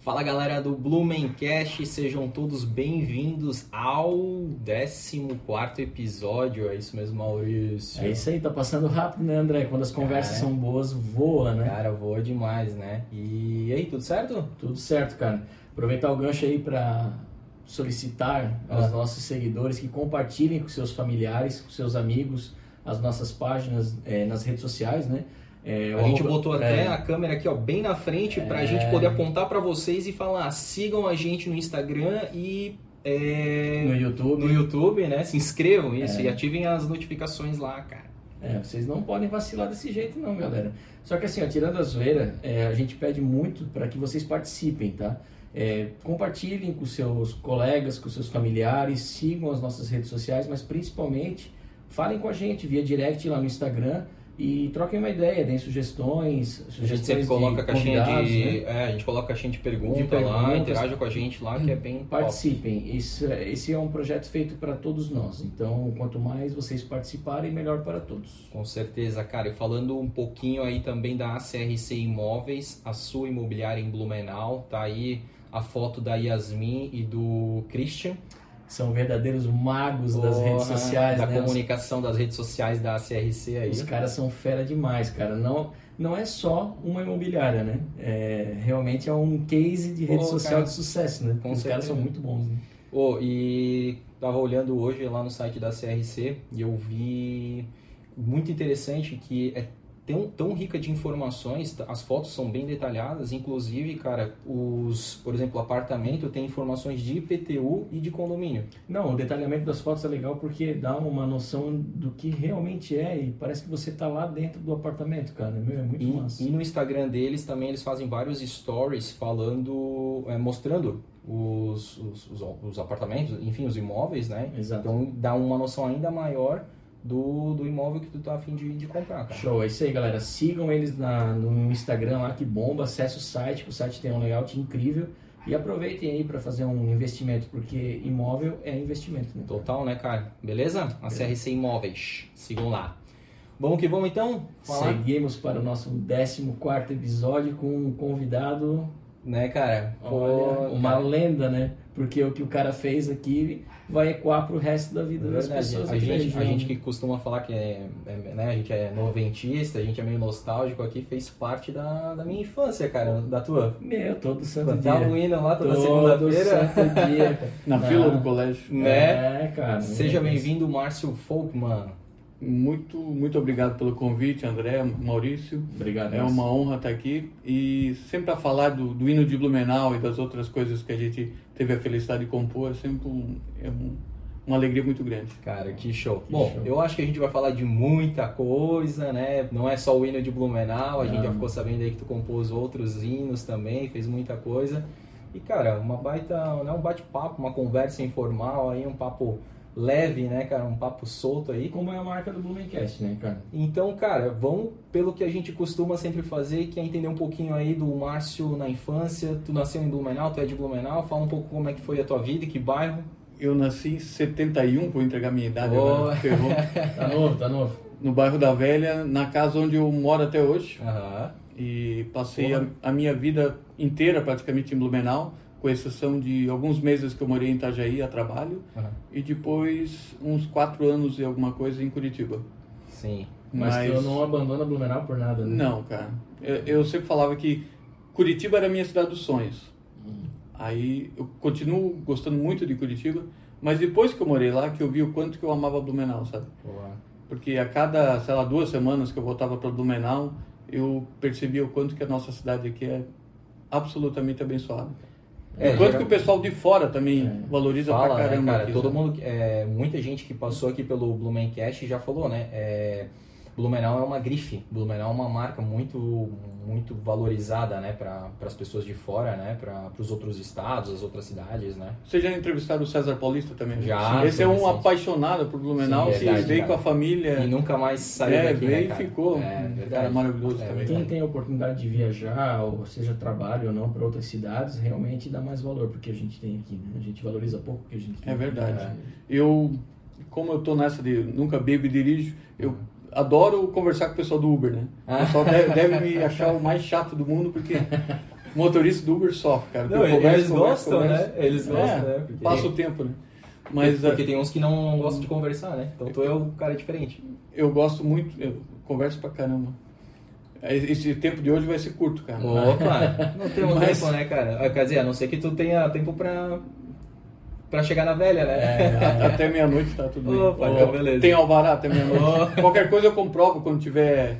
Fala galera do Blumencast, sejam todos bem-vindos ao 14 episódio, é isso mesmo, Maurício? É isso aí, tá passando rápido, né, André? Quando as conversas cara, são boas, voa, né? Cara, voa demais, né? E aí, tudo certo? Tudo certo, cara. Aproveitar o gancho aí para solicitar ah. aos nossos seguidores que compartilhem com seus familiares, com seus amigos, as nossas páginas é, nas redes sociais, né? É, a gente botou até é, a câmera aqui ó, bem na frente para a gente poder apontar para vocês e falar: sigam a gente no Instagram e é, no YouTube. No YouTube, né? Se inscrevam isso é. e ativem as notificações lá, cara. É, vocês não podem vacilar desse jeito não, galera. Só que assim, ó, tirando a zoeira, é, a gente pede muito para que vocês participem, tá? É, compartilhem com seus colegas, com seus familiares, sigam as nossas redes sociais, mas principalmente falem com a gente via direct lá no Instagram e troquem uma ideia, deem sugestões, sugestões a gente sempre coloca caixinha de, né? é, a gente coloca caixinha de pergunta de lá, interage com a gente lá, que é bem Participem, Isso, esse é um projeto feito para todos nós, então quanto mais vocês participarem, melhor para todos. Com certeza, cara, e falando um pouquinho aí também da ACRC Imóveis, a sua imobiliária em Blumenau, tá aí a foto da Yasmin e do Christian, são verdadeiros magos Porra, das redes sociais, da né? comunicação das redes sociais da CRC aí. Os caras são fera demais, cara. Não, não é só uma imobiliária, né? É, realmente é um case de rede social cara, de sucesso, né? Os caras são muito bons. Né? Oh, e tava olhando hoje lá no site da CRC e eu vi muito interessante que é tão, tão rica de informações, as fotos são bem detalhadas, inclusive, cara, os, por exemplo, o apartamento tem informações de IPTU e de condomínio. Não, o detalhamento das fotos é legal porque dá uma noção do que realmente é e parece que você está lá dentro do apartamento, cara, meu, é muito e, massa. E no Instagram deles também eles fazem vários stories falando, é, mostrando os, os, os, os, apartamentos, enfim, os imóveis, né? Exato. Então dá uma noção ainda maior do, do imóvel que tu tá afim de, de comprar, cara. Show, é isso aí, galera. Sigam eles na, no Instagram lá, que bomba. Acesse o site, que o site tem um layout incrível. E aproveitem aí para fazer um investimento, porque imóvel é investimento. Né? Total, né, cara? Beleza? A CRC Imóveis. Sigam lá. Vamos que vamos então? Falar? Seguimos para o nosso 14 episódio com um convidado. Né, cara? Olha, Pô, uma cara. lenda, né? Porque o que o cara fez aqui vai ecoar pro resto da vida das pessoas. A gente, a gente que costuma falar que é, é, né, a gente é noventista, a gente é meio nostálgico aqui, fez parte da, da minha infância, cara, da tua. Meu, todo santo Cantar dia. o hino lá toda segunda-feira. Na fila do colégio. Né? É, cara. Seja bem-vindo, Márcio Folkman. Muito, muito obrigado pelo convite, André, Maurício. Obrigado. É uma honra estar aqui e sempre para falar do, do hino de Blumenau e das outras coisas que a gente teve a felicidade de compor, é sempre um, é um, uma alegria muito grande. Cara, que show. Que Bom, show. eu acho que a gente vai falar de muita coisa, né? Não é só o hino de Blumenau, a Não. gente já ficou sabendo aí que tu compôs outros hinos também, fez muita coisa. E, cara, uma baita, né, um bate-papo, uma conversa informal aí, um papo leve, né, cara? Um papo solto aí. Como é a marca do Blumencast, né, cara? Então, cara, vamos pelo que a gente costuma sempre fazer, que é entender um pouquinho aí do Márcio na infância. Tu nasceu em Blumenau, tu é de Blumenau. Fala um pouco como é que foi a tua vida, que bairro. Eu nasci em 71, vou entregar minha idade oh. agora. tá novo, tá novo. No bairro da Velha, na casa onde eu moro até hoje. Uhum. E passei a, a minha vida inteira praticamente em Blumenau com exceção de alguns meses que eu morei em Itajaí a trabalho uhum. e depois uns quatro anos e alguma coisa em Curitiba. Sim. Mas, Mas eu não abandono Blumenau por nada, né? Não, cara. Eu, eu, sempre falava que Curitiba era a minha cidade dos sonhos. Uhum. Aí eu continuo gostando muito de Curitiba, mas depois que eu morei lá, que eu vi o quanto que eu amava Blumenau, sabe? Porque a cada, sei lá, duas semanas que eu voltava para Blumenau, eu percebia o quanto que a nossa cidade aqui é absolutamente abençoada. É, Enquanto que o pessoal de fora também é, valoriza fala, pra caramba. Né, cara, aqui, todo mundo, é, muita gente que passou aqui pelo Blumencast já falou, né? É, Blumenau é uma grife, Blumenau é uma marca muito muito valorizada, né, para as pessoas de fora, né, para os outros estados, as outras cidades, né. Você já entrevistaram o César Paulista também? Já. Esse é um apaixonado por Blumenau, sim, verdade, veio cara. com a família e nunca mais saiu é, daqui, veio né, e ficou. É, verdade. Cara maravilhoso é, também. Quem tem a oportunidade de viajar, ou seja trabalho ou não, para outras cidades, realmente dá mais valor porque a gente tem aqui, né? A gente valoriza pouco o que a gente tem. É verdade. É. Eu como eu tô nessa de nunca bebo e dirijo, eu adoro conversar com o pessoal do Uber, né? O pessoal deve, deve, me achar o mais chato do mundo, porque motorista do Uber sofre, cara. Não, eles gostam, né? Eles é, gostam, né? Passa o tempo, né? Mas, porque tem uns que não gostam de conversar, né? Então tu é um cara diferente. Eu gosto muito, eu converso pra caramba. Esse tempo de hoje vai ser curto, cara. Opa, não temos Mas... tempo, né, cara? Quer dizer, a não ser que tu tenha tempo pra, pra chegar na velha, né? É, até meia-noite tá tudo bem. Opa, oh, beleza. Tem alvará até meia-noite. Oh. Qualquer coisa eu comprovo quando tiver,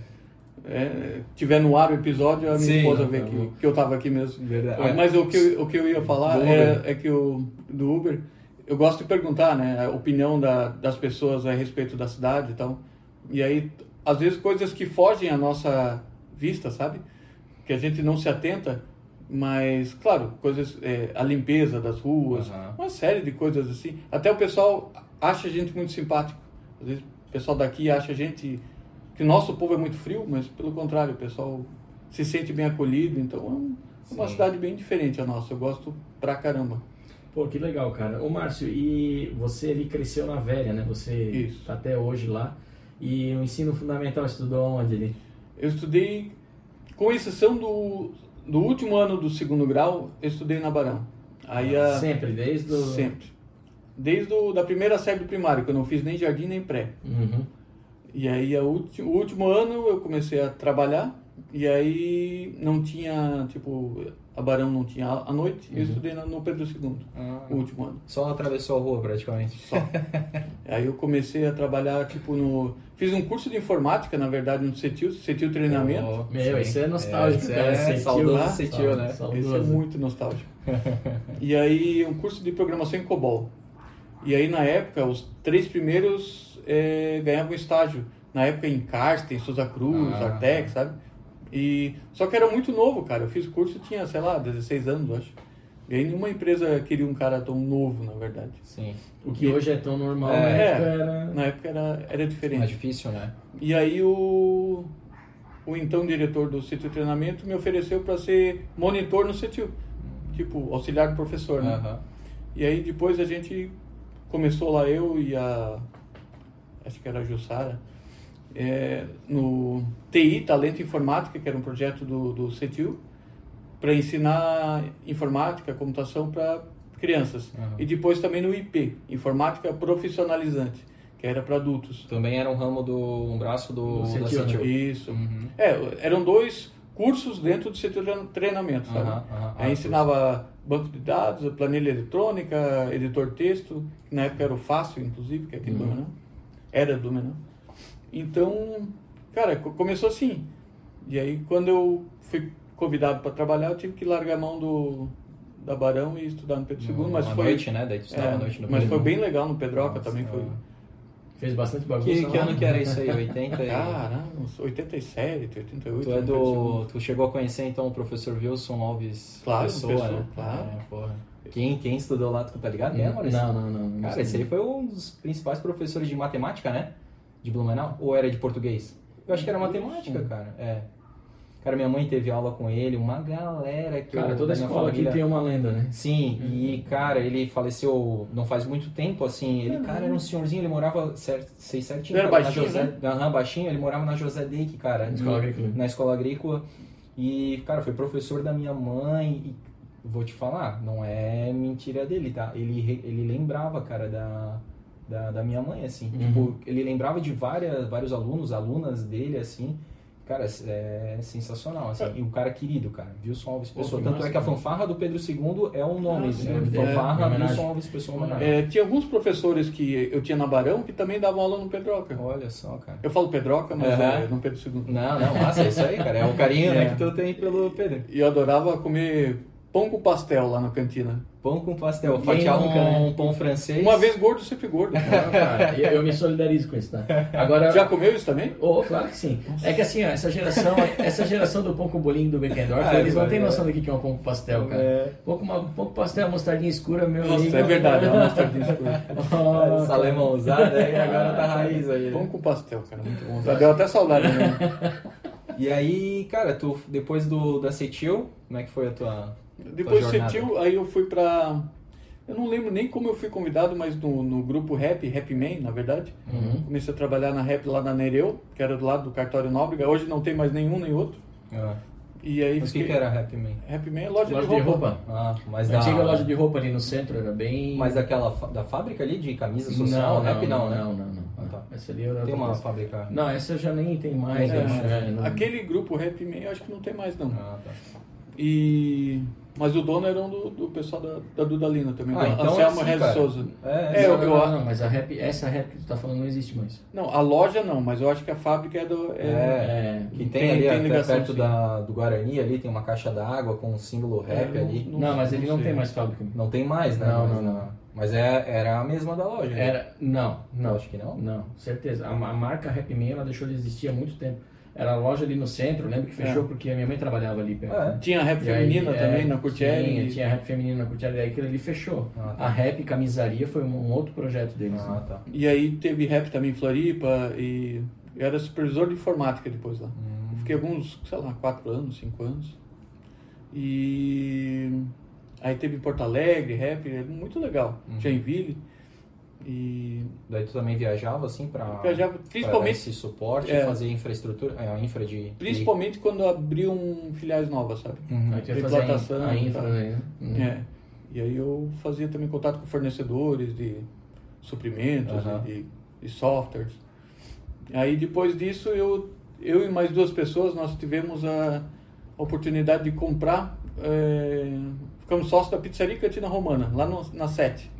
é, tiver no ar o episódio, a minha Sim, esposa vê que, que eu tava aqui mesmo. Verdade. Mas o que, o que eu ia falar é, é, que o do Uber, eu gosto de perguntar, né, a opinião da, das pessoas a respeito da cidade e tal. E aí, às vezes, coisas que fogem à nossa vista, sabe? Que a gente não se atenta, mas, claro, coisas, é, a limpeza das ruas, uhum. uma série de coisas assim. Até o pessoal acha a gente muito simpático. Às vezes o pessoal daqui acha a gente que o nosso povo é muito frio, mas pelo contrário, o pessoal se sente bem acolhido. Então é uma Sim. cidade bem diferente a nossa. Eu gosto pra caramba. Pô, que legal, cara. Ô, Márcio, e você ali cresceu na Velha, né? Você Isso. tá até hoje lá. E o ensino fundamental estudou onde ali? Eu estudei, com exceção do, do último ano do segundo grau, eu estudei na Barão. Aí a, sempre, desde o... Sempre. Desde o, da primeira série do primário, que eu não fiz nem jardim nem pré. Uhum. E aí a ulti, o último ano eu comecei a trabalhar e aí não tinha, tipo, a Barão não tinha à noite, uhum. eu estudei no Pedro II, ah, o último ano. Só atravessou a rua praticamente? Só. aí eu comecei a trabalhar, tipo, no... Fiz um curso de informática, na verdade, no CETIL, CETIL Treinamento. Oh, meu, isso é nostálgico, é, cara. É, saudoso CETIL, né? Isso é muito nostálgico. e aí, um curso de programação em COBOL. E aí, na época, os três primeiros é, ganhavam estágio. Na época, em Karsten, Souza Cruz, ah, Artec, sabe? E, só que era muito novo, cara. Eu fiz o curso tinha, sei lá, 16 anos, acho. E aí nenhuma empresa queria um cara tão novo, na verdade. Sim. O que hoje é tão normal, é, na época era... Na época era, era diferente. Mais difícil, né? E aí o, o então diretor do sítio de treinamento me ofereceu para ser monitor no sítio. Tipo, auxiliar do professor, né? Uhum. E aí depois a gente começou lá, eu e a... Acho que era a Jussara é, no TI, Talento Informática, que era um projeto do, do CETIL, para ensinar informática, computação para crianças. Uhum. E depois também no IP, Informática Profissionalizante, que era para adultos. Também era um ramo do um braço do, do CETIL. Né? Isso. Uhum. É, eram dois cursos dentro do setor de treinamento, sabe? Uhum, uhum, Aí ensinava banco de dados, planilha eletrônica, editor texto, que na época era o Fácil, inclusive, que é aqui do Menão. Era do Menão. Então, cara, começou assim. E aí, quando eu fui convidado para trabalhar, eu tive que largar a mão do da Barão e estudar no Pedro II, mas foi noite, né? Daí tu estava é, noite no Mas foi bem legal no Pedroca Nossa, também foi. Fez bastante bagunça. Que, que ano que era isso aí? 80? Caramba, 87, 88. Tu, é do, tu chegou a conhecer então o professor Wilson Alves claro, Pessoa, pessoa né? Claro. É, porra. Quem, quem estudou lá, tu tá ligado? É? Não, não, não. não Cara, esse aí foi um dos principais professores de matemática, né? De Blumenau? Ou era de português? Eu acho que era matemática, cara. É. Cara, minha mãe teve aula com ele, uma galera que Cara, toda escola família... aqui tem uma lenda, né? Sim, uhum. e cara, ele faleceu não faz muito tempo, assim. Ele, cara, era um senhorzinho, ele morava, sei certinho. Ele era baixinho, José, né? Aham, baixinho, ele morava na José Deik, cara. Na escola agrícola. Na escola agrícola. E, cara, foi professor da minha mãe. E vou te falar, não é mentira dele, tá? Ele, ele lembrava, cara, da da, da minha mãe, assim. Uhum. Tipo, ele lembrava de várias, vários alunos, alunas dele, assim. Cara, é sensacional, assim. É. E um cara querido, cara. Wilson Alves Pessoa. Tanto é que a fanfarra do Pedro II é um nome, ah, né? Fanfarra é, Wilson Alves Pessoa é, Tinha alguns professores que eu tinha na Barão que também davam aula no Pedroca. Olha só, cara. Eu falo Pedroca, mas uhum. é no Pedro II. Não, não, massa, é isso aí, cara. É o carinho né, é. que tu tem pelo Pedro. E eu adorava comer pão com pastel lá na cantina. Pão com pastel, fatiar um, né? um pão francês. Uma vez gordo, sempre gordo. cara, eu, eu, me solidarizo com isso, tá? Agora, Já comeu isso também? Oh, claro que sim. É que assim, ó, essa geração, essa geração do pão com bolinho do Beckendorf, ah, eles não têm noção do que é um pão com pastel, cara. É. Pão, com uma, pão com pastel, mostardinha escura, meu Nossa, amigo. é verdade, é uma mostardinha escura. oh, Essa alemãozada aí, agora tá raiz aí. Pão com pastel, cara, muito bom. Já deu até saudade, né? E aí, cara, tu, depois do, da Cetil, como é que foi a tua depois do Cetil, aí eu fui pra. Eu não lembro nem como eu fui convidado, mas no, no grupo Rap, Rap Man, na verdade. Uhum. Comecei a trabalhar na Rap lá na Nereu, que era do lado do Cartório Nóbrega. Hoje não tem mais nenhum nem outro. Uhum. E aí Mas o que, que era Happy Man? Happy Man é loja, Loja de roupa. de roupa. Ah, mas A da... antiga loja de roupa ali no centro era bem. Mas daquela fa- da fábrica ali de camisa social, não, Happy não, não, né? não, não, não. Ah, tá. Essa ali era Tem uma coisa. fábrica. Não, essa já nem tem mais. Mais. é, não- Aquele grupo Happy Man eu acho que não tem mais não. Ah, tá. E mas o dono era um do, do pessoal da, da Dudalina também, Ah, do então Anselmo é assim. Souza. É, É, não, eu- não, eu- não, não, mas a rap, essa rap que tu tá falando não existe mais. Não, a loja não, mas eu acho que a fábrica é do. É, É. É, Que tem, Tem- ali tem ligação, perto sim. da, do Guarani ali, tem uma caixa d'água com um símbolo rap É, ali. não- não, mas ele não sei. tem mais fábrica. Não tem mais, né? Não, mas, não, não. Mas é, era a mesma da loja. né? Era, não, não. Acho que não. Não, certeza. A, a marca Happy Man ela deixou de existir há muito tempo. Era a loja ali no centro, lembro que fechou É. porque a minha mãe trabalhava ali perto. É. Tinha rap E aí, feminina é, também na Curtieri. Tinha, tinha rap feminino na Curtieri, daí aquilo ali fechou. Ah, tá. A rap camisaria foi um, um outro projeto deles. Ah, né? tá. E aí teve rap também em Floripa e eu era supervisor de informática depois lá. Hum. Fiquei alguns, sei lá, quatro anos, cinco anos. E aí teve Porto Alegre, rap, era muito legal. Uhum. Joinville. E Daí tu também viajava assim pra, viajava, pra principalmente, esse suporte, É. fazer infraestrutura, é, a infra de... principalmente quando abriam filiais novas, sabe? Uhum. Aí De a e infra, né? Uhum. É. E aí eu fazia também contato com fornecedores de suprimentos Aham. e de, de softwares. Aí depois disso eu, eu e mais duas pessoas nós tivemos a oportunidade de comprar, é, ficamos sócios da pizzaria Cantina Romana, lá no, na Sete.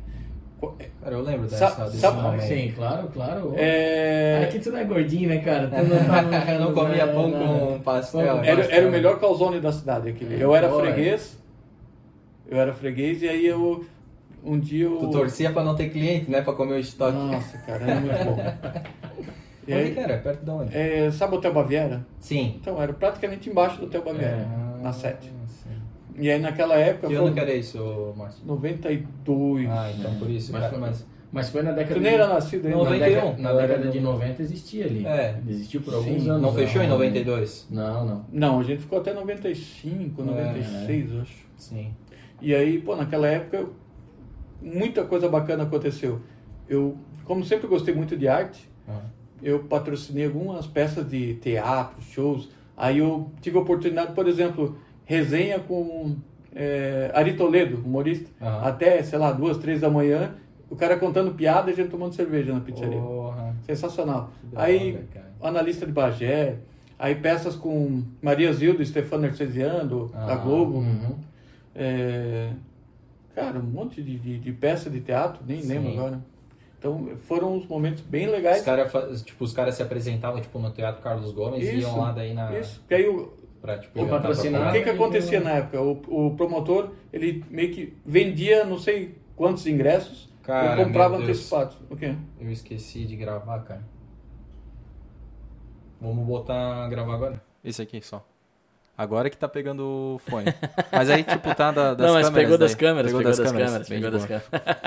Co- Cara, eu lembro Sa- dessa, desse sabe- nome aí. Sim, claro, claro. É, Aqui tu não é gordinho, né, cara? Tu não, tá não comia pão não. com pastel. Era, né? era o melhor calzone da cidade aquele. Eu era Boa, freguês, eu era freguês e aí eu um dia eu Tu torcia pra não ter cliente, né? Pra comer o estoque. Nossa, cara, era muito bom. E Onde aí, que era? Perto de onde? é, sabe o Hotel Baviera? Sim. Então, era praticamente embaixo do Hotel Baviera, Ah, na 7. Sim. E aí naquela época, Que foi ano que era isso, Márcio? 92. Ah, então por isso, Mas cara. Mas... Mas foi na década Tu nem de... era nascido ainda. na 91. década, na década de 90 existia ali. É. Existiu por Sim. alguns anos. Não fechou em né? 92? Não, não. Não, a gente ficou até 95, É, 96, eu acho. Sim. E aí, pô, naquela época, muita coisa bacana aconteceu. Eu, como sempre gostei muito de arte, Ah. eu patrocinei algumas peças de teatro, shows. Aí eu tive a oportunidade, por exemplo, resenha com é, Ari Toledo, humorista, Aham. até, sei lá, duas, três da manhã, o cara contando piada e a gente tomando cerveja na pizzaria. Porra. Sensacional. Aí, cara. analista de Bagé, aí peças com Maria Zilda e Stefano Arcesiano, da Ah, Globo. Uhum. É, cara, um monte de, de, de peça de teatro, nem Sim. lembro agora. Então, foram uns momentos bem Os legais. caras tipo, os caras se apresentavam tipo, no Teatro Carlos Gomes e iam lá daí na. Isso. E aí, o, Pra, tipo, Ou patrocinar. o que, que acontecia na época? O, o promotor, ele meio que vendia não sei quantos ingressos Cara, e comprava antecipados. O quê? Eu esqueci de gravar, cara. Vamos botar gravar agora? Esse aqui só. Agora que tá pegando o fone. Mas aí, tipo, tá da, das não, mas câmeras pegou das daí. câmeras, Pegou pegou das das câmeras, câmeras, pegou das câmeras.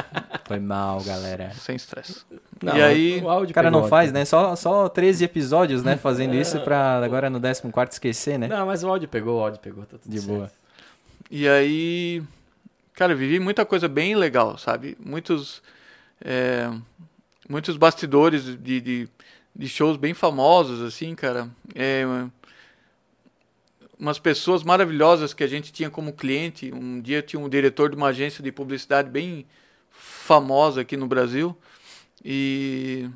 Foi mal, galera. Sem estresse. Não, E aí, o áudio cara não faz, né? Só, só 13 episódios, né? Fazendo isso pra agora no 14 esquecer, né? Não, mas o áudio pegou, o áudio pegou, tá tudo De certo. boa. E aí, cara, eu vivi muita coisa bem legal, sabe? Muitos, é, muitos bastidores de, de, de shows bem famosos, assim, cara. É, umas pessoas maravilhosas que a gente tinha como cliente. Um dia tinha um diretor de uma agência de publicidade bem famosa aqui no Brasil e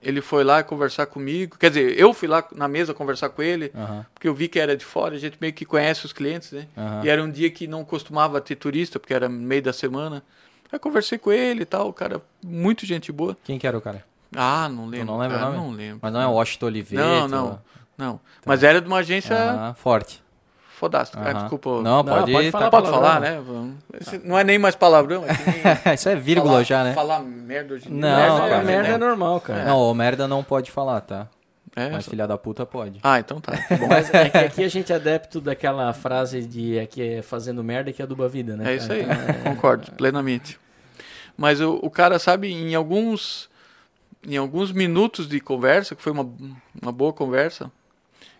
ele foi lá conversar comigo. Quer dizer, eu fui lá na mesa conversar com ele Aham, porque eu vi que era de fora, a gente meio que conhece os clientes, né? aham. E era um dia que não costumava ter turista, porque era meio da semana. Aí conversei com ele e tal, cara, muito gente boa. Quem que era o cara? Ah, não lembro. não lembra o cara, nome? Não lembro. Mas não é o Washington Oliveira? Não, não, não. Mas era de uma agência forte. fodástica. Ah, desculpa. Não, Não, pode, pode tá- falar pode palavrão. falar, né? Esse Não é nem mais palavrão, é que nem Isso é vírgula falar, já, né? Falar merda hoje em dia. Não, É, Merda, cara, merda né? é normal, cara. Não, o merda não pode falar, tá? É, Mas só- filha da puta pode. Ah, então tá. Bom, Mas é que aqui a gente é adepto daquela frase de aqui é fazendo merda que aduba a vida, né? É isso cara? aí, Então, concordo plenamente. Mas o, o cara, sabe, em alguns em alguns minutos de conversa, que foi uma, uma boa conversa,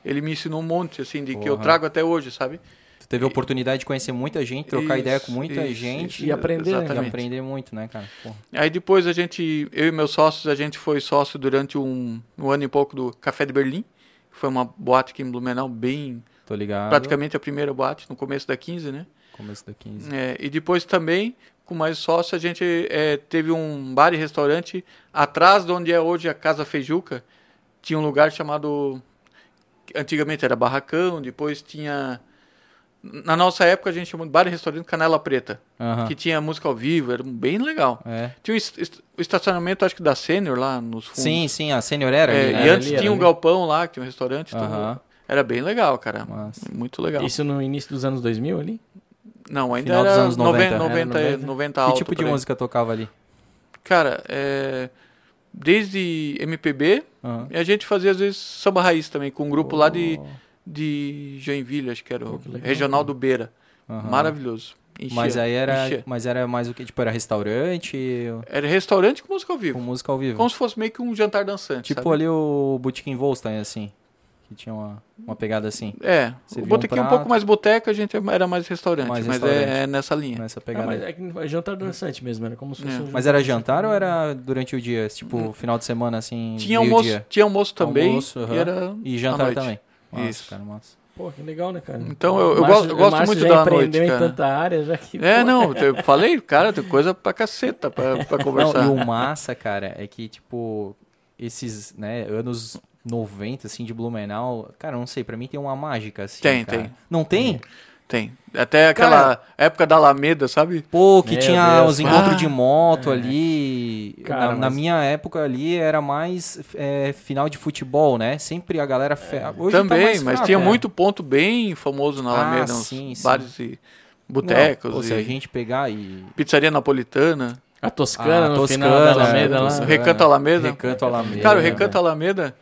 ele me ensinou um monte, assim, de que eu Porra. trago até hoje, sabe? Tu teve a oportunidade de conhecer muita gente, trocar Isso, ideia com muita isso, gente isso, e aprender, né? e exatamente. aprender muito, né, cara? Porra. Aí depois a gente, eu e meus sócios, a gente foi sócio durante um, um ano e pouco do Café de Berlim, que foi uma boate aqui em Blumenau bem Tô ligado. praticamente a primeira boate, no começo da 15, né? Começo da 15. É, e depois também, com mais sócio, a gente é, teve um bar e restaurante atrás de onde é hoje a Casa Feijuca. Tinha um lugar chamado. Antigamente era Barracão, depois tinha. Na nossa época a gente chamou de bar e restaurante Canela Preta, que tinha música ao vivo, era bem legal. É. Tinha o est- est- o estacionamento, acho que da Sênior lá nos fundos. Sim, sim, a Senior era É, ali, e né? antes ali era tinha um ali. galpão lá, que tinha um restaurante. então. Era bem legal, cara. Massa. Muito legal. Isso no início dos anos 2000 ali? Não, ainda Final dos era anos 90, 90. 90, Era 90, 90. alto. Que tipo de música tocava ali? Cara, é, desde MPB, Aham. e a gente fazia às vezes samba raiz também, com um grupo lá de, Oh. de Joinville, acho que era o que Regional do Beira. Aham. Maravilhoso. Enchia, Mas aí era, enchia. mas era mais o que? Tipo, era restaurante Era restaurante com música ao com vivo. música ao vivo. Como se fosse meio que um jantar dançante, Tipo sabe? ali o Botequim Volstein, assim. Que tinha uma, uma pegada assim. É, Servia o um botequim um, prato. pouco mais boteca, a gente era mais restaurante, Mais mas restaurante. É, é nessa linha. Nessa Ah, pegada. mas é que é jantar dançante mesmo, era como se fosse É. um Mas era jantar ou era durante o dia? Tipo, final de semana, assim, Tinha almoço, meio-dia? tinha almoço também Almoço, e era E jantar noite. também. Massa, Isso. cara, massa. Pô, que legal, né, cara? Então, eu- eu Márcio- gosto- eu gosto muito já da empreendeu noite, em cara. tanta área, já que... É, pô, não, eu falei, cara, tem coisa pra caceta pra, pra Não, conversar. e o massa, cara, é que, tipo, esses, né, anos 90, assim, de Blumenau, cara, não sei, pra mim tem uma mágica, assim, Tem, cara. tem. Não tem? Tem. Até aquela época da Alameda, sabe? Pô, que Meu tinha Deus, os encontros ah, de moto é. ali. Cara, na, na mas- minha época ali era mais é, final de futebol, né? Sempre a galera. Fe... Hoje tá Também, mais mas fraco, tinha né? muito ponto bem famoso na Ah, Alameda, uns sim, sim. bares e Não, botecos pô, se e a gente pegar e. pizzaria napolitana, A Toscana Ah, no Toscana, final da Alameda é, lá. Toscana. Recanto Alameda. Recanto Alameda. Cara, o né, Recanto Alameda,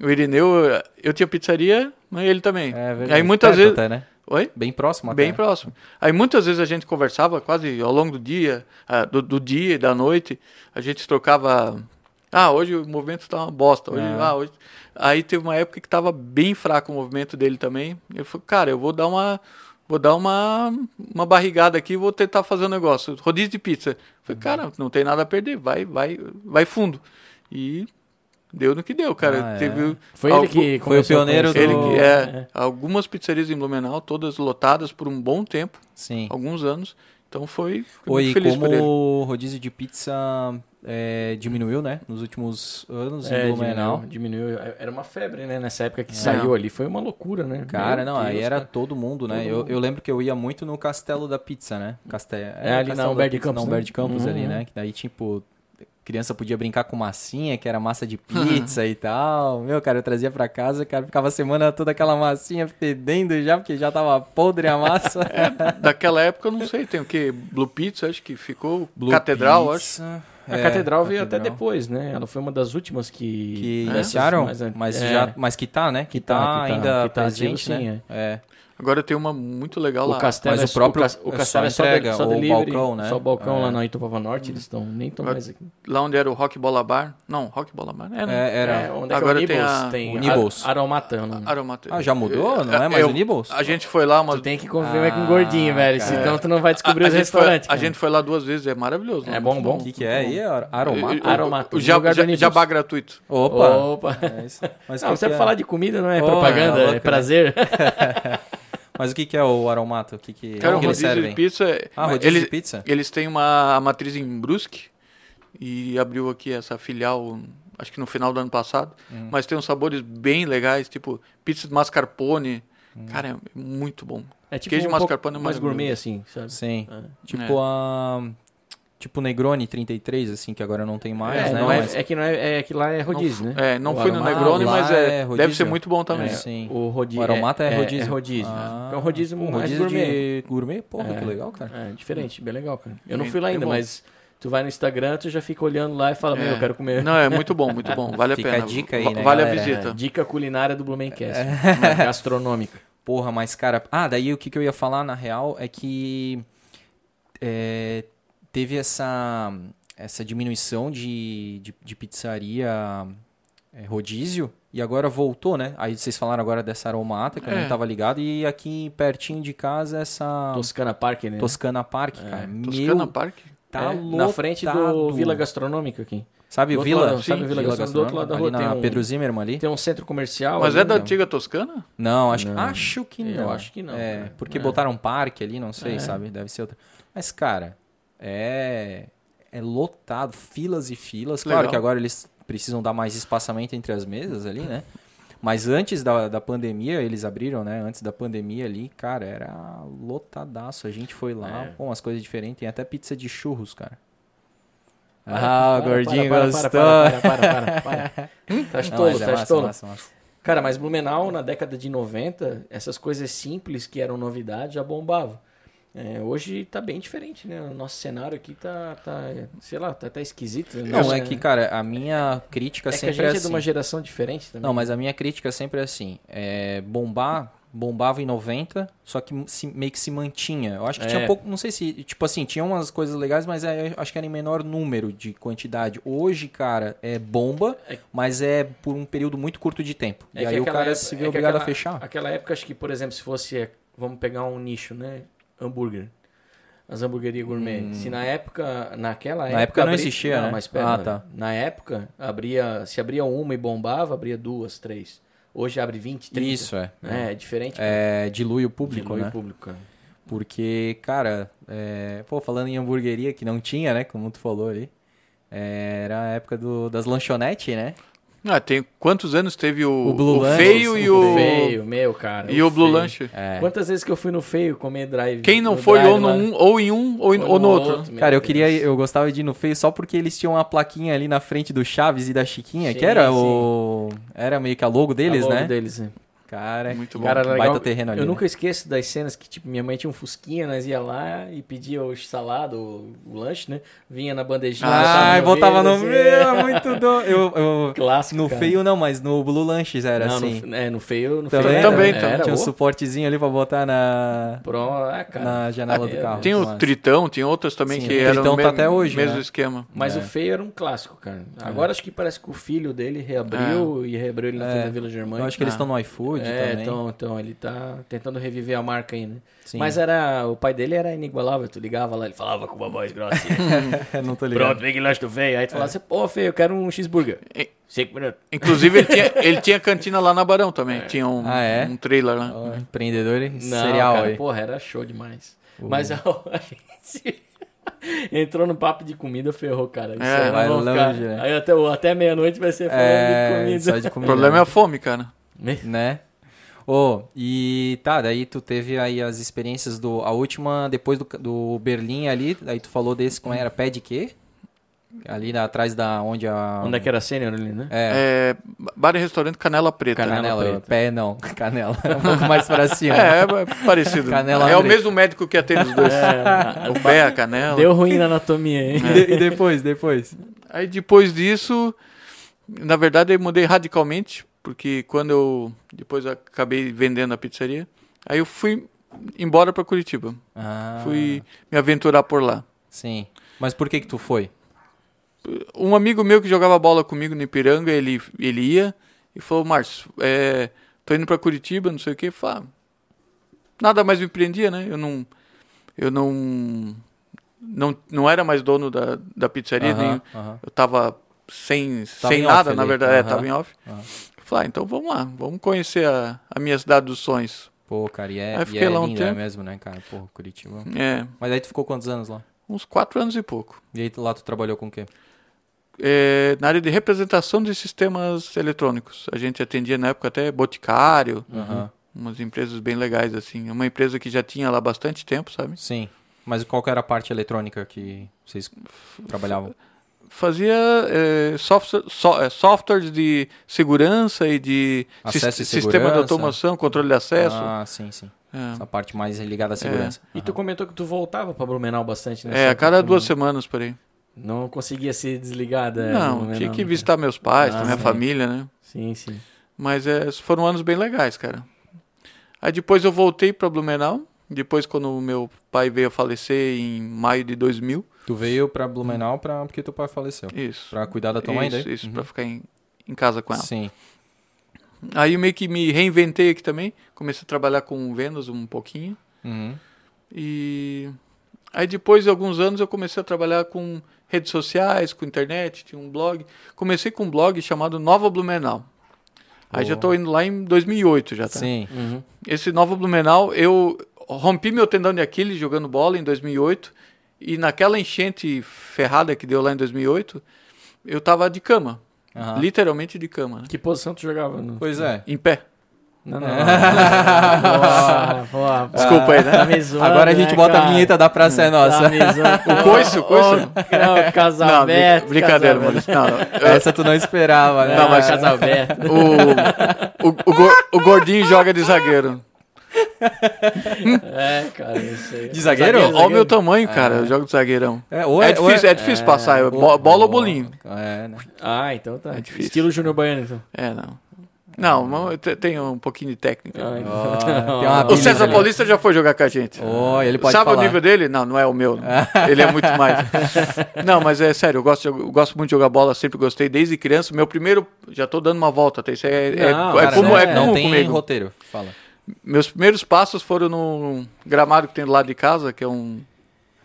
o Irineu, eu tinha pizzaria, mas ele também. É verdade. Aí muitas vezes- até, né? Oi? Bem próximo até. Bem próximo. Aí muitas vezes a gente conversava quase ao longo do dia, ah, do, do dia e da noite, a gente trocava. Ah, hoje o movimento tá uma bosta. Hoje, É. ah, hoje... Aí teve uma época que tava bem fraco o movimento dele também. Eu falei, cara, eu vou dar uma. Vou dar uma, uma barrigada aqui e vou tentar fazer um negócio. Rodízio de pizza. Eu Falei, cara, não tem nada a perder, vai, vai, vai fundo. E deu no que deu, cara. Ah, é. Teve Foi algu- ele que Foi o pioneiro conhecer ele do- que é, É. algumas pizzarias em Blumenau, todas lotadas por um bom tempo, Sim. alguns anos. Então foi, Oi, muito feliz como por ele. o rodízio de pizza é, diminuiu, né? Nos últimos anos É, em Blumenau. diminuiu, diminuiu. Era uma febre, né? Nessa época que É. saiu ali, foi uma loucura, né? Cara, Meu não, aí Deus, era cara. todo mundo, né? Todo eu, mundo. eu lembro que eu ia muito no Castelo da Pizza, né? Castel... É, ali na Castelo da Humberto de Campos, Na né? Humberto de Campos ali, Uhum. né? Que daí, tipo, criança podia brincar com massinha, que era massa de pizza e tal. Meu, cara, eu trazia pra casa, cara, ficava a semana toda aquela massinha fedendo já, porque já tava podre a massa. Daquela época, eu não sei, tem o que? Blue Pizza, acho que ficou. Blue Catedral, acho. Pizza, A é, Catedral veio até Catedral. depois, né? Ela foi uma das últimas que... Que É, iniciaram, mas, é. já, mas que tá, né? Que, tá, tá, que tá, ainda que tá presente, ativo, né? sim, É. Agora tem uma muito legal O lá. castelo Mas é o próprio- o, o é castelo é só, entrega, de, só o delivery, balcão, né? Só o balcão É. lá na Itupava Norte, eles estão nem tão mais aqui. Lá onde era o Rock Bola Bar. Não, Rock Bola Bar. É, né? É, era. É, onde é Agora que é o tem Nibbles? a- Tem o Nibbles. Ar- Aromata, é o nome. Aromate. Ah, já mudou? Não é mais Eu- o Nibbles? A gente foi lá umas Tu tem que conviver com Ah, gordinho, velho, cara. senão tu não vai descobrir a os restaurantes. a gente foi lá duas vezes, é maravilhoso. É né? bom, bom. O que, que é aí? Ar- Aromata? O- o- Aromata. O ja- Lugar do ja- Nibbles. jabá gratuito. Opa! Opa! É. Mas, você é? falar de comida, não é propaganda, é é, né? prazer. Mas o que, que é o Aromata? O que, que, Cara, o que eles servem? de pizza... é- Ah, rodízio eles, de pizza? Eles têm uma matriz em Brusque e abriu aqui essa filial, acho que no final do ano passado. Hum. Mas tem uns sabores bem legais, tipo pizza de mascarpone. Hum. Cara, é muito bom. É tipo Queijo um mascarpone é mais maravilhoso. gourmet, assim, sabe? Sim. É. Tipo a... Tipo Negroni 33, assim, que agora não tem mais, É, né? não é, Mas- é que não é, é que lá é rodízio, não, né? É, não O fui no Negroni, mas é é, deve ser muito bom também. É, Sim. O rodízio. O Aromata é é, rodízio? É rodízio. Ah, é um rodízio, mais rodízio gourmet. de gourmet? Porra, É. que legal, cara. É, diferente, bem legal, cara. Eu não fui lá ainda, mas tu vai no Instagram, tu já fica olhando lá e fala, meu, É. eu quero comer. Não, é muito bom, muito bom. Vale Fica a pena. a dica aí, né, Vale a galera? visita. É, dica culinária do Blumencast. Gastronômica. Porra, mas cara. Ah, daí o que, que eu ia falar na real é que é, teve essa, essa diminuição de, de, de pizzaria é, rodízio e agora voltou, né? Aí vocês falaram agora dessa aromata que eu É. não tava ligado e aqui pertinho de casa essa Toscana Park, né? Toscana Park, cara. Toscana Meu, Park. tá É, louco. na frente do Vila Gastronômica aqui. Sabe Do o Vila? lado, sabe o Vila Gastronômica? Do outro lado da ali rua na tem um- Pedro Zimmermann ali? Tem um centro comercial. Mas ali, é da né? antiga Toscana? Não, acho, Não. acho que Eu não. acho que não, É, cara. porque É. botaram um parque ali, não sei, É. sabe? Deve ser outra. Mas, cara, é. É lotado, filas e filas. Claro Legal. que agora eles precisam dar mais espaçamento entre as mesas ali, né? Mas antes da, da pandemia, eles abriram, né? Antes da pandemia ali, cara, era lotadaço. A gente foi lá, É. pô, umas coisas diferentes. Tem até pizza de churros, cara. Para, ah, o gordinho para, para, gostou. Para, para, para, para, para. Tá estolo, é tá estolo. Cara, mas Blumenau, na década de 90, essas coisas simples que eram novidade já bombavam. É, hoje tá bem diferente, né? O nosso cenário aqui tá, tá sei lá, tá até esquisito. né? Não, é que, cara, a minha crítica é que a sempre gente é é de assim. uma geração diferente também. Não, mas a minha crítica sempre é assim: é, bombar, bombava em 90, só que se- meio que se mantinha. Eu acho que É. tinha pouco, não sei se, tipo assim, tinha umas coisas legais, mas é, acho que era em menor número de quantidade. Hoje, cara, é bomba, É- mas é por um período muito curto de tempo. É e aí o cara época- se vê é obrigado aquela- a fechar. Aquela época, acho que, por exemplo, se fosse, é, vamos pegar um nicho, né? Hambúrguer. As hamburguerias gourmet. Se na época, naquela época... Hum. época não abri- existia, não, né? mas pera, Ah, tá. Na época, abria, se abria uma e bombava, abria duas, três. Hoje abre 20, 30. Isso, é. É, é diferente. É, dilui o público, Dilui né? o público, cara. Porque, cara, é, pô, falando em hamburgueria, que não tinha, né? Como tu falou ali. é, era a época do, das lanchonetes, né? Ah, tem quantos anos teve o, O Blue Lunch, feio e o, feio, meu, cara. e o Blue feio. Lunch? É. Quantas vezes que eu fui no feio comer drive? Quem não no foi drive ou, no lá? um, ou em um ou, ou no outro? meu Cara, eu queria, eu gostava de ir no feio só porque eles tinham uma plaquinha ali na frente do Chaves e da Chiquinha, que Sim, era sim. o era meio que a logo deles, A logo né? deles, né? Cara, Muito bom. Cara, baita terreno ali. Eu né? nunca esqueço das cenas que, tipo, minha mãe tinha um fusquinha, nós ia lá e pedia o salado, o, o lanche, né? Vinha na bandejinha. Ah, botava no meio, meio, assim, é muito do... eu, eu Clássico, No cara. feio não, mas no Blue Lanches era Não, assim. no, é, no feio, no Também, feio. Também, era, também. era, Tinha um suportezinho ali pra botar na, Pronto, ah, cara. na janela do Ah, carro. Tem o Mas- Tritão, tem outras também Sim, que o eram Tritão no tá até hoje, mesmo né? esquema. Mas É. o feio era um clássico, cara. Agora acho que parece que o filho dele reabriu e reabriu ele na É. Vila Germânica. Eu acho que eles Ah. estão no iFood É, também. então, então ele tá tentando reviver a marca aí, né? Sim. Mas era. O pai dele era inigualável. Tu ligava lá, ele falava com uma voz grossa. não tô ligado. Pronto, vem que lanche do feio. Aí tu falava assim, pô, feio, eu quero um cheeseburger. E- Cinco minutos. Inclusive, ele tinha, ele tinha cantina lá na Barão também. Tinha um, Ah, é? um trailer lá. Ó, empreendedor Não, serial cara, aí. porra, era show demais. Mas a, a gente entrou no papo de comida, ferrou, cara. Isso É, vai longe, né? Aí até, até meia-noite vai ser falando É, de comida. só de O comida. problema é a fome, cara. né? Ô, e tá, daí tu teve aí as experiências do. A última, depois do, do Berlim ali, aí tu falou desse, como era? Pé de quê? Ali na- atrás da onde a. Onde é que era a sênior ali, né? É, É, bar e restaurante Canela Preta. Canela canela. preta. Pé não, canela. Um pouco mais pra cima. É, é parecido. Canela é o André. mesmo médico que atende os dois. É, O pé, a canela. Deu ruim na anatomia, hein? De- e depois, depois? Aí depois disso, na verdade eu mudei radicalmente, porque quando eu depois eu acabei vendendo a pizzaria, aí eu fui embora para Curitiba. Ah, Fui me aventurar por lá. Sim. Mas por que que tu foi? Um amigo meu que jogava bola comigo no Ipiranga, ele, ele ia e falou, Márcio, é, tô indo para Curitiba, não sei o que, Falei, "Ah, nada mais me prendia, né? Eu não, eu não, não, não era mais dono da, da pizzaria, nem, Aham, aham. eu tava sem, Tava sem em nada, off na verdade, é, Aham. tava em off. Aham. Falei, ah, então vamos lá, vamos conhecer a, a minha cidade dos sonhos. Pô, cara, e é, Aí e fiquei é lá um é tempo. mesmo, né, cara? Pô, Curitiba. É, Mas aí tu ficou quantos anos lá? uns quatro anos e pouco. E aí lá tu trabalhou com o quê? É, na área de representação de sistemas eletrônicos. A gente atendia na época até Boticário, Aham. umas empresas bem legais assim. É uma empresa que já tinha lá bastante tempo, sabe? Sim. Mas qual que era a parte eletrônica que vocês trabalhavam? Fazia é, software, so- é, softwares de segurança e de e sistema de automação, controle de acesso. Ah, sim, sim. É. Essa parte mais ligada à segurança. E tu comentou que tu voltava pra Blumenau bastante, né? É, a cada duas semanas por aí. Não conseguia ser desligada. é, Não, Blumenau, tinha que né? visitar meus pais, Ah, minha sim. família, né? Sim, sim. Mas é, foram anos bem legais, cara. Aí depois eu voltei para Blumenau. Depois, quando meu pai veio a falecer em maio de 2000. Tu veio pra Blumenau pra, porque teu pai faleceu. Isso. Pra cuidar da tua mãe isso, daí? isso Uhum. pra ficar em, em casa com ela. Sim. Aí eu meio que me reinventei aqui também. Comecei a trabalhar com vendas um pouquinho. Uhum. E Aí depois de alguns anos eu comecei a trabalhar com redes sociais, com internet, tinha um blog. Comecei com um blog chamado Nova Blumenau. Aí já estou indo lá em 2008 já, tá? Sim. Uhum. Esse Nova Blumenau, eu rompi meu tendão de Aquiles jogando bola em 2008 e naquela enchente ferrada que deu lá em 2008, eu tava de cama, Aham. literalmente de cama, né? Que posição tu jogava? No... Pois é. Em pé. Não, não. Boa, boa. Desculpa aí, né? Tá me zoando, Agora a gente né, bota cara? a vinheta da Praça é Tá Nossa. zoando. O coice, o coice. Não, casal Não, aberto. brincadeira, não. Essa tu não esperava, né? Não, mas- casal aberto. O, o, o, o gordinho joga de zagueiro. É, cara, isso aí. De zagueiro? Olha o meu tamanho, cara. Eu jogo de zagueirão. É, ou É ou difícil, é difícil passar. é bo- bola ou bolinho? É, né? Ah, então tá. É difícil. Estilo Júnior Baiano, então. É, não. Não, mas te- tem um pouquinho de técnica. Ah, então. Uma O César ali. Paulista já foi jogar com a gente. Ó, ele pode Sabe falar. o nível dele? Não, não é o meu. Ele é muito mais. Não, mas é sério, eu gosto, eu gosto muito de jogar bola, sempre gostei desde criança. Meu primeiro, já tô dando uma volta, até isso é, é, Não, é cara, como é, é- Não como tem comigo. roteiro. Fala. Meus primeiros passos foram num gramado que tem do lado de casa, que é um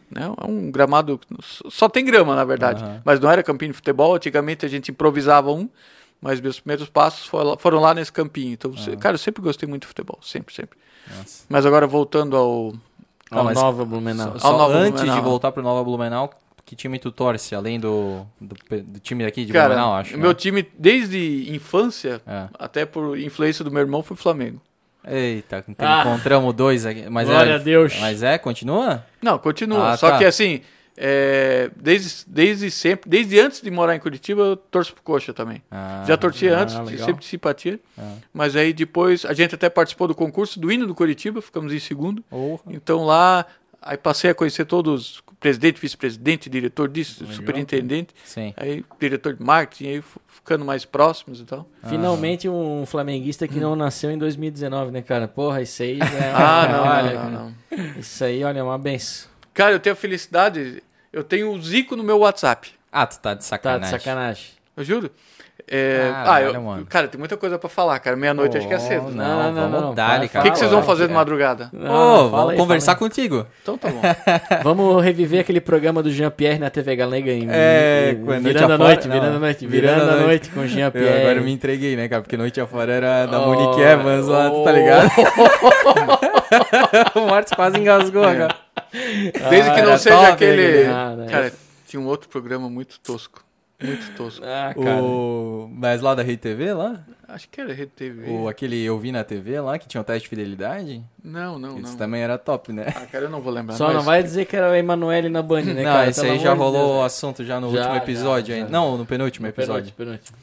né, é um gramado só tem grama na verdade, Aham. mas não era campinho de futebol. Antigamente a gente improvisava um, mas meus primeiros passos foram lá, nesse campinho. Então, se- cara, eu sempre gostei muito de futebol, sempre, sempre. Nossa. Mas agora voltando ao Ao Nova Blumenau. Só, só Nova antes Blumenau. de voltar pro Nova Blumenau, que time tu torce, além do, do, do time daqui de Cara, Blumenau, acho. meu né? time, desde infância, É. até por influência do meu irmão, foi o Flamengo. Eita, então Ah. encontramos dois aqui. Mas Glória é, a Deus. Mas é, continua? Não, continua. Ah, Só tá. que assim, é, desde, desde sempre, desde antes de morar em Curitiba, eu torço pro Coxa também. Ah, Já torci ah, antes, legal. sempre de simpatia. Ah. Mas aí depois, a gente até participou do concurso do hino do Curitiba, ficamos em segundo. Porra. Então lá, aí passei a conhecer todos, presidente, vice-presidente, diretor disso, Legal, superintendente. Sim. Aí diretor de marketing, aí ficando mais próximos e tal. Finalmente um flamenguista que não nasceu em 2019, né, cara? Porra, isso aí é Ah, não, olha, não, não, não. Isso aí, olha, é uma benção. Cara, eu tenho a felicidade, eu tenho o Zico no meu WhatsApp. Ah, tu tá de Tá sacanagem. de sacanagem. Eu juro. É, Caralho, ah, eu, mano. cara, tem muita coisa pra falar, cara. Meia-noite acho que é cedo. Não? Não, não, vamos não, dar, fala, O cara. que, que vocês vão fazer de madrugada? Ô, Não, fala vamos aí, conversar fala contigo. Então tá bom. Vamos reviver aquele programa do Jean-Pierre na TV Galega em, É, virando noite a noite, virando a não. noite, Virando virando a noite. com o Eu Jean-Pierre. agora me entreguei, né, cara? Porque noite afora era da Oh, Monique Evans lá, tu tá oh. ligado? o Marcos quase engasgou agora. Desde que não seja top, aquele. né? Ah, né? Cara, tinha um outro programa muito tosco. Muito tosco. Ah, cara. O... Mas lá da Rede TV, lá? Acho que era Rede TV. O, aquele Eu Vi na TV lá, que tinha o teste de fidelidade? Não, não, Isso não. também era top, né? Ah, cara, eu não vou lembrar. Só não vai dizer que era o Emanuele na Band, né, não, cara? esse Pelo aí já rolou Deus. o assunto já no Já, último já, episódio já. ainda. Não, no penúltimo episódio. Penúltimo, penúltimo.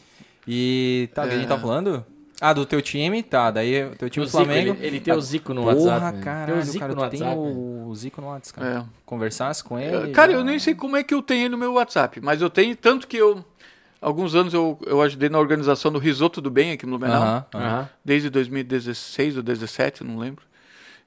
E tá, o que a gente tá É. falando? Ah, do teu time, tá. Daí o teu time O Zico, Flamengo. ele, ele tem o Zico no Porra, WhatsApp. né? caralho, tem o Zico cara, no tu tem WhatsApp. né? o Zico no WhatsApp, cara. É. Conversasse com ele. Cara, já- eu nem sei como é que eu tenho ele no meu WhatsApp, mas eu tenho, tanto que eu. Alguns anos eu, eu ajudei na organização do Risoto do Bem aqui no Blumenau. Aham, aham. Aham. desde 2016 ou 2017, eu não lembro.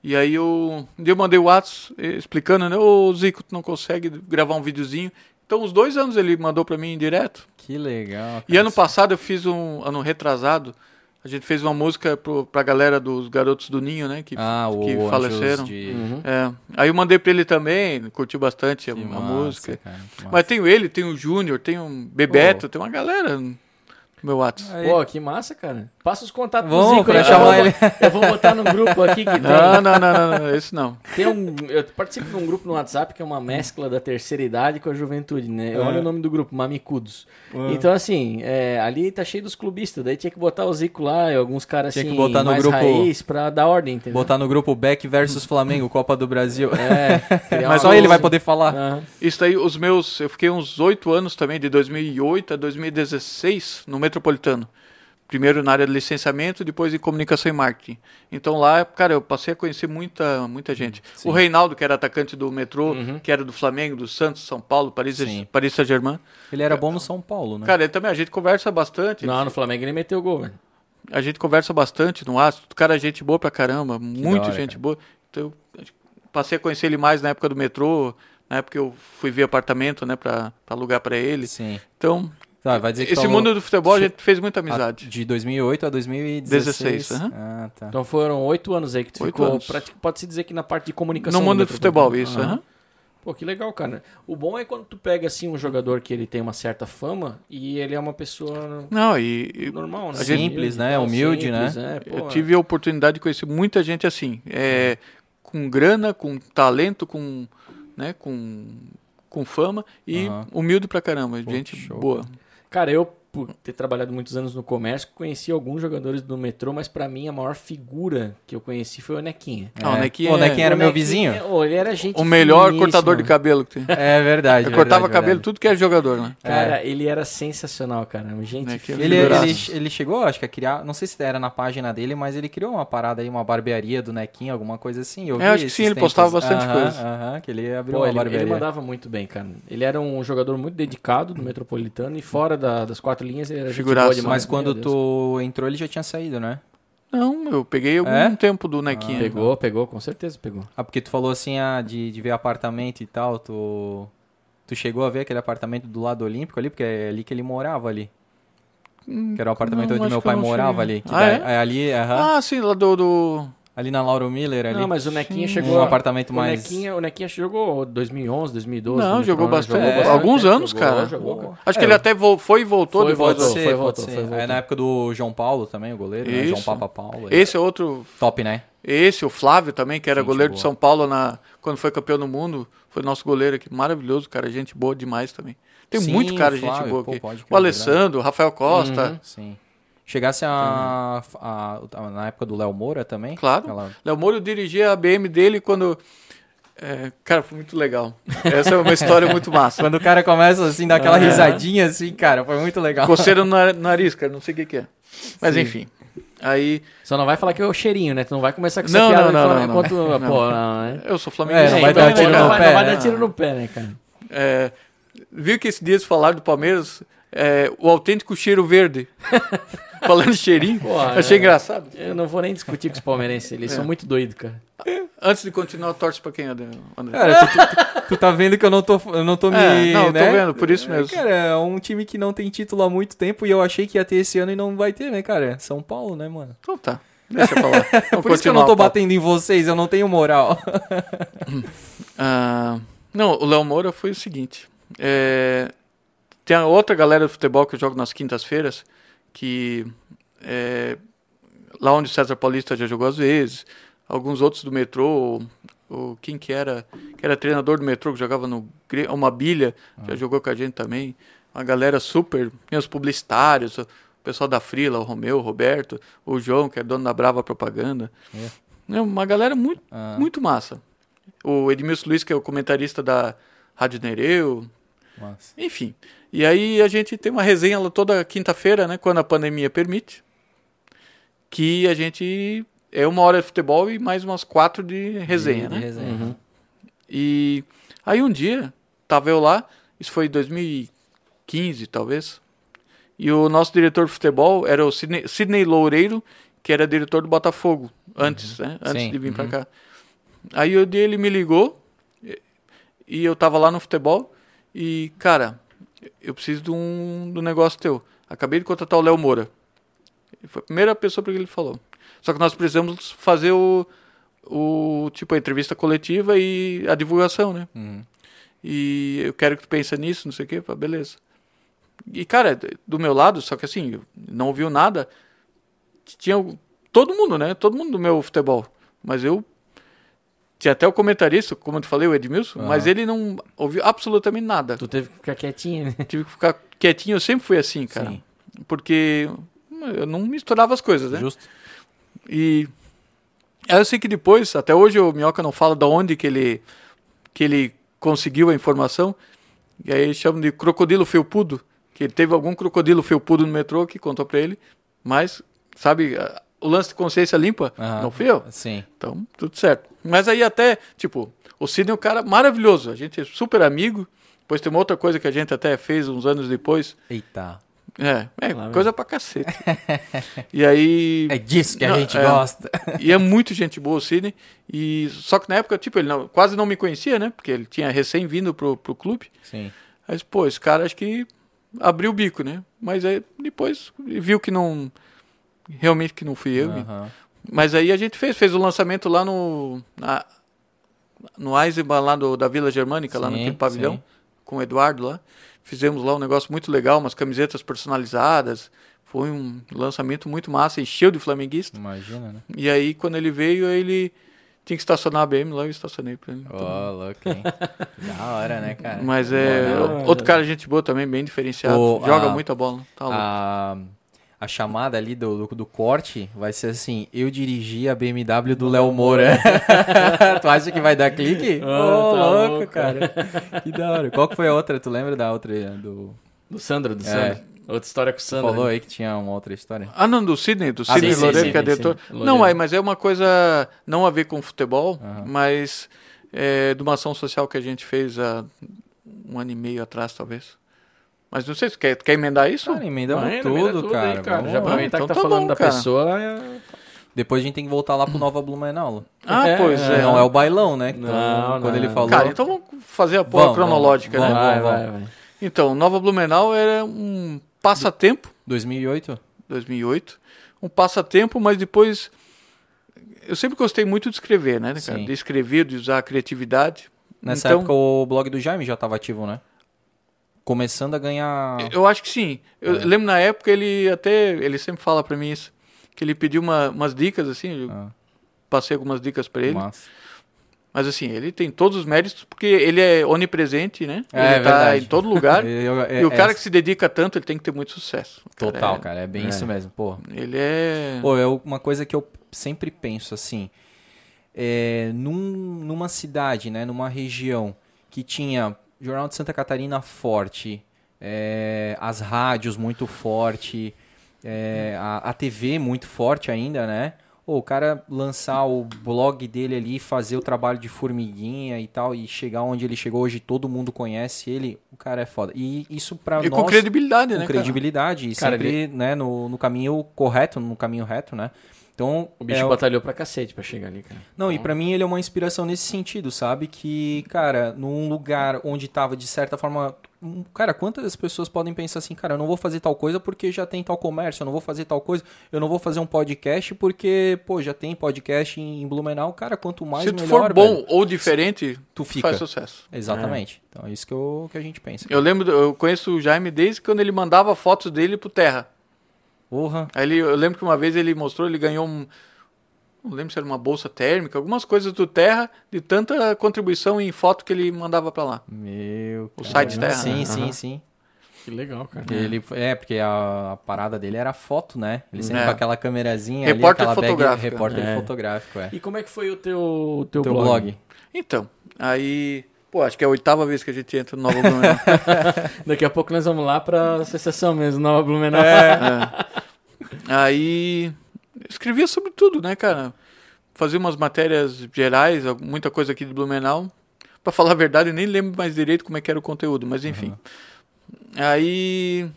E aí eu, um dia eu mandei o WhatsApp eh, explicando, né? Ô Zico, tu não consegue gravar um videozinho. Então, uns dois anos ele mandou pra mim direto. Que legal. E cara. ano passado eu fiz um, ano retrasado, a gente fez uma música pro, pra galera dos Garotos do Ninho, né? Que, Ah, o que Anjos faleceram. De... Uhum. É, aí eu mandei pra ele também, curtiu bastante a, Que a massa, música. cara. Mas tenho ele, tem o Júnior, tem o Bebeto, tem uma galera meu WhatsApp. Aí- Pô, que massa, cara. Passa os contatos Vamos, do Zico pra aí, chamar eu vou- ele. Eu vou botar no grupo aqui que tem. Não, não, não, não, não, esse não. Tem um, eu participo de um grupo no WhatsApp que é uma mescla da terceira idade com a juventude, né? Olha o nome do grupo, Mamicudos. Então, assim, é, ali tá cheio dos clubistas. Daí tinha que botar o Zico lá e alguns caras Tinha que assim, botar no mais grupo- raiz pra dar ordem, entendeu? Botar no grupo Beck versus Flamengo, Copa do Brasil. É, Mas só ele vai poder falar. Isso daí, os meus. Eu fiquei uns oito anos também, de 2008 a 2016, no Metropolitano. Primeiro na área de licenciamento, depois em comunicação e marketing. Então lá, cara, eu passei a conhecer muita, muita gente. Sim. O Reinaldo, que era atacante do metrô, Uhum. que era do Flamengo, do Santos, São Paulo, Paris, Sim. Paris Saint-Germain. Ele era bom no São Paulo, né? Cara, ele também, a gente conversa bastante. Não, no Flamengo ele meteu gol, velho. A gente conversa bastante no WhatsApp. Cara, é gente boa pra caramba, muita hora, gente cara. boa. Então, eu passei a conhecer ele mais na época do metrô, na época que eu fui ver apartamento, né, pra, pra alugar pra ele. Sim. Então, Tá, vai dizer que esse tu- mundo do futebol a gente fez muita amizade. De 2008 a 2016. 16, aham. Ah, tá. Então foram oito anos aí que tu ficou. anos. Pode-se dizer que na parte de comunicação. No mundo do futebol, isso. Pô, que legal, cara. O bom é quando tu pega assim um jogador que ele tem uma certa fama e ele é uma pessoa Não, e, normal, né? Simples, né? É, Humilde, simples, né? É, pô, eu tive a oportunidade de conhecer muita gente assim, é, com grana, com talento, com, né, com, com fama e humilde pra caramba, Pô, gente show, boa. Cara, eu, por ter trabalhado muitos anos no comércio, conheci alguns jogadores do metrô, mas pra mim a maior figura que eu conheci foi o Nequinha. Ah, o É. Nequinha Pô, o é- Nequinha era O meu Nequinha, vizinho. ô, ele era gente O melhor finíssima. cortador de cabelo que tem. É verdade. Eu cortava verdade, cabelo verdade. tudo que era jogador, né? Cara, ele era sensacional, cara. Gente, Nequinha. Ele, ele, ele chegou, acho que a criar, não sei se era na página dele, mas ele criou uma parada aí, uma barbearia do Nequinho, alguma coisa assim. Eu, É, vi acho que sim, ele postava bastante Aham, coisa. Aham, que ele abriu Pô, uma ele, barbearia. ele mandava muito bem, cara. Ele era um jogador muito dedicado do Metropolitano e fora da- das quatro linhas ele era gente Figuraça. boa demais. Mas quando tu entrou, ele já tinha saído, né? Não, eu peguei algum É? tempo do Nequinha. Pegou, pegou, com certeza pegou. Ah, porque tu falou assim, ah, de, de ver apartamento e tal, tu... Tu chegou a ver aquele apartamento do lado olímpico ali? Porque é ali que ele morava ali. Que era o apartamento não, onde meu pai morava ali. Que Ah, daí- é? é ali, aham. Ah, sim, lá do... do... Ali na Lauro Miller ali. Não, mas o Nequinha chegou. um apartamento o mais... Nequinha, o Nequinha jogou 2011, 2012. Não, jogou bastante. jogou É, alguns jogou, anos, jogou, cara. jogou, cara. Acho É, que ele eu- até foi e voltou Foi e depois. voltou. Pode ser, foi, pode voltou, ser. foi, voltou. É na época do João Paulo também, o goleiro, né? João. Papa Paulo. Esse é outro... Top, né? Esse, o Flávio também, que era Gente goleiro de boa. São Paulo na, quando foi campeão do mundo. Foi nosso goleiro aqui. Maravilhoso, cara. Gente boa demais também. Tem Sim, muito cara, Flávio, gente boa pô, aqui. pode o Alessandro, o Rafael Costa. Uhum. Sim. Chegasse a, a- a- na época do Léo Moura também? Claro. Aquela- Léo Moura dirigia a BM dele quando. é, cara, foi muito legal. Essa é uma história muito massa. Quando o cara começa assim, dá aquela É. risadinha assim, cara, foi muito legal. Coceira no nar- nariz, cara, não sei o que, que é. Mas Sim. enfim. Aí. Só não vai falar que é o cheirinho, né? Tu não vai começar com essa Não, piada não, não, não, enquanto. Não. Pô, não, né? Eu sou flamenguista. É, não vai então dar tiro no pé, não vai né? dar tiro no pé, né, cara? É, viu que esses dias falaram do Palmeiras? É, o autêntico cheiro verde. Falando de cheirinho. Pô, achei é. engraçado. Eu não vou nem discutir com os palmeirenses, eles são muito doidos, cara. Antes de continuar, torce pra quem, André? Cara, tu, tu- tu tá vendo que eu não tô, eu não tô me. É, não, eu tô né? vendo, por isso mesmo. Cara, é um time que não tem título há muito tempo e eu achei que ia ter esse ano e não vai ter, né, cara? São Paulo, né, mano? Então tá. Deixa eu falar. Vamos Por isso que eu não tô batendo em vocês, eu não tenho moral. Ah, não, o Léo Moura foi o seguinte. é, tem a outra galera do futebol que eu jogo nas quintas-feiras, que é, lá onde o César Paulista já jogou às vezes, alguns outros do metrô, o, quem que era, que era treinador do metrô, que jogava no uma bilha, já jogou com a gente também. Uma galera super, tem os publicitários, o pessoal da Frila, o Romeu, o Roberto, o João, que é dono da Brava Propaganda. É uma galera muito, Ah. muito massa. O Edmilson Luiz, que é o comentarista da Rádio Nereu, Nossa. enfim. E aí a gente tem uma resenha lá toda quinta-feira, né, quando a pandemia permite, que a gente é uma hora de futebol e mais umas quatro de resenha, De- né? de resenha. Uhum. E aí um dia, tava eu lá, isso foi em 2015, talvez, e o nosso diretor de futebol era o Sidney, Sidney Loureiro, que era diretor do Botafogo, antes, né? Antes Sim, de vir uhum. cá. Aí o dia ele me ligou, e- e eu tava lá no futebol, e, cara, eu preciso de um, de um negócio teu. Acabei de contratar o Léo Moura. Foi a primeira pessoa para que ele falou. Só que nós precisamos fazer o, o tipo a entrevista coletiva e a divulgação, né? Uhum. E eu quero que tu pense nisso, não sei o quê. Falei, beleza. E, cara, do meu lado, só que assim, não ouviu nada. Tinha todo mundo, né? Todo mundo do meu futebol. Mas eu. Tinha até o comentarista, como eu te falei, o Edmilson, Aham. mas ele não ouviu absolutamente nada. Tu teve que ficar quietinho, né? Tive que ficar quietinho, eu sempre fui assim, cara. Sim. Porque eu não misturava as coisas, né? Justo. E aí eu sei que depois, até hoje o Minhoca não fala de onde que ele, que ele conseguiu a informação. E aí chamam de crocodilo felpudo, que teve algum crocodilo felpudo no metrô que contou pra ele. Mas, sabe, o lance de consciência limpa, Aham. não fui eu. Sim. Então, tudo certo. Mas aí até, tipo, o Sidney é um cara maravilhoso. A gente é super amigo. Depois tem uma outra coisa que a gente até fez uns anos depois. Eita. É, é Lá coisa pra cacete. e aí... É disso que a Não, gente é. gosta. E é muito gente boa o Sidney. E, só que na época, tipo, ele não- quase não me conhecia, né? Porque ele tinha recém vindo pro, pro clube. Sim. Mas, pô, esse cara acho que abriu o bico, né? Mas aí depois viu que não. Realmente que não fui eu. Aham. Mas aí a gente fez, fez o lançamento lá no. Na, no Eisenbahn, lá do, da Vila Germânica, lá Sim, naquele pavilhão, sim. com o Eduardo lá. Fizemos lá um negócio muito legal, umas camisetas personalizadas. Foi um lançamento muito massa, encheu de flamenguista. Imagina, né? E aí, quando ele veio, ele tinha que estacionar a BM lá, eu estacionei pra ele. Ó, louco, hein? da hora, né, cara? Mas é. Boa? Outro cara, gente boa também, bem diferenciado. O- joga a- muita bola. Tá louco. A, a chamada ali do, do, do corte vai ser assim: eu dirigi a BMW do Léo Moura. tu acha que vai dar clique? Ô, Ah, tá louco, louco, cara. que da hora. Qual que foi a outra? Tu lembra da outra? Do... Do Sandro, do É. Sandro. Outra história com o Sandro. falou né? aí que tinha uma outra história. Ah, não, do Sidney, do Ah, Sidney sim, Loureiro, que é diretor. Não, aí, mas é uma coisa não a ver com futebol, Aham. mas é, de uma ação social que a gente fez há um ano e meio atrás, talvez. Mas não sei se quer, quer emendar isso? Cara, emendamos Vai, tudo, emenda tudo cara. aí, cara. Vamos Já aproveitar então que tá, tá falando bom, da cara. pessoa. é- Depois a gente tem que voltar lá pro Nova Blumenau. Ah, É, pois é. Não é o bailão, né? Então, Não, quando não. ele falou. Cara, então vamos fazer a porra Vamos, cronológica, vamos, né? Vai, vamos. vai, vai. Então, Nova Blumenau era um passatempo, 2008? 2008, um passatempo, mas depois eu sempre gostei muito de escrever, né, cara? Sim. De escrever, de usar a criatividade. Nessa então, época o blog do Jaime já estava ativo, né? Começando a ganhar. Eu acho que sim. Eu É. lembro na época ele até ele sempre fala pra mim isso, que ele pediu uma- umas dicas assim, eu Ah, passei algumas dicas pra ele. massa. Mas assim, ele tem todos os méritos porque ele é onipresente, né? É, ele tá verdade. em todo lugar. Eu- é- e o cara é- que se dedica tanto, ele tem que ter muito sucesso. Cara, Total, é- cara, é bem é. isso mesmo, pô. Ele é Pô, é uma coisa que eu sempre penso assim, é, num- numa cidade, né, numa região que tinha Jornal de Santa Catarina forte, é, as rádios muito forte, é, a, a TV muito forte ainda, né? Ô, o cara lançar o blog dele ali, fazer o trabalho de formiguinha e tal, e chegar onde ele chegou hoje, todo mundo conhece ele, o cara é foda. E isso pra e nós com credibilidade, com né, credibilidade e Cara, sempre né, no, no caminho correto, no caminho reto, né? Então, O bicho é, batalhou pra cacete pra chegar ali, cara. não, e pra mim ele é uma inspiração nesse sentido, sabe? Que, cara, num lugar onde tava de certa forma, um- cara, quantas pessoas podem pensar assim, cara, eu não vou fazer tal coisa porque já tem tal comércio, eu não vou fazer tal coisa, eu não vou fazer um podcast porque, pô, já tem podcast em Blumenau, cara, quanto mais cara? Se tu melhor, for bom velho. ou diferente, tu fica. faz sucesso. Exatamente. Então é isso que, eu, que a gente pensa. Eu lembro, eu conheço o Jaime desde quando ele mandava fotos dele pro Terra. Porra. Aí ele, eu lembro que uma vez ele mostrou, ele ganhou um. Não lembro se era uma bolsa térmica, algumas coisas do Terra, de tanta contribuição em foto que ele mandava pra lá. Meu. O cara. site Terra, Sim, né? sim, Aham. sim. Que legal, cara. Ele, é, porque a, a parada dele era foto, né? Ele sempre É. com aquela câmerazinha Repórter ali, aquela bag- fotográfico. repórter É. fotográfico, é. E como é que foi o teu, o teu, Teu blog? blog. Então, aí. Pô, acho que é a oitava vez que a gente entra no Nova Blumenau. Daqui a pouco nós vamos lá pra associação mesmo, Nova Blumenau. É. Aí. eu Escrevia sobre tudo, né, cara? Fazia umas matérias gerais, muita coisa aqui de Blumenau. Pra falar a verdade, nem lembro mais direito como é que era o conteúdo, mas enfim. Aí.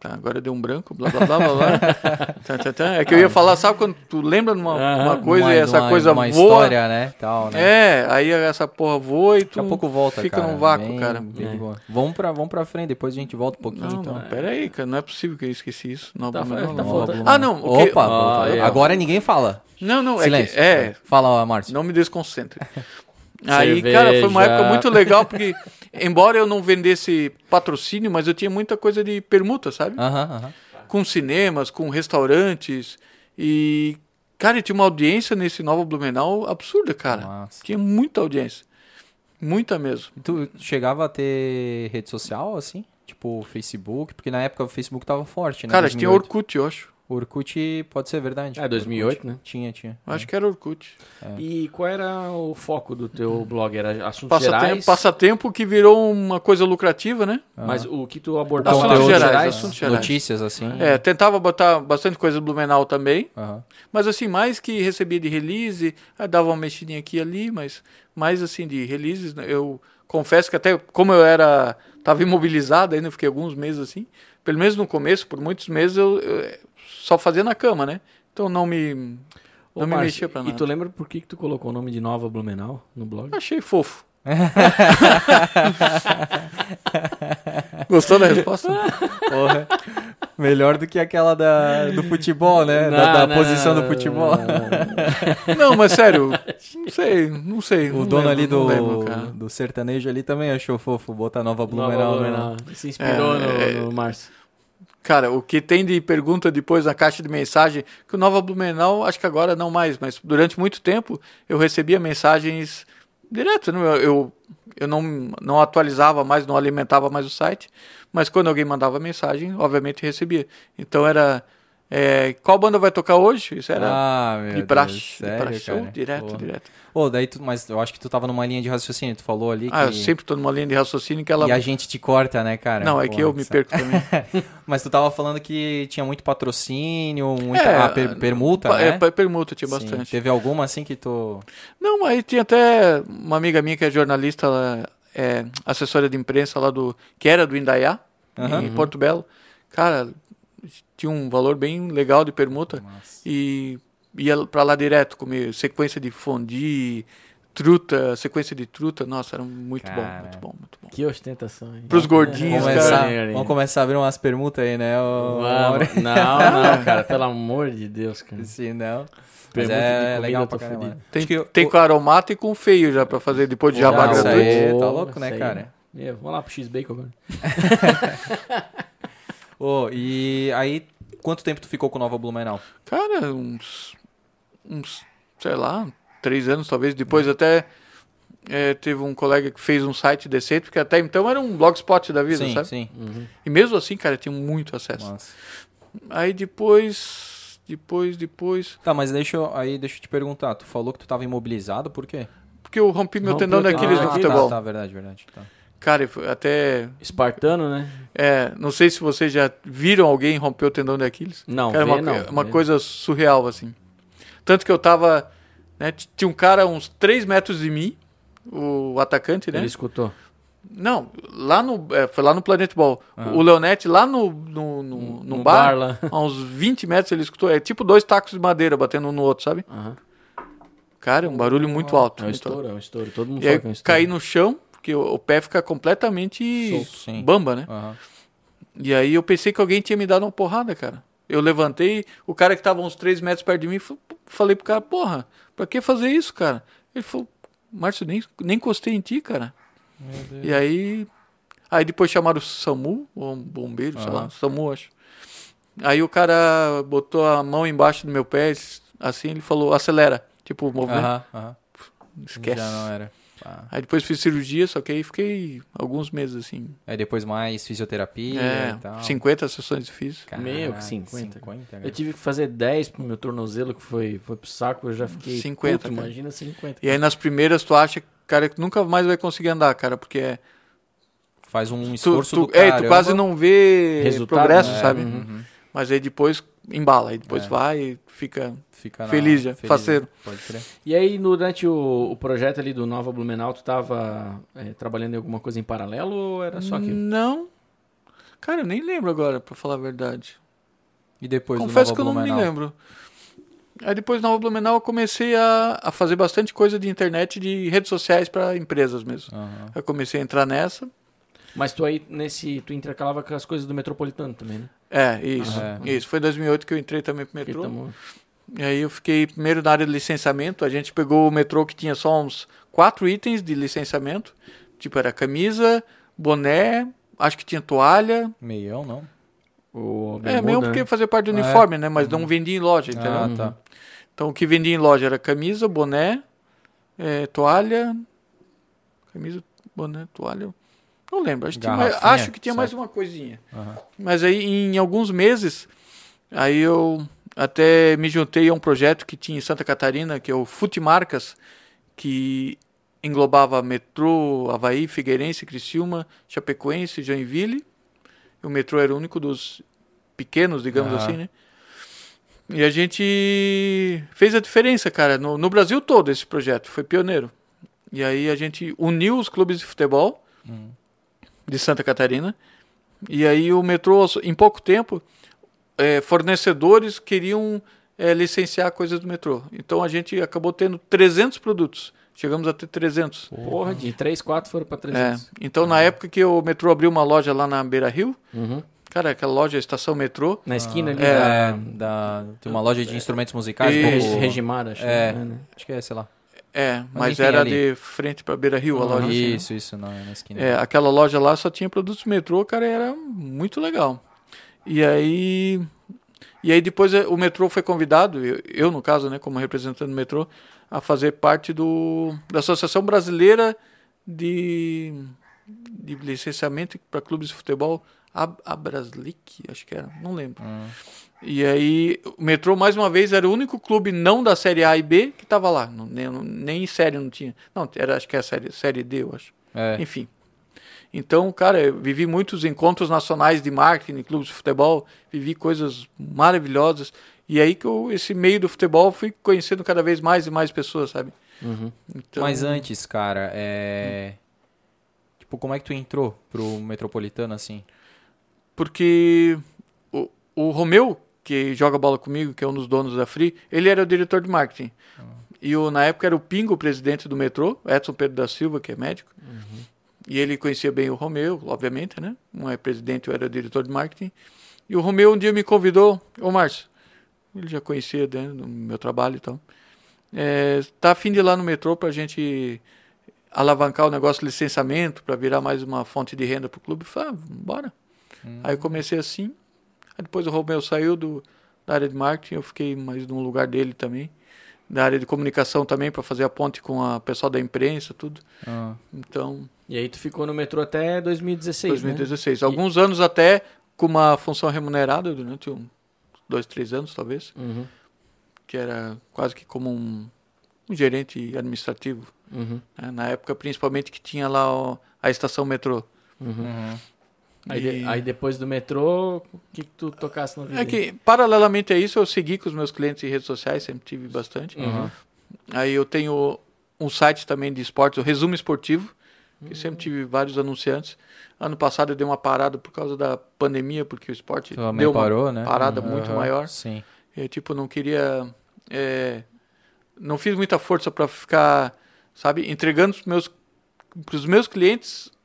Tá, agora deu um branco, blá blá blá blá blá. Tá, tá, tá. É que eu ia falar, sabe quando tu lembra de uma, uma coisa Uma- e essa uma- coisa uma voa? história, né? Tal, né? É, aí essa porra voa e tu Daqui a pouco volta, fica cara. num vácuo, Bem- cara. bem É. Vamos pra, vamos pra frente, depois a gente volta um pouquinho, Não, então. não, pera aí, cara, não é possível que eu esqueci isso. Não, Tá, Blumenau, tá não. Ah, não, o que- Opa, Ah, é. agora ninguém fala. Não, não, é Silêncio. que, é, Fala, Márcio. Não me desconcentre. Aí, Cerveja. cara, foi uma época muito legal, porque, embora eu não vendesse patrocínio, mas eu tinha muita coisa de permuta, sabe? Aham, aham. Com cinemas, com restaurantes. E, cara, tinha uma audiência nesse Nova Blumenau absurda, cara. Massa. Tinha muita audiência. Muita mesmo. Tu chegava a ter rede social, assim? Tipo, Facebook? Porque na época o Facebook tava forte, né? Cara, tinha 2008. Orkut, eu acho. Orkut pode ser verdade. É, 2008, Orkut. né? Tinha, tinha. Eu acho que era Orkut. E qual era o foco do teu blog? Era assuntos Passatempo, gerais? passatempo que virou uma coisa lucrativa, né? Mas o que tu abordava Assuntos lá? gerais, assuntos gerais. Notícias, assim. É, tentava botar bastante coisa do Blumenau também. Aham. Mas assim, mais que recebia de release, aí dava uma mexidinha aqui e ali, mas mais assim de releases, né, eu confesso que até como eu era, tava imobilizado ainda, fiquei alguns meses assim, pelo menos no começo, por muitos meses eu, eu só fazia na cama, né? Então não me Ô, não me Márcio, mexia pra E nada. tu lembra por que, que tu colocou o nome de Nova Blumenau no blog? Achei fofo. Gostou da resposta? Porra. Melhor do que aquela da, do futebol, né? da, da Não, posição não, do futebol. não, não. Não, mas sério, não sei, não sei. O não dono lembro, ali não do, lembro, do sertanejo ali também achou fofo botar Nova Nova Blumenau. né? Blumenau. Se inspirou É, no, é. no Márcio. Cara, o que tem de pergunta depois na caixa de mensagem, que o Nova Blumenau, acho que agora não mais, mas durante muito tempo eu recebia mensagens direto, né? eu, eu, eu não, não atualizava mais, não alimentava mais o site, mas quando alguém mandava mensagem, obviamente recebia. Então era, é, qual banda vai tocar hoje? Isso era Ah, meu de praxe, Deus, de sério, praxe, show, cara? direto, Pô. direto. Ô, daí tu, mas eu acho que tu tava numa linha de raciocínio, tu falou ali que... Ah, eu sempre tô numa linha de raciocínio que ela... E a gente te corta, né, cara? Não, é que eu me perco também. Mas tu tava falando que tinha muito patrocínio, muita É, ah, per- permuta, Pa- né? É, permuta tinha Sim. bastante. Teve alguma assim que tu... Não, aí tinha até uma amiga minha que é jornalista, ela é assessora de imprensa lá do. que era do Indaiá, Aham. em Porto Belo. Cara, tinha um valor bem legal de permuta Nossa. e ia pra lá direto comer sequência de fondue, truta, sequência de truta. Nossa, era muito bom, Cara. muito bom, muito bom. Que ostentação, hein? Pros gordinhos, Vamos cara. começar, vamos começar a abrir umas permutas aí, né? ô- Vamos. Não, não, cara, pelo amor de Deus, cara. Se não... Permuta é legal pra caramba. Tem, que tem o- com aromata e com feio já pra fazer depois de jabá Não, gratuito. aí tá louco, né, aí. cara? Meu, vamos lá pro X-Bacon agora. Ô, e aí, quanto tempo tu ficou com Nova Blumenau? Cara, uns. uns, sei lá, três anos talvez. Depois até é, teve um colega que fez um site decente, porque até então era um blogspot da vida, sim, sabe? sim. Uhum. E mesmo assim, cara, tinha muito acesso. Nossa. Aí depois, depois, depois. Tá, mas deixa eu, aí deixa eu te perguntar. Tu falou que tu tava imobilizado, por quê? Porque eu rompi meu Rompeu tendão o tendão daqueles no daqueles. futebol. Tá, tá, verdade, verdade. Tá. Cara, até. Espartano, né? É, não sei se vocês já viram alguém romper o tendão de Aquiles. Não, Cara, vê, uma, não. uma vê. coisa surreal, assim. Tanto que eu tava. Né, tinha um cara uns 3 metros de mim, o atacante, né? Ele escutou. Não, lá no. é, foi lá no Planet Ball. Aham. O Leonete, lá no, no, no, no bar, lá. a uns 20 metros, ele escutou. É tipo dois tacos de madeira batendo um no outro, sabe? Aham. Cara, é um barulho muito alto. É um estouro, é um estouro. Todo mundo E fala que é um estouro. caí no chão, porque o, o pé fica completamente Solto, bamba, né? Aham. E aí eu pensei que alguém tinha me dado uma porrada, cara. Eu levantei, o cara que tava uns 3 metros perto de mim, fa- falei pro cara, porra, pra que fazer isso, cara? Ele falou, Márcio, nem, nem encostei em ti, cara. E aí. Aí depois chamaram o SAMU, ou um bombeiro, sei lá. SAMU, acho. Aí o cara botou a mão embaixo do meu pé, assim, ele falou, acelera. Tipo, o movimento. Aham, aham. Esquece. Já não era. Ah. Aí depois fiz cirurgia, só que aí fiquei alguns meses assim. Aí depois mais fisioterapia É, e tal. 50 sessões de físico. Caraca, Meu, que 50. 50 Eu cara. tive que fazer 10 pro meu tornozelo, que foi, foi pro saco, eu já fiquei 50, puto, cara. imagina 50. E aí nas primeiras tu acha, cara, que nunca mais vai conseguir andar, cara, porque é. Faz um Tu, esforço tu, do é, caramba. tu quase não vê Resultado, progresso, né? sabe? Uhum. Mas aí depois embala, aí depois É. vai e fica. Fica na- Feliz já, faceiro. Pode crer. E aí, durante o, o projeto ali do Nova Blumenau, tu tava é, trabalhando em alguma coisa em paralelo ou era só aquilo? Não. Cara, eu nem lembro agora, pra falar a verdade. E depois Confesso do que eu não me lembro. Aí depois na Nova Blumenau eu comecei a, a fazer bastante coisa de internet, de redes sociais para empresas mesmo. Aham. Eu comecei a entrar nessa. Mas tu aí, nesse, tu intercalava com as coisas do Metropolitano também, né? É, isso. Ah, Isso. Foi em 2008 que eu entrei também pro Porque metrô. E aí eu fiquei primeiro na área de licenciamento. A gente pegou o metrô que tinha só uns quatro itens de licenciamento. Tipo, era camisa, boné, acho que tinha toalha. Meião, não? o é, bermuda, mesmo né? porque fazia parte do Ah, é? uniforme, né? Mas não vendia em loja, entendeu? Ah, tá. Então o que vendia em loja era camisa, boné, eh, toalha. Camisa, boné, toalha. Não lembro. Acho que tinha, mais, acho que tinha mais certo. uma coisinha. Aham. Mas aí em alguns meses, aí eu até me juntei a um projeto que tinha em Santa Catarina, que é o Futimarcas, que englobava metrô, Havaí, Figueirense, Criciúma, Chapecoense, Joinville. O metrô era o único dos pequenos, digamos Aham. assim, né? E a gente fez a diferença, cara, no, no Brasil todo esse projeto, foi pioneiro. E aí a gente uniu os clubes de futebol Hum. De Santa Catarina. E aí o metrô, em pouco tempo, eh, fornecedores queriam eh, licenciar coisas do metrô. Então a gente acabou tendo 300 produtos. Chegamos a ter 300. Porra, de 3, 4 foram pra É, 300. então na época que o metrô abriu uma loja lá na Beira Rio, Uhum. Cara, aquela loja Estação Metrô. Na esquina ali É. da, É, da, tem uma loja de instrumentos musicais. E- um pouco- Regimar, acho. É. né? Acho que é, sei lá. É, mas, enfim, era ali. de frente pra Beira Rio a loja. assim, né? Isso, isso, na, na esquina. É, aquela loja lá só tinha produtos metrô, cara, e era muito legal. E aí. E aí depois eh, o metrô foi convidado, eu, eu, no caso, né, como representante do metrô, a fazer parte do, da Associação Brasileira de, de Licenciamento para Clubes de Futebol, a, Abraslic, acho que era, não lembro. Hum. E aí o metrô, mais uma vez, era o único clube não da Série A e B que estava lá. Não, nem, nem em série não tinha. Não, era, acho que é a série, série D, eu acho. É. Enfim. Então, cara, eu vivi muitos encontros nacionais de marketing, clubes de futebol, vivi coisas maravilhosas. E aí que eu, esse meio do futebol, fui conhecendo cada vez mais e mais pessoas, sabe? Uhum. Então, Mas antes, cara, é. Tipo, como é que tu entrou pro Metropolitano assim? Porque o, o Romeu, que joga bola comigo, que é um dos donos da Free, ele era o diretor de marketing. E o, na época era o Pingo, o presidente do metrô, Edson Pedro da Silva, que é médico. E ele conhecia bem o Romeu, obviamente, né? Um é presidente, eu era diretor de marketing. E o Romeu um dia me convidou, ô Márcio, ele já conhecia né, do meu trabalho e tal. É, tá afim de ir lá no metrô pra gente alavancar o negócio de licenciamento, para virar mais uma fonte de renda pro clube? Eu falei, ah, bora. Aí eu comecei assim. Aí depois o Romeu saiu do, da área de marketing, eu fiquei mais no lugar dele também. Da área de comunicação também, para fazer a ponte com a pessoal da imprensa, tudo. Ah, Então, E aí tu ficou no metrô até 2016, 2016. Alguns anos até com uma função remunerada durante uns dois, três anos, talvez. né? Uhum. Que era quase que como um, um gerente administrativo. Uhum. né? Na época, principalmente, que tinha lá ó, a estação metrô. Uhum. Uhum. Aí, de- E- aí depois do metrô, o que, que tu tocasse na vida? É que, paralelamente a isso, eu segui com os meus clientes em redes sociais, sempre tive bastante. Uhum. Aí eu tenho um site também de esportes, o Resumo Esportivo, que sempre tive vários anunciantes. Ano passado eu dei uma parada por causa da pandemia, porque o esporte também deu uma parou, né? parada Uhum. muito maior. Sim. Eu, tipo, não queria... é, não fiz muita força para ficar, sabe, entregando para meus, os meus clientes a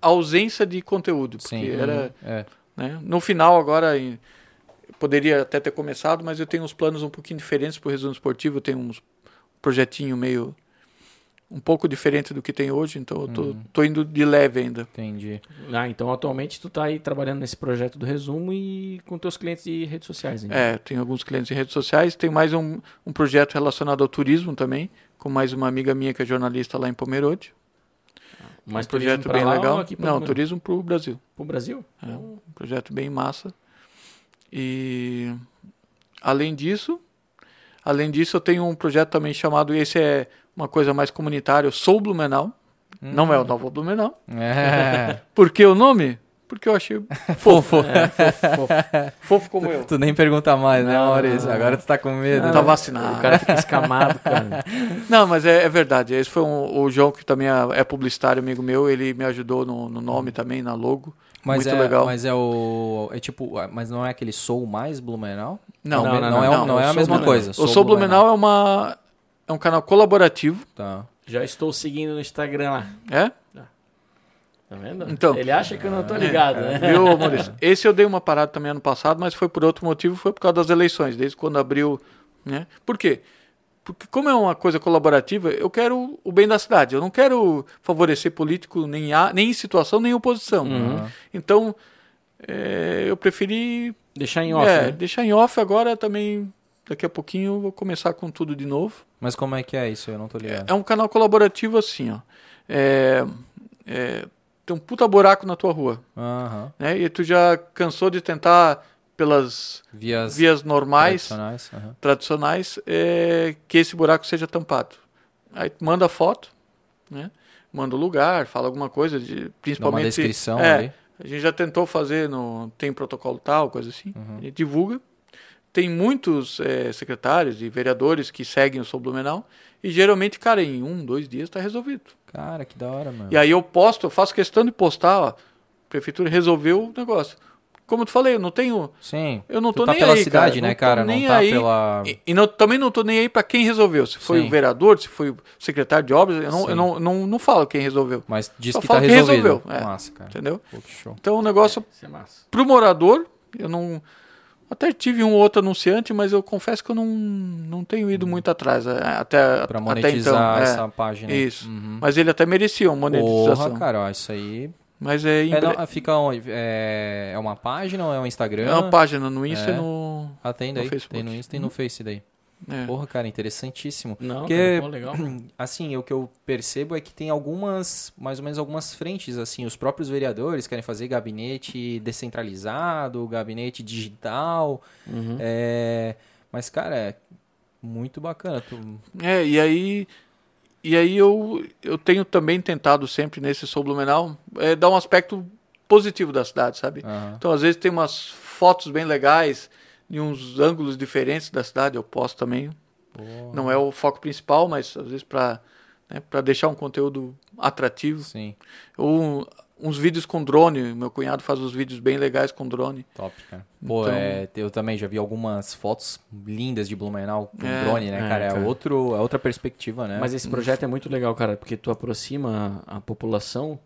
ausência de conteúdo. Porque Sim. era... É. né? No final, agora, em- poderia até ter começado, mas eu tenho uns planos um pouquinho diferentes para o resumo esportivo. Eu tenho uns projetinho meio um pouco diferente do que tem hoje, então eu tô, Uhum. tô indo de leve ainda. Entendi. Ah, então atualmente tu tá aí trabalhando nesse projeto do resumo e com teus clientes de redes sociais, então. É, tenho alguns clientes em redes sociais, tem mais um, um projeto relacionado ao turismo também, com mais uma amiga minha que é jornalista lá em Pomerode. Mas um projeto bem lá legal. Não, Minas? turismo para o Brasil. pro Brasil? É, um projeto bem massa. E além disso, além disso eu tenho um projeto também chamado, esse é uma coisa mais comunitária, eu sou Blumenau. Não é o Novo Blumenau. É. Por que o nome? Porque eu achei fofo. É, fofo, fofo. fofo como eu. tu nem pergunta mais, né, Não, Maurício? não, Agora tu tá com medo. Tá né? vacinado. O cara fica escamado, cara. Não, mas é, é verdade. Esse foi um, o João, que também é é publicitário, amigo meu. Ele me ajudou no, no nome também, na logo. Mas Muito é, legal. Mas é o. É tipo. Mas não é aquele Sou Mais Blumenau? Não, Não, não, não, não, é, não, não, é a mesma coisa. o Sou Blumenau é, uma, é um canal colaborativo. Tá. Já estou seguindo no Instagram lá. É? Tá vendo? Então. Ele acha que eu não tô ligado, né? Viu, Maurício? Esse eu dei uma parada também ano passado, mas foi por outro motivo, foi por causa das eleições, desde quando abriu, né? Por quê? Porque como é uma coisa colaborativa, eu quero o bem da cidade. Eu não quero favorecer político nem, a, nem em situação, nem em oposição. Uhum. Então, é, eu preferi Deixar em off, é, né? deixar em off agora também. Daqui a pouquinho eu vou começar com tudo de novo. Mas como é que é isso? Eu não tô ligado. É um canal colaborativo assim, ó. É, é, tem um puta buraco na tua rua, Aham. né? E tu já cansou de tentar pelas Vias, vias normais, tradicionais. aham. tradicionais, é, que esse buraco seja tampado. Aí tu manda foto, né? Manda o lugar, fala alguma coisa, de, Dá uma principalmente... descrição é, ali. A gente já tentou fazer, no, tem protocolo tal, coisa assim. Uhum. A gente divulga. Tem muitos é, secretários e vereadores que seguem o Sou Blumenau. E geralmente, cara, em um, dois dias está resolvido. Cara, que da hora, mano. E aí eu posto, eu faço questão de postar, ó. A prefeitura resolveu o negócio. como eu te falei, eu não tenho. Sim. Eu não tu tô tá nem pela aí, cidade, cara. né, Não cara? nem não tá aí. pela. E, e não- também não tô nem aí para quem resolveu. Se foi Sim. o vereador, se foi o secretário de obras, eu não, Sim. eu não, não, não falo quem resolveu. Mas diz Só que tá que resolvido. resolveu, é. Massa, cara. Entendeu? Pô, que show. Então o negócio Isso é massa. pro morador, eu não. Até tive um outro anunciante, mas eu confesso que eu não, não tenho ido muito atrás. é, Até, Pra até monetizar então. é. essa página. Isso. Uhum. Mas ele até merecia uma monetização. Porra, cara, ó, isso aí. Mas é, em É, não, fica onde? É, é uma página ou é um Instagram? é uma página no Insta É. e no. Ah, tem no daí. Facebook. Tem no Insta e no Face daí. É. Porra, cara, interessantíssimo. Não, Porque- cara, legal. Assim, o que eu percebo é que tem algumas, mais ou menos algumas frentes, assim, os próprios vereadores querem fazer gabinete descentralizado, gabinete digital, Uhum. é... mas, cara, é muito bacana. Tu... É, e aí. E aí eu, eu tenho também tentado sempre nesse Sou Blumenau é, dar um aspecto positivo da cidade, sabe? Aham. Então, às vezes, tem umas fotos bem legais, de uns ângulos diferentes da cidade, eu posto também. Porra, Não é o foco principal, mas às vezes para né, pra deixar um conteúdo atrativo. Sim, Ou uns vídeos com drone, meu cunhado faz uns vídeos bem legais com drone. top, cara. Pô, Então- é, eu também já vi algumas fotos lindas de Blumenau com É, drone, né, é, cara? É, cara. Outro, é outra perspectiva, né? Mas esse projeto é muito legal, cara, porque tu aproxima a população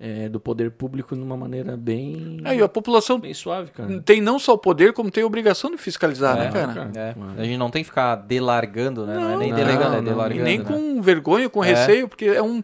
é, do poder público de uma maneira bem, Aí a população bem suave, cara. tem não só o poder, como tem a obrigação de fiscalizar, né, É, cara? cara. É, a gente não tem que ficar delargando, né? Não, é nem Não, delegando, é não, delargando. E nem né? com vergonha, com É. receio, porque é um,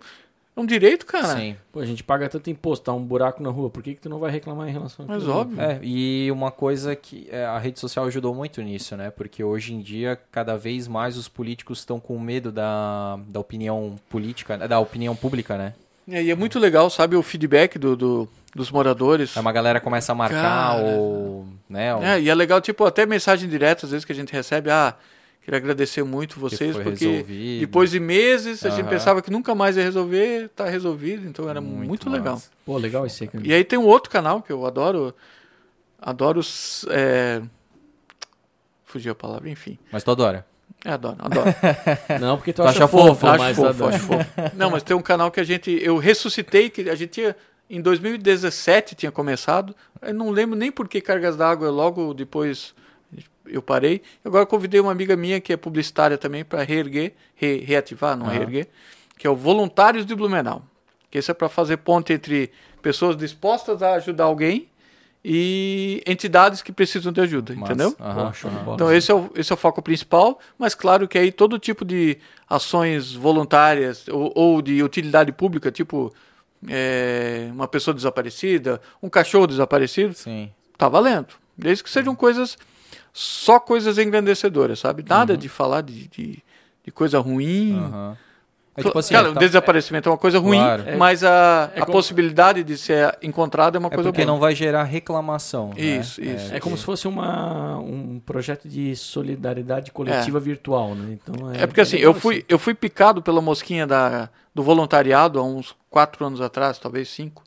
é um direito, cara. Sim. Pô, a gente paga tanto imposto, tá um buraco na rua, por que, que tu não vai reclamar em relação a Mas óbvio. É, e uma coisa que é, a rede social ajudou muito nisso, né? Porque hoje em dia, cada vez mais os políticos estão com medo da, da opinião política, da opinião pública, né? É, E é muito legal, sabe, o feedback do, do- dos moradores. Aí uma galera começa a marcar Cara. ou... Né, ou- É, e é legal, tipo, até mensagem direta, às vezes, que a gente recebe, ah, queria agradecer muito vocês, porque resolvido. depois de meses a gente pensava que nunca mais ia resolver, tá resolvido, então era muito, legal. massa. Pô, legal esse cara. E aí tem um outro canal que eu adoro, adoro, é... fugiu a palavra, enfim. Mas tu adora. É, adoro, adoro. Não, porque tu, Tu acha, acha fofo, fofo, acho mas fofo, adora. acho fofo. Não, mas tem um canal que a gente, eu ressuscitei, que a gente tinha, em 2017 tinha começado, eu não lembro nem por que Cargas d'Água, logo depois eu parei. Agora convidei uma amiga minha que é publicitária também para reerguer, re- reativar, não Aham. reerguer, que é o Voluntários de Blumenau. Que isso é para fazer ponte entre pessoas dispostas a ajudar alguém e entidades que precisam de ajuda, Massa. entendeu? Aham. Então esse é, o, esse é o foco principal, mas claro que aí todo tipo de ações voluntárias ou, ou de utilidade pública, tipo é, uma pessoa desaparecida, um cachorro desaparecido, Sim. tá valendo. Desde que sejam coisas, só coisas engrandecedoras, sabe? Nada de falar de, de, de coisa ruim. Aham. É tipo assim, Cara, tá- o desaparecimento é uma coisa ruim, Claro. É- mas a, é a como- possibilidade de ser encontrado é uma é coisa porque boa. não vai gerar reclamação. né? Isso, isso. É como se fosse uma, um projeto de solidariedade coletiva virtual, né? Então é, É porque assim, eu fui, eu fui picado pela mosquinha da, do voluntariado há uns quatro anos atrás, talvez cinco.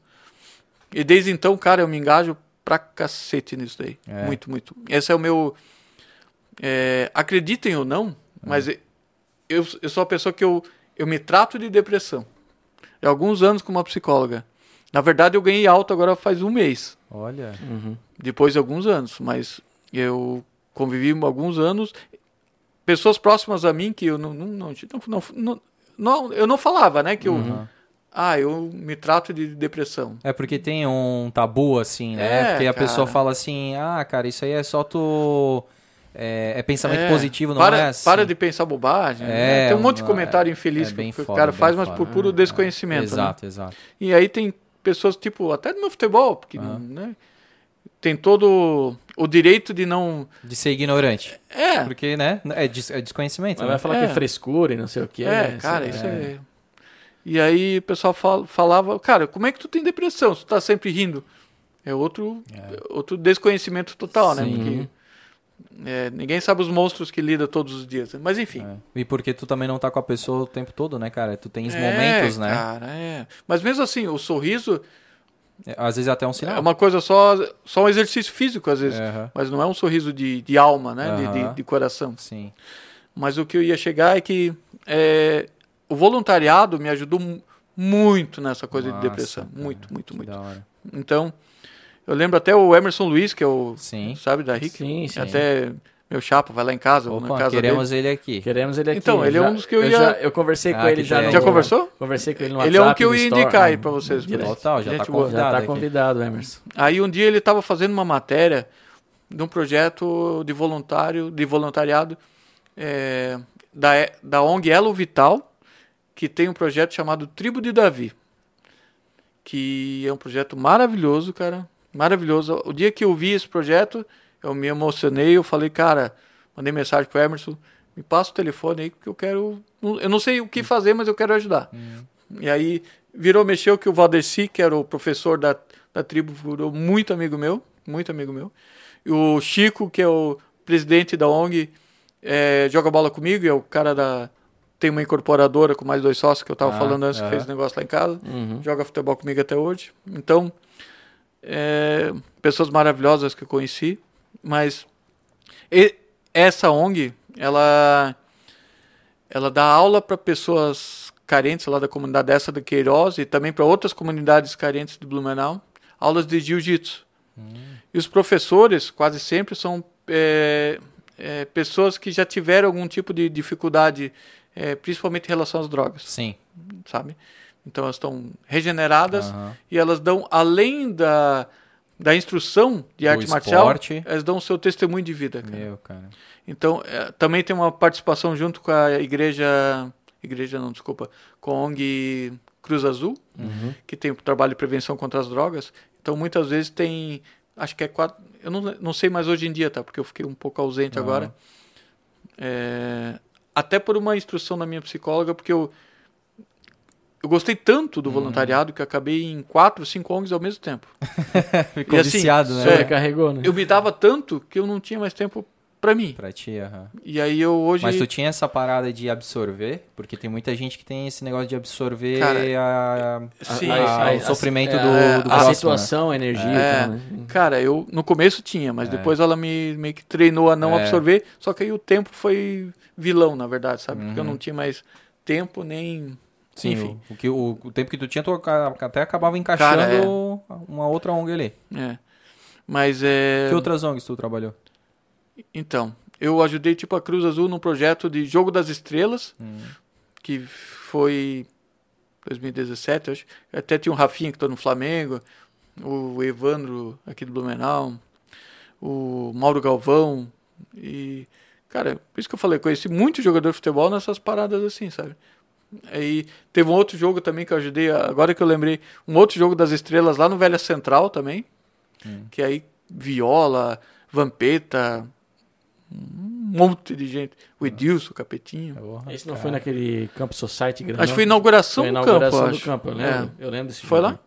E desde então, cara, eu me engajo pra cacete nisso daí. É. Muito, muito. Esse é o meu. é, acreditem ou não, mas eu, eu sou a pessoa que eu, eu me trato de depressão. Há alguns anos com uma psicóloga. Na verdade, eu ganhei alta agora faz um mês Olha. Uhum. depois de alguns anos, mas eu convivi alguns anos, pessoas próximas a mim que eu não, não, não, não, não, eu não falava, né, que eu, Uhum. ah, eu me trato de depressão. É porque tem um tabu, assim, né? É, porque a cara. pessoa fala assim, ah, cara, isso aí é só tu. É, é pensamento É, positivo, não para, é assim. para de pensar bobagem. né? É, Tem um monte de uma- comentário infeliz é que, bem que o cara faz, mas por puro desconhecimento. né? Exato, exato. E aí tem pessoas, tipo, até no meu futebol, porque, Aham. né, tem todo o direito de não... De ser ignorante. É, Porque, né? É, des- é desconhecimento. Mas né? vai falar É. que é frescura e não sei o que. É, cara, isso é. E aí o pessoal fal- falava, cara, como é que tu tem depressão? Se tu tá sempre rindo. É outro, outro desconhecimento total, né? Sim. Porque é, ninguém sabe os monstros que lida todos os dias. né? Mas enfim. É. E porque tu também não tá com a pessoa o tempo todo, né, cara? Tu tens É, momentos, né? Cara, é. Mas mesmo assim, o sorriso É, Às vezes é até um é sinal. uma coisa só, só um exercício físico, às vezes. Aham. Mas não é um sorriso de, de alma, né? De- de, Aham. de coração. Sim. Mas o que eu ia chegar é que é, o voluntariado me ajudou mu- muito nessa coisa Massa, de depressão. cara. Muito, muito, muito. Então, Eu lembro até o Emerson Luiz, que é o. Sim. Sabe, da Rick? Sim, sim. Até meu chapa, vai lá em casa. Opa, na casa queremos dele. ele aqui. Queremos ele aqui. Então, ele é um dos que eu ia- já- eu conversei Ah, com ele já. tem. no- Já conversou? Conversei com ele no Ele é um WhatsApp, que eu ia Store, indicar aí no- pra vocês. Total, já Gente tá convidado. Já tá aqui. convidado, Emerson. Aí um dia ele estava fazendo uma matéria de um projeto de voluntário, de voluntariado é, da, da ONG Elo Vital, que tem um projeto chamado Tribo de Davi, que é um projeto maravilhoso, cara, maravilhoso. O dia que eu vi esse projeto, eu me emocionei, eu falei, cara, mandei mensagem pro Emerson, me passa o telefone aí que eu quero, eu não sei o que fazer, mas eu quero ajudar. E aí virou, mexeu que o Valdeci, que era o professor da, da tribo, virou muito amigo meu, muito amigo meu. E o Chico, que é o presidente da ONG, é, joga bola comigo, é o cara da. Tem uma incorporadora com mais dois sócios que eu tava Ah, falando antes, que aham. fez negócio lá em casa. Uhum. Joga futebol comigo até hoje. Então, é, pessoas maravilhosas que eu conheci, mas e- essa ONG, ela ela dá aula para pessoas carentes lá da comunidade dessa da Queiroz e também para outras comunidades carentes de Blumenau, aulas de jiu-jitsu. E os professores, quase sempre, são é, é, pessoas que já tiveram algum tipo de dificuldade, é, principalmente em relação às drogas, Sim. sabe? Então elas estão regeneradas Aham. e elas dão, além da, da instrução de Do arte marcial, esporte. elas dão o seu testemunho de vida. Cara. Meu, cara. Então, é, também tem uma participação junto com a igreja. Igreja não, desculpa. Com a ONG Cruz Azul, Uhum. que tem o trabalho de prevenção contra as drogas. Então, muitas vezes tem. Acho que é quatro. Eu não, não sei mais hoje em dia, tá? Porque eu fiquei um pouco ausente Aham. agora. É, até por uma instrução da minha psicóloga, porque eu. Eu gostei tanto Uhum. do voluntariado que acabei em quatro, cinco ONGs ao mesmo tempo. Ficou E assim, viciado, né? É. Sobrecarregou, né? Eu me dava tanto que eu não tinha mais tempo pra mim. Pra ti, aham. E aí eu hoje. Mas tu tinha essa parada de absorver? Porque tem muita gente que tem esse negócio de absorver Cara, a, sim, a- sim. o sofrimento é, do, a, do a próximo, situação, a energia É. e né? Cara, eu no começo tinha, mas É. depois ela me meio que treinou a não É. absorver. Só que aí o tempo foi vilão, na verdade, sabe? Porque eu Uhum. não tinha mais tempo nem. Sim, Enfim. o, o que, o, o tempo que tu tinha, tu até acabava encaixando Cara, é. uma outra ONG ali. É. Mas é. Que outras ONGs tu trabalhou? Então, eu ajudei tipo a Cruz Azul num projeto de Jogo das Estrelas, Hum. que foi 2017, eu acho. Até tinha o Rafinha que tá no Flamengo, o Evandro aqui do Blumenau, o Mauro Galvão e cara, por isso que eu falei, conheci muito jogador de futebol nessas paradas assim, sabe? Aí teve um outro jogo também que eu ajudei, agora que eu lembrei, um outro jogo das estrelas lá no Velha Central também, que aí Viola, Vampeta, um monte de gente, o Edilson, o Capetinho. Porra, Esse não cara. foi naquele Campo Society grande. Acho que foi a inauguração Foi inauguração campo, do campo, eu lembro. Eu lembro desse Foi jogo. lá?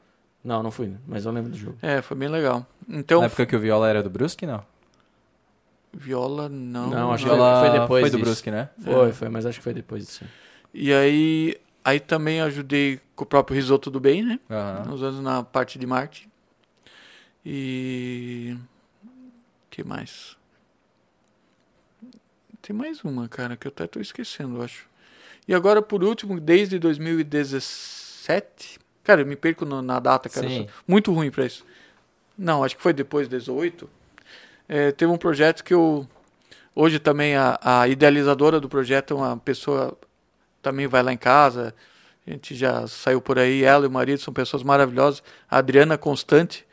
Não, não fui, mas eu lembro do jogo. É, foi bem legal. Então, Na época que o Viola era do Brusque, não? Viola não. Não, acho que foi depois foi do disso. Brusque, né? Foi, foi, mas acho que foi depois disso. E aí, aí também ajudei com o próprio Risoto do Bem, né? Aham. Uns anos na parte de marketing. E. que mais? Tem mais uma, cara, que eu até tô esquecendo, eu acho. E agora, por último, desde 2017. Cara, eu me perco no- na data, cara. Sim. muito ruim pra isso. Não, acho que foi depois de 18. É, teve um projeto que eu. Hoje também a, a idealizadora do projeto é uma pessoa. Também vai lá em casa. A gente já saiu por aí. Ela e o marido são pessoas maravilhosas. A Adriana Constante.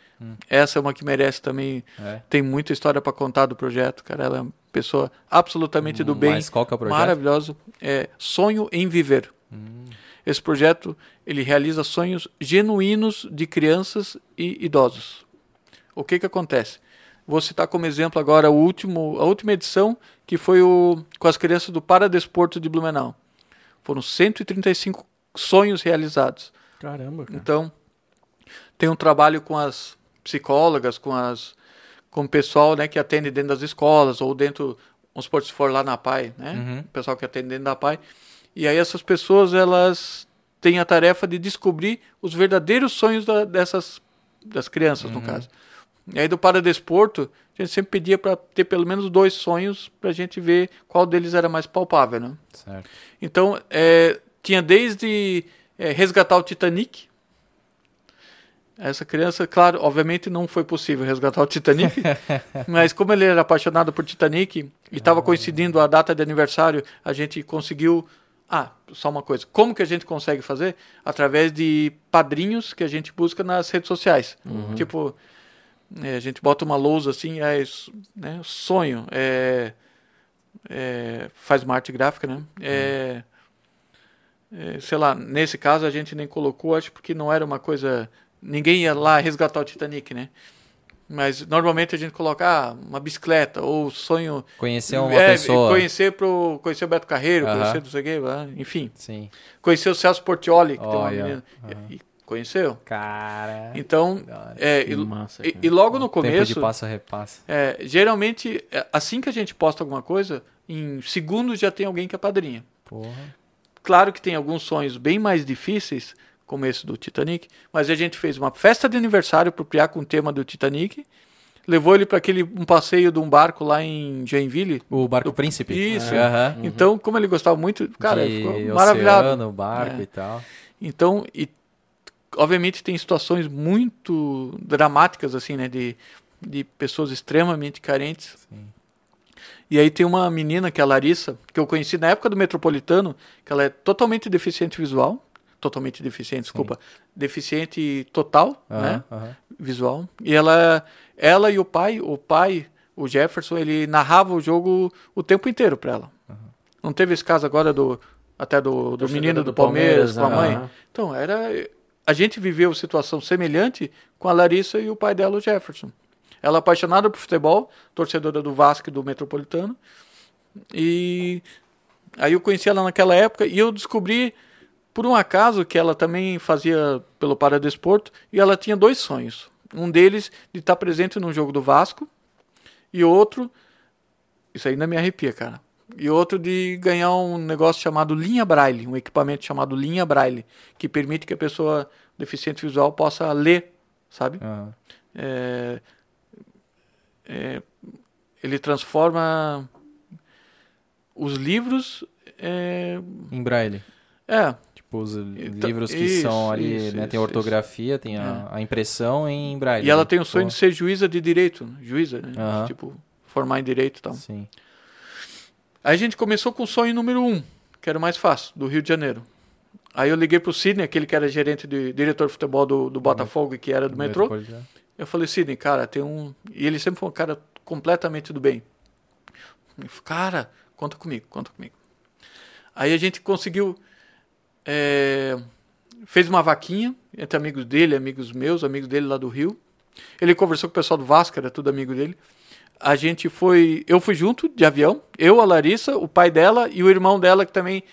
Essa é uma que merece também. É. Tem muita história para contar do projeto, cara. Ela é uma pessoa absolutamente do bem. Mas qual que é o projeto? Maravilhoso. É Sonho em Viver. Esse projeto ele realiza sonhos genuínos de crianças e idosos. O que que acontece? Vou citar como exemplo agora o último, a última edição que foi o com as crianças do Paradesporto de Blumenau. Foram 135 sonhos realizados. Caramba, cara. Então, tem um trabalho com as psicólogas, com as com o pessoal, né, que atende dentro das escolas ou dentro, vamos supor, se for lá na PAI, né? Uhum. O pessoal que atende dentro da PAI. E aí essas pessoas, elas têm a tarefa de descobrir os verdadeiros sonhos da- dessas das crianças, no caso. E aí do Paradesporto, a gente sempre pedia para ter pelo menos dois sonhos para a gente ver qual deles era mais palpável, né? Certo. Então, é, tinha desde é, resgatar o Titanic, Essa criança, claro, obviamente não foi possível resgatar o Titanic, mas como ele era apaixonado por Titanic e estava ah. coincidindo a data de aniversário, a gente conseguiu. Ah, só uma coisa. Como que a gente consegue fazer? Através de padrinhos que a gente busca nas redes sociais. Uhum. Tipo, é, a gente bota uma lousa assim, é né, sonho, é, é, faz uma arte gráfica, né? É, é, sei lá, nesse caso a gente nem colocou, acho porque não era uma coisa ninguém ia lá resgatar o Titanic, né? Mas normalmente a gente coloca ah, uma bicicleta ou sonho. Conhecer uma é, pessoa. Conhecer, pro, conhecer o Beto Carreiro, uh -huh. conhecer não sei o quê, enfim. Sim. Conhecer o Celso Portioli, que oh, tem uma menina. Uh -huh. e, conheceu? Cara. Então, é, e, massa, e, e, logo no começo. Tempo de passa repassa. É, geralmente, é, assim que a gente posta alguma coisa, em segundos já tem alguém que é padrinha. Porra. Claro que tem alguns sonhos bem mais difíceis começo do Titanic, mas a gente fez uma festa de aniversário apropriar com o tema do Titanic, levou ele para aquele um passeio de um barco lá em Joinville. O barco do, Príncipe. Isso. Ah, uhum. Então, como ele gostava muito, cara, de ficou maravilhado. Oceano, barco é. e tal. Então, e obviamente tem situações muito dramáticas assim, né, de de pessoas extremamente carentes. Sim. E aí tem uma menina que é a Larissa, que eu conheci na época do Metropolitano, que ela é totalmente deficiente visual totalmente deficiente, desculpa, Sim. deficiente total, né, visual. E ela, ela e o pai, o pai, o Jefferson, ele narrava o jogo o tempo inteiro para ela. Não teve esse caso agora do até do, do menino do, do Palmeiras, Palmeiras, com a mãe. Então era a gente viveu situação semelhante com a Larissa e o pai dela, o Jefferson. Ela é apaixonada por futebol, torcedora do Vasco e do Metropolitano. E aí eu conheci ela naquela época e eu descobri por um acaso que ela também fazia pelo Paradesporto e ela tinha dois sonhos. Um deles de estar presente num jogo do Vasco e outro, isso ainda me arrepia, cara. E outro de ganhar um negócio chamado linha braille, um equipamento chamado linha braille, que permite que a pessoa deficiente visual possa ler, sabe? Uhum. É, é, ele transforma os livros é, em braille. É, Tipo, os então, livros que isso, são ali, isso, né? Isso, tem ortografia, tem a, a, impressão em braille. E ela né? tem o sonho de ser juíza de direito, né? juíza, né? Uh -huh. Tipo, formar em direito e tal. Sim. Aí a gente começou com o sonho número um, que era o mais fácil, do Rio de Janeiro. Aí eu liguei pro Sidney, aquele que era gerente de diretor de futebol do, do Botafogo e que era do, do metrô. Eu falei, Sidney, cara, tem um. E ele sempre foi um cara completamente do bem. Falei, cara, conta comigo, conta comigo. Aí a gente conseguiu é, fez uma vaquinha entre amigos dele, amigos meus, amigos dele lá do Rio. Ele conversou com o pessoal do Vasco, era tudo amigo dele. A gente foi, eu fui junto de avião, eu, a Larissa, o pai dela e o irmão dela que também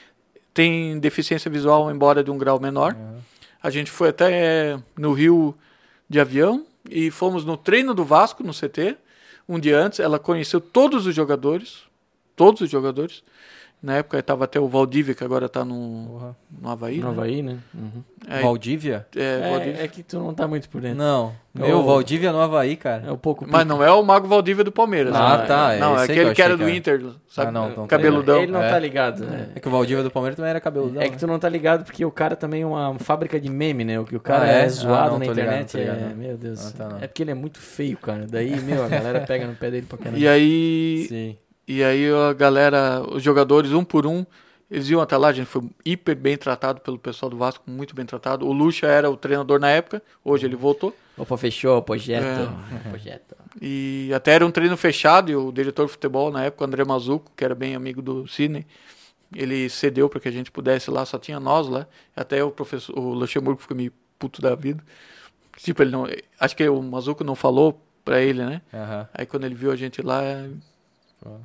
tem deficiência visual, embora de um grau menor. Uhum. A gente foi até é, no Rio de avião e fomos no treino do Vasco no CT. Um dia antes, ela conheceu todos os jogadores, todos os jogadores. Na época estava até o Valdívia, que agora está no, uhum. no Havaí. No né? Havaí, né? Uhum. É, Valdívia? É, é, Valdívia. é, que tu não tá muito por dentro. Não. Meu, o Valdívia no Havaí, cara. É um pouco. Mas não é o Mago Valdívia do Palmeiras. Ah, né? tá. É, não, é aquele que, era do Inter, sabe? Ah, não, não cabeludão. Ele não tá ligado, né? É que o Valdívia do Palmeiras também era cabeludão. É que né? tu não tá ligado porque o cara também é uma fábrica de meme, né? O que o cara ah, é? é zoado ah, na internet. Ligado, ligado, é, meu Deus. Ah, tá, é porque ele é muito feio, cara. Daí, meu, a galera pega no pé dele pra caramba. E aí. Sim. E aí a galera, os jogadores, um por um eles iam até lá, a gente foi hiper bem tratado pelo pessoal do Vasco, muito bem tratado. O Lucha era o treinador na época, hoje ele voltou. Opa, fechou, projeto. É. projeto. E até era um treino fechado, e o diretor de futebol na época, o André Mazuco, que era bem amigo do Sidney, ele cedeu para que a gente pudesse lá, só tinha nós lá. Até o professor, o Luxemburgo ficou meio puto da vida. Tipo, ele não. Acho que o Mazuco não falou para ele, né? Uhum. Aí quando ele viu a gente lá,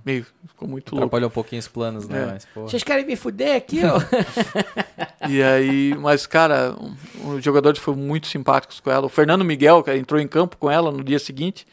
Meio, ficou muito louco. Atrapalhou um pouquinho os planos, né? É. Mas, Vocês querem me fuder aqui, ó? e aí, mas, cara, os jogadores foram muito simpáticos com ela. O Fernando Miguel, que entrou em campo com ela no dia seguinte.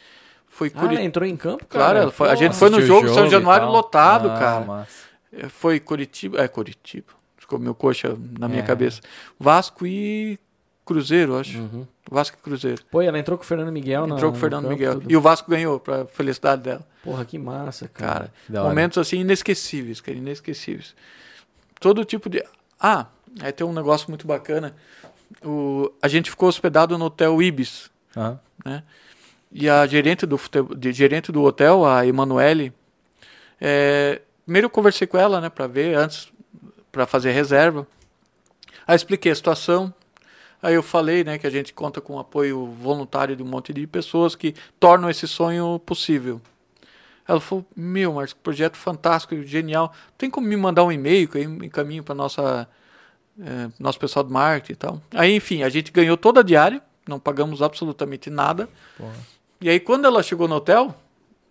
Foi ah, Curit... entrou em campo, cara? Claro, foi, a gente foi no jogo, jogo São Januário lotado, ah, cara. Massa. É, foi Curitiba, é Curitiba. Ficou meu coxa na minha é. cabeça. Vasco e Cruzeiro, acho. Uhum. Vasco e Cruzeiro. Pô, ela entrou com o Fernando Miguel, Entrou com o Fernando Miguel. Tudo. E o Vasco ganhou, pra felicidade dela. Porra, que massa, cara. cara momentos assim inesquecíveis, cara, inesquecíveis. Todo tipo de. Ah, aí tem um negócio muito bacana o, a gente ficou hospedado no hotel Ibis, uhum. né? E a gerente do, de, gerente do hotel, a Emanuele, é, primeiro eu conversei com ela, né, para ver antes, para fazer reserva. Aí expliquei a situação. Aí eu falei, né, que a gente conta com o apoio voluntário de um monte de pessoas que tornam esse sonho possível. Ela falou: Meu, Marcos, projeto fantástico, genial. Tem como me mandar um e-mail que eu encaminho para nossa é, nosso pessoal do marketing e tal. Aí, enfim, a gente ganhou toda a diária, não pagamos absolutamente nada. Porra. E aí, quando ela chegou no hotel,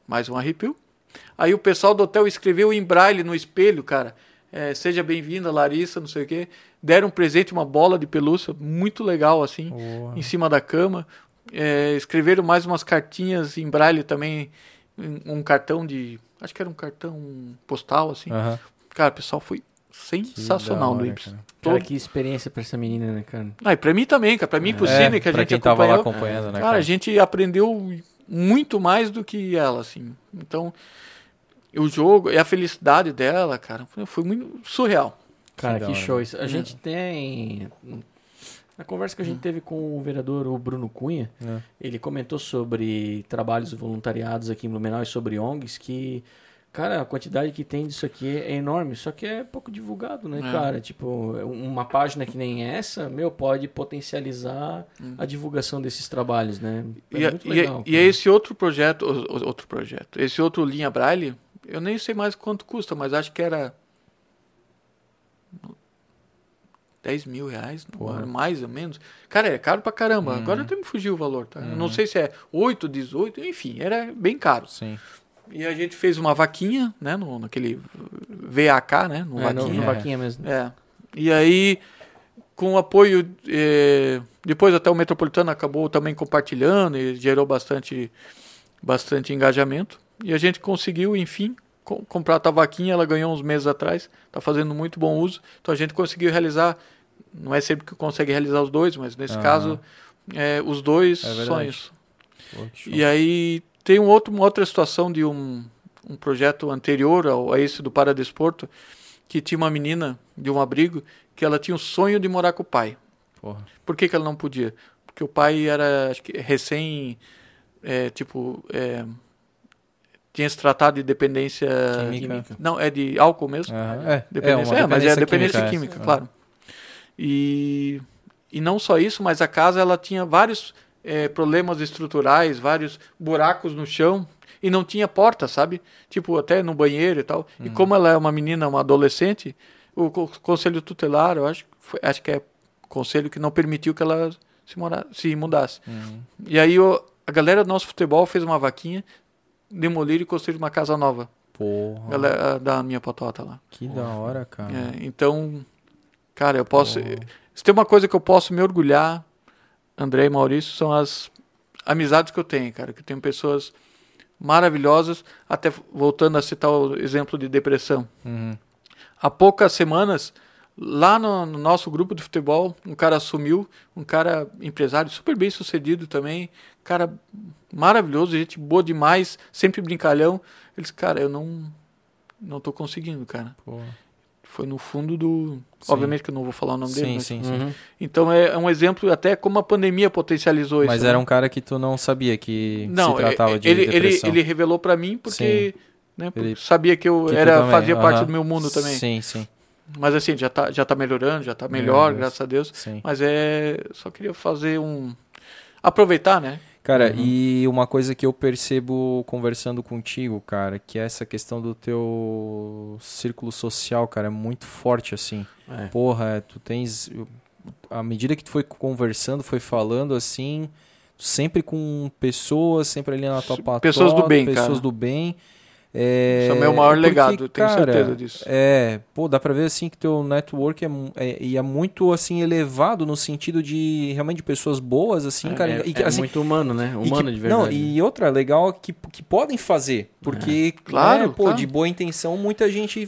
mais um arrepio. Aí o pessoal do hotel escreveu em braille no espelho, cara. É, seja bem-vinda, Larissa, não sei o quê. Deram um presente, uma bola de pelúcia, muito legal, assim, em cima da cama. É, escreveram mais umas cartinhas em braille também, um cartão de. Acho que era um cartão postal, assim. Uhum. Cara, o pessoal foi sensacional hora, no Ips. Cara. cara, que experiência pra essa menina, né, cara? Ah, e pra mim também, cara. Pra mim e pro é, Cine, que a gente tava lá acompanhando, né? Cara, cara, a gente aprendeu muito mais do que ela, assim. Então, o jogo e a felicidade dela, cara, foi muito surreal. Cara, que, que show isso. A é. gente tem na conversa que a gente teve com o vereador o Bruno Cunha, é. ele comentou sobre trabalhos voluntariados aqui em Blumenau e sobre ONGs que Cara, a quantidade que tem disso aqui é enorme, só que é pouco divulgado, né, é. cara? Tipo, uma página que nem essa, meu, pode potencializar hum. a divulgação desses trabalhos, né? É e, muito legal, e, e esse outro projeto, outro projeto, esse outro linha Braille, eu nem sei mais quanto custa, mas acho que era 10 mil reais, mais ou menos. Cara, é caro pra caramba. Uhum. Agora até me fugiu o valor, tá? Uhum. Não sei se é 8, 18, enfim, era bem caro. Sim. E a gente fez uma vaquinha, né? No, naquele VAK, né? No é, vaquinha. No, no vaquinha mesmo. É. E aí, com o apoio. Eh, depois até o Metropolitano acabou também compartilhando e gerou bastante, bastante engajamento. E a gente conseguiu, enfim, co comprar a vaquinha. Ela ganhou uns meses atrás. Está fazendo muito bom uso. Então a gente conseguiu realizar. Não é sempre que consegue realizar os dois, mas nesse caso, é, os dois é sonhos. Pô, e aí tem um outro, uma outra situação de um, um projeto anterior ao, a esse do Paradesporto, que tinha uma menina de um abrigo que ela tinha o sonho de morar com o pai. Porra. Por que, que ela não podia? Porque o pai era, acho que, recém, é, tipo, é, tinha se tratado de dependência química. Não, é de álcool mesmo. Uhum. É, dependência, é, é, mas é dependência química, química claro. E, e não só isso, mas a casa ela tinha vários é, problemas estruturais, vários buracos no chão e não tinha porta, sabe? Tipo, até no banheiro e tal. Uhum. E como ela é uma menina, uma adolescente, o, conselho tutelar, eu acho, foi, acho que é conselho que não permitiu que ela se, mora, se mudasse. Uhum. E aí a galera do nosso futebol fez uma vaquinha, demoliram e construíram uma casa nova. Porra. Galera da minha patota lá. Que Porra. da hora, cara. É, então, cara, eu posso. Porra. Se tem uma coisa que eu posso me orgulhar André e Maurício são as amizades que eu tenho, cara. Que eu tenho pessoas maravilhosas, até voltando a citar o exemplo de depressão. Uhum. Há poucas semanas, lá no, no, nosso grupo de futebol, um cara assumiu, um cara empresário super bem sucedido também, cara maravilhoso, gente boa demais, sempre brincalhão. Eles, cara, eu não não tô conseguindo, cara. Porra foi no fundo do. Sim. Obviamente que eu não vou falar o nome dele. Sim, mas... sim, uhum. Então é, é, um exemplo até como a pandemia potencializou mas isso. Mas era né? um cara que tu não sabia que não, se tratava de ele, depressão. Ele, ele revelou para mim porque né, ele... sabia que eu que era, fazia uhum. parte do meu mundo também. Sim, sim. Mas assim, já tá, já tá melhorando, já tá melhor, graças a Deus. Sim. Mas é. Só queria fazer um. Aproveitar, né? Cara, uhum. e uma coisa que eu percebo conversando contigo, cara, que é essa questão do teu círculo social, cara, é muito forte, assim. É. Porra, tu tens. À medida que tu foi conversando, foi falando, assim, sempre com pessoas, sempre ali na tua patota. Pessoas do bem, Pessoas cara. do bem. É, Isso é o meu maior porque, legado, tenho cara, certeza disso. É, pô, dá pra ver assim que teu network é, é, é muito assim elevado no sentido de realmente de pessoas boas, assim, é, cara. É, e, é assim, muito humano, né? Humano que, de verdade. Não, e outra legal que, que podem fazer, porque, é. claro, né, pô, claro. de boa intenção muita gente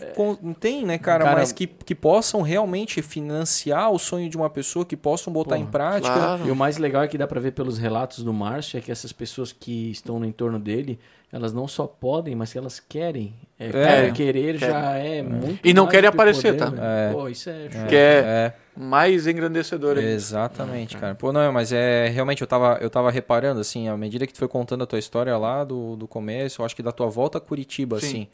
tem, né, cara, cara, mas que, que possam realmente financiar o sonho de uma pessoa, que possam botar pô, em prática. Claro. E o mais legal é que dá pra ver pelos relatos do Márcio é que essas pessoas que estão no entorno dele, elas não só podem, mas elas elas querem. É, cara, querer já é muito E não mais querem do que aparecer, poder, tá? né? É. Pô, isso é... show. Que é, É. mais engrandecedor. Exatamente, cara. Pô, não, mas é realmente eu tava, eu tava reparando, assim, à medida que tu foi contando a tua história lá do, do começo, eu acho que da tua volta a Curitiba, Sim. assim.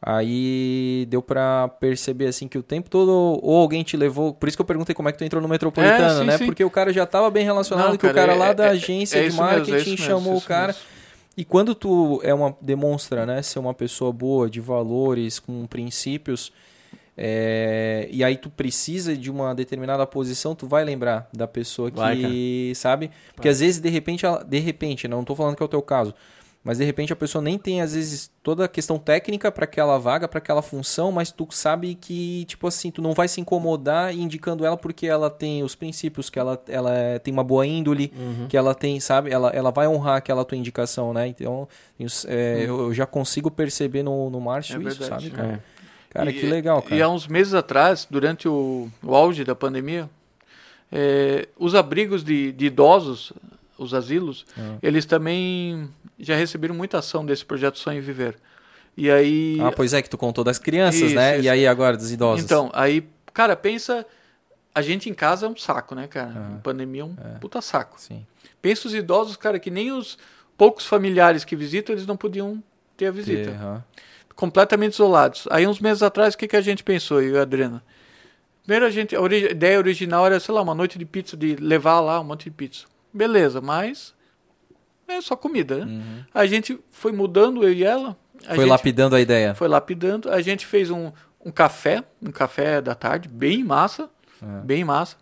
Aí deu pra perceber, assim, que o tempo todo, ou alguém te levou. Por isso que eu perguntei como é que tu entrou no metropolitano, É, sim, né? sim. Porque o cara já tava bem relacionado, Não, que o cara, cara lá é- da é- agência é de mesmo, é marketing mesmo, chamou o isso cara. mesmo. E quando tu é uma demonstra, né, ser uma pessoa boa, de valores, com princípios, é, e aí tu precisa de uma determinada posição, tu vai lembrar da pessoa que, Vai, sabe? Porque às vezes de repente, ela, de repente, não tô falando que é o teu caso, mas de repente a pessoa nem tem às vezes toda a questão técnica para aquela vaga, para aquela função, mas tu sabe que tipo assim, tu não vai se incomodar indicando ela porque ela tem os princípios, que ela, ela é- tem uma boa índole, que ela tem, sabe? Ela, ela vai honrar aquela tua indicação, né? Então, é, eu, eu já consigo perceber no, no Márcio É isso, verdade. sabe, cara? É. Cara, E- que legal, cara. E há uns meses atrás, durante o, o auge da pandemia, é, os abrigos de, de idosos, os asilos, Ah. eles também já receberam muita ação desse projeto Sonho Viver. E aí. Ah, pois é, que tu contou das crianças, Isso, né? isso. E aí agora dos idosos. Então, aí, cara, pensa. A gente em casa é um saco, né, cara? Ah. Pandemia é um puta saco. Sim. Pensa os idosos, cara, que nem os poucos familiares que visitam, eles não podiam ter a visita. Aham. completamente isolados. Aí uns meses atrás, o que, que a gente pensou, eu e a Adriana? Primeiro a gente, a ori- ideia original era, sei lá, uma noite de pizza, de levar lá um monte de pizza. Beleza, mas é só comida, né? Uhum. A gente foi mudando, eu e ela. Foi lapidando a ideia. Foi lapidando. A gente fez um, um café, um café da tarde, bem massa, É. bem massa.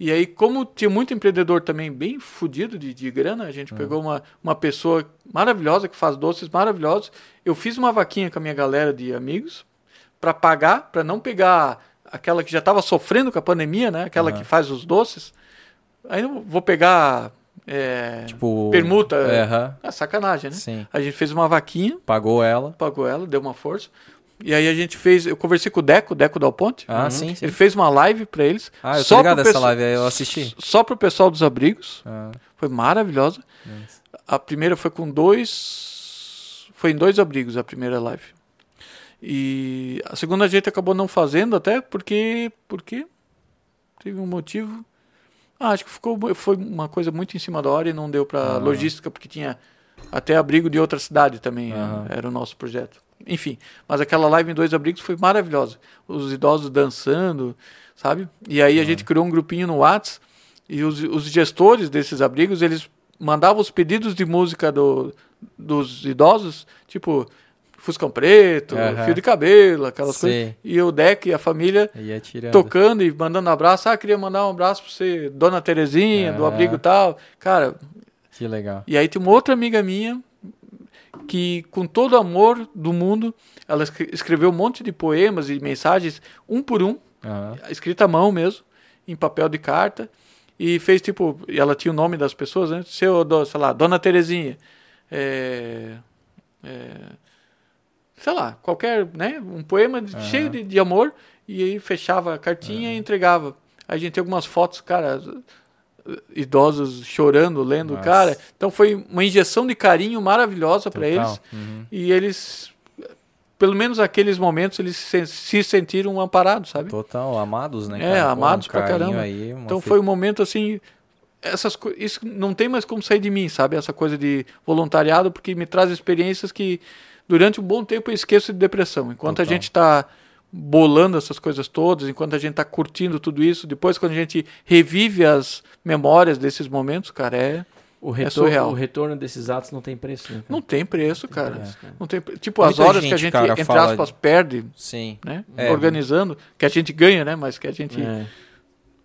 E aí, como tinha muito empreendedor também bem fudido de, de grana, a gente pegou uma, uma pessoa maravilhosa que faz doces maravilhosos. Eu fiz uma vaquinha com a minha galera de amigos para pagar, para não pegar aquela que já estava sofrendo com a pandemia, né? Aquela Aham. que faz os doces. Aí eu vou pegar é, Tipo. permuta. É. É sacanagem, né? Sim. A gente fez uma vaquinha, Pagou ela. pagou ela, deu uma força. E aí a gente fez, eu conversei com o Deco, Deco Dal Ponte. Ah, sim, sim. Ele fez uma live para eles. Ah, eu tô só ligado pro dessa pesso- live aí, eu assisti. Só pro pessoal dos abrigos. Ah, Foi maravilhosa. A primeira foi com dois. Foi em dois abrigos a primeira live. E a segunda a gente acabou não fazendo até porque. Porque teve um motivo. Ah, acho que ficou, foi uma coisa muito em cima da hora e não deu para Ah. logística, porque tinha até abrigo de outra cidade também. Aham. Era o nosso projeto. Enfim, mas aquela live em dois abrigos foi maravilhosa. Os idosos dançando, sabe? E aí a gente criou um grupinho no Whats e os, os gestores desses abrigos, eles mandavam os pedidos de música do, dos idosos, tipo Fuscão Preto. Fio de Cabelo, aquelas Sim. coisas. E o Deck e a família tocando e mandando abraço. Ah, queria mandar um abraço pra você, Dona Terezinha, do É. abrigo tal. Cara, Que legal. e aí tem uma outra amiga minha que, com todo o amor do mundo, ela escre- escreveu um monte de poemas e mensagens, um por um, escrita à mão mesmo, em papel de carta, e fez tipo, ela tinha o nome das pessoas, né? Seu, do- sei lá, Dona Terezinha, é, é, sei lá, qualquer, né? Um poema de- cheio de, de amor, e aí fechava a cartinha e entregava. Aí a gente tem algumas fotos, cara, idosos chorando, lendo, Nossa. cara. Então foi uma injeção de carinho maravilhosa para eles. Uhum. E eles, pelo menos naqueles momentos, eles se, se sentiram amparados, sabe? Total, amados, né? É, cara? Pô, amados um pra caramba. Aí, Então foi um momento assim. Essas isso não tem mais como sair de mim, sabe? Essa coisa de voluntariado, porque me traz experiências que durante um bom tempo eu esqueço de depressão. Enquanto Total. a gente está bolando essas coisas todas, enquanto a gente está curtindo tudo isso, depois quando a gente revive as memórias desses momentos, cara, é O É retorno, surreal. o retorno desses atos não tem preço, né? não tem preço, cara. preço, cara. Não tem, tipo, Muita as horas que gente, a gente, cara, entre aspas, de- perde, Sim. né? É, organizando, que a gente ganha, né? Mas que a gente É.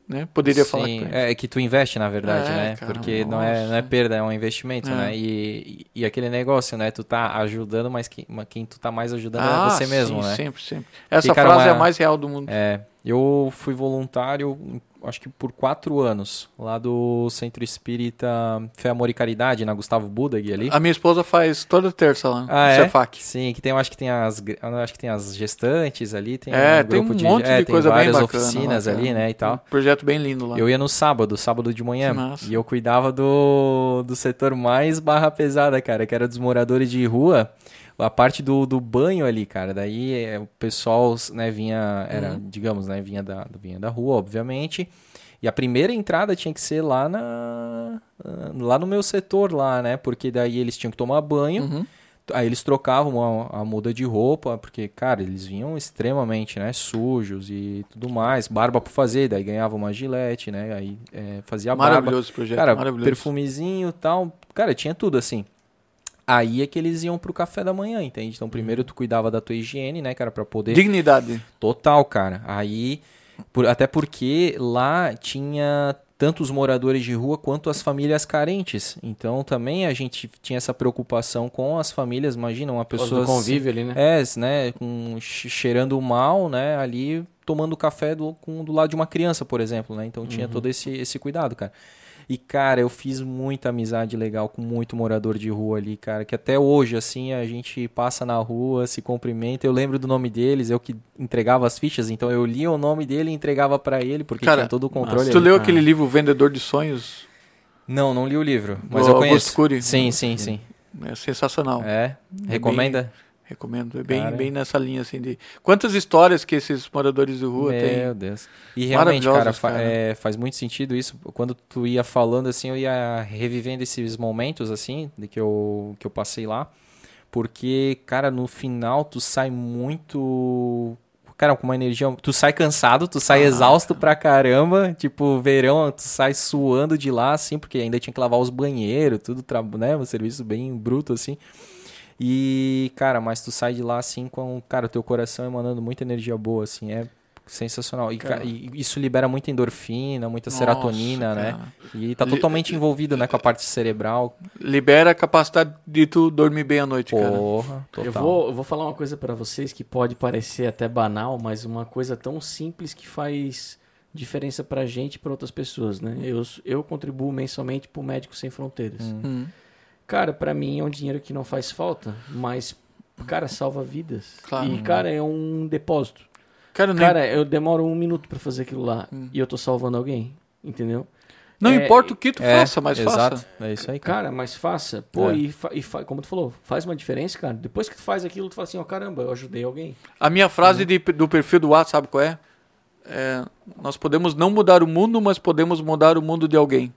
né, poderia Sim, falar que perde. é que tu investe, na verdade, É, né? cara, Porque não é, não é perda, é um investimento, É. né? E, e aquele negócio, né? Tu tá ajudando, mas quem, quem tu tá mais ajudando Ah, é você mesmo, sim, né? Sempre, sempre. Essa cara, frase é a uma- mais real do mundo. É, eu fui voluntário, acho que por quatro anos, lá do Centro Espírita Fé, Amor e Caridade, na Gustavo Budag ali. A minha esposa faz toda terça lá, Ah, no é? Cefac. Sim, que tem, acho que tem as, acho que tem as gestantes ali, tem É, um tem grupo um de, monte é, de tem coisa bem várias bacana. oficinas lá, ali, né, e tal. Um projeto bem lindo lá. Eu ia no sábado, sábado de manhã, e eu cuidava do, do setor mais barra pesada, cara, que era dos moradores de rua, a parte do, do banho ali, cara. Daí é, o pessoal, né, vinha, era, uhum. digamos, né, vinha da, vinha da rua, obviamente. E a primeira entrada tinha que ser lá na lá no meu setor lá, né? Porque daí eles tinham que tomar banho. Uhum. Aí eles trocavam a, a, muda de roupa, porque, cara, eles vinham extremamente, né, sujos e tudo mais, barba para fazer, daí ganhava uma gilete, né, aí é, fazia barba. Maravilhoso projeto, cara, maravilhoso. perfumezinho tal, cara, tinha tudo assim. Aí é que eles iam pro café da manhã, entende? Então primeiro tu cuidava da tua higiene, né, cara, para poder... Dignidade. Total, cara. Aí, por, até porque lá tinha tanto os moradores de rua quanto as famílias carentes. Então também a gente tinha essa preocupação com as famílias. Imagina uma pessoa do convívio ali, né? É, né, com, cheirando mal, né, ali tomando café do, com, do lado de uma criança, por exemplo, né? Então tinha uhum. todo esse, esse cuidado, cara. E, cara, eu fiz muita amizade legal com muito morador de rua ali, cara. Que até hoje, assim, a gente passa na rua, se cumprimenta. Eu lembro do nome deles, eu que entregava as fichas, então eu lia o nome dele e entregava para ele, porque cara, tinha todo o controle. Tu leu aquele livro Vendedor de Sonhos? Não, não li o livro, mas eu conheço. Cury. Sim, sim, sim. É sensacional. É? Recomenda? Bem... Recomendo. É bem, bem nessa linha, assim, de... Quantas histórias que esses moradores de rua Meu têm. Meu Deus. E realmente, cara, fa cara. É, faz muito sentido isso. Quando tu ia falando, assim, eu ia revivendo esses momentos, assim, de que eu, que eu passei lá. Porque, cara, no final tu sai muito... Cara, com uma energia... Tu sai cansado, tu sai ah. exausto pra caramba. Tipo, verão, tu sai suando de lá, assim, porque ainda tinha que lavar os banheiros, tudo, né? Um serviço bem bruto, assim. E, cara, mas tu sai de lá assim com, cara, o teu coração emanando muita energia boa, assim, é sensacional. E, cara, e isso libera muita endorfina, muita Nossa, serotonina, né? cara. né? E tá totalmente envolvido, né, com a parte cerebral. Libera a capacidade de tu dormir bem à noite, Porra, cara. Total. Eu vou, eu vou falar uma coisa para vocês que pode parecer até banal, mas uma coisa tão simples que faz diferença pra gente e pra outras pessoas, né? Eu, eu contribuo mensalmente pro Médicos Sem Fronteiras. Hum. hum. Cara, para mim é um dinheiro que não faz falta, mas, cara, salva vidas. Claro. E, cara, é um depósito. Cara, nem... cara eu demoro um minuto para fazer aquilo lá hum. e eu tô salvando alguém, entendeu? Não é, importa o que tu é, faça, mas exato. faça. É isso aí, cara. cara mas faça. Pô, é. e, fa e fa como tu falou, faz uma diferença, cara. Depois que tu faz aquilo, tu fala assim, ó, oh, caramba, eu ajudei alguém. A minha frase uhum. de, do perfil do WhatsApp, sabe qual é? é? Nós podemos não mudar o mundo, mas podemos mudar o mundo de alguém.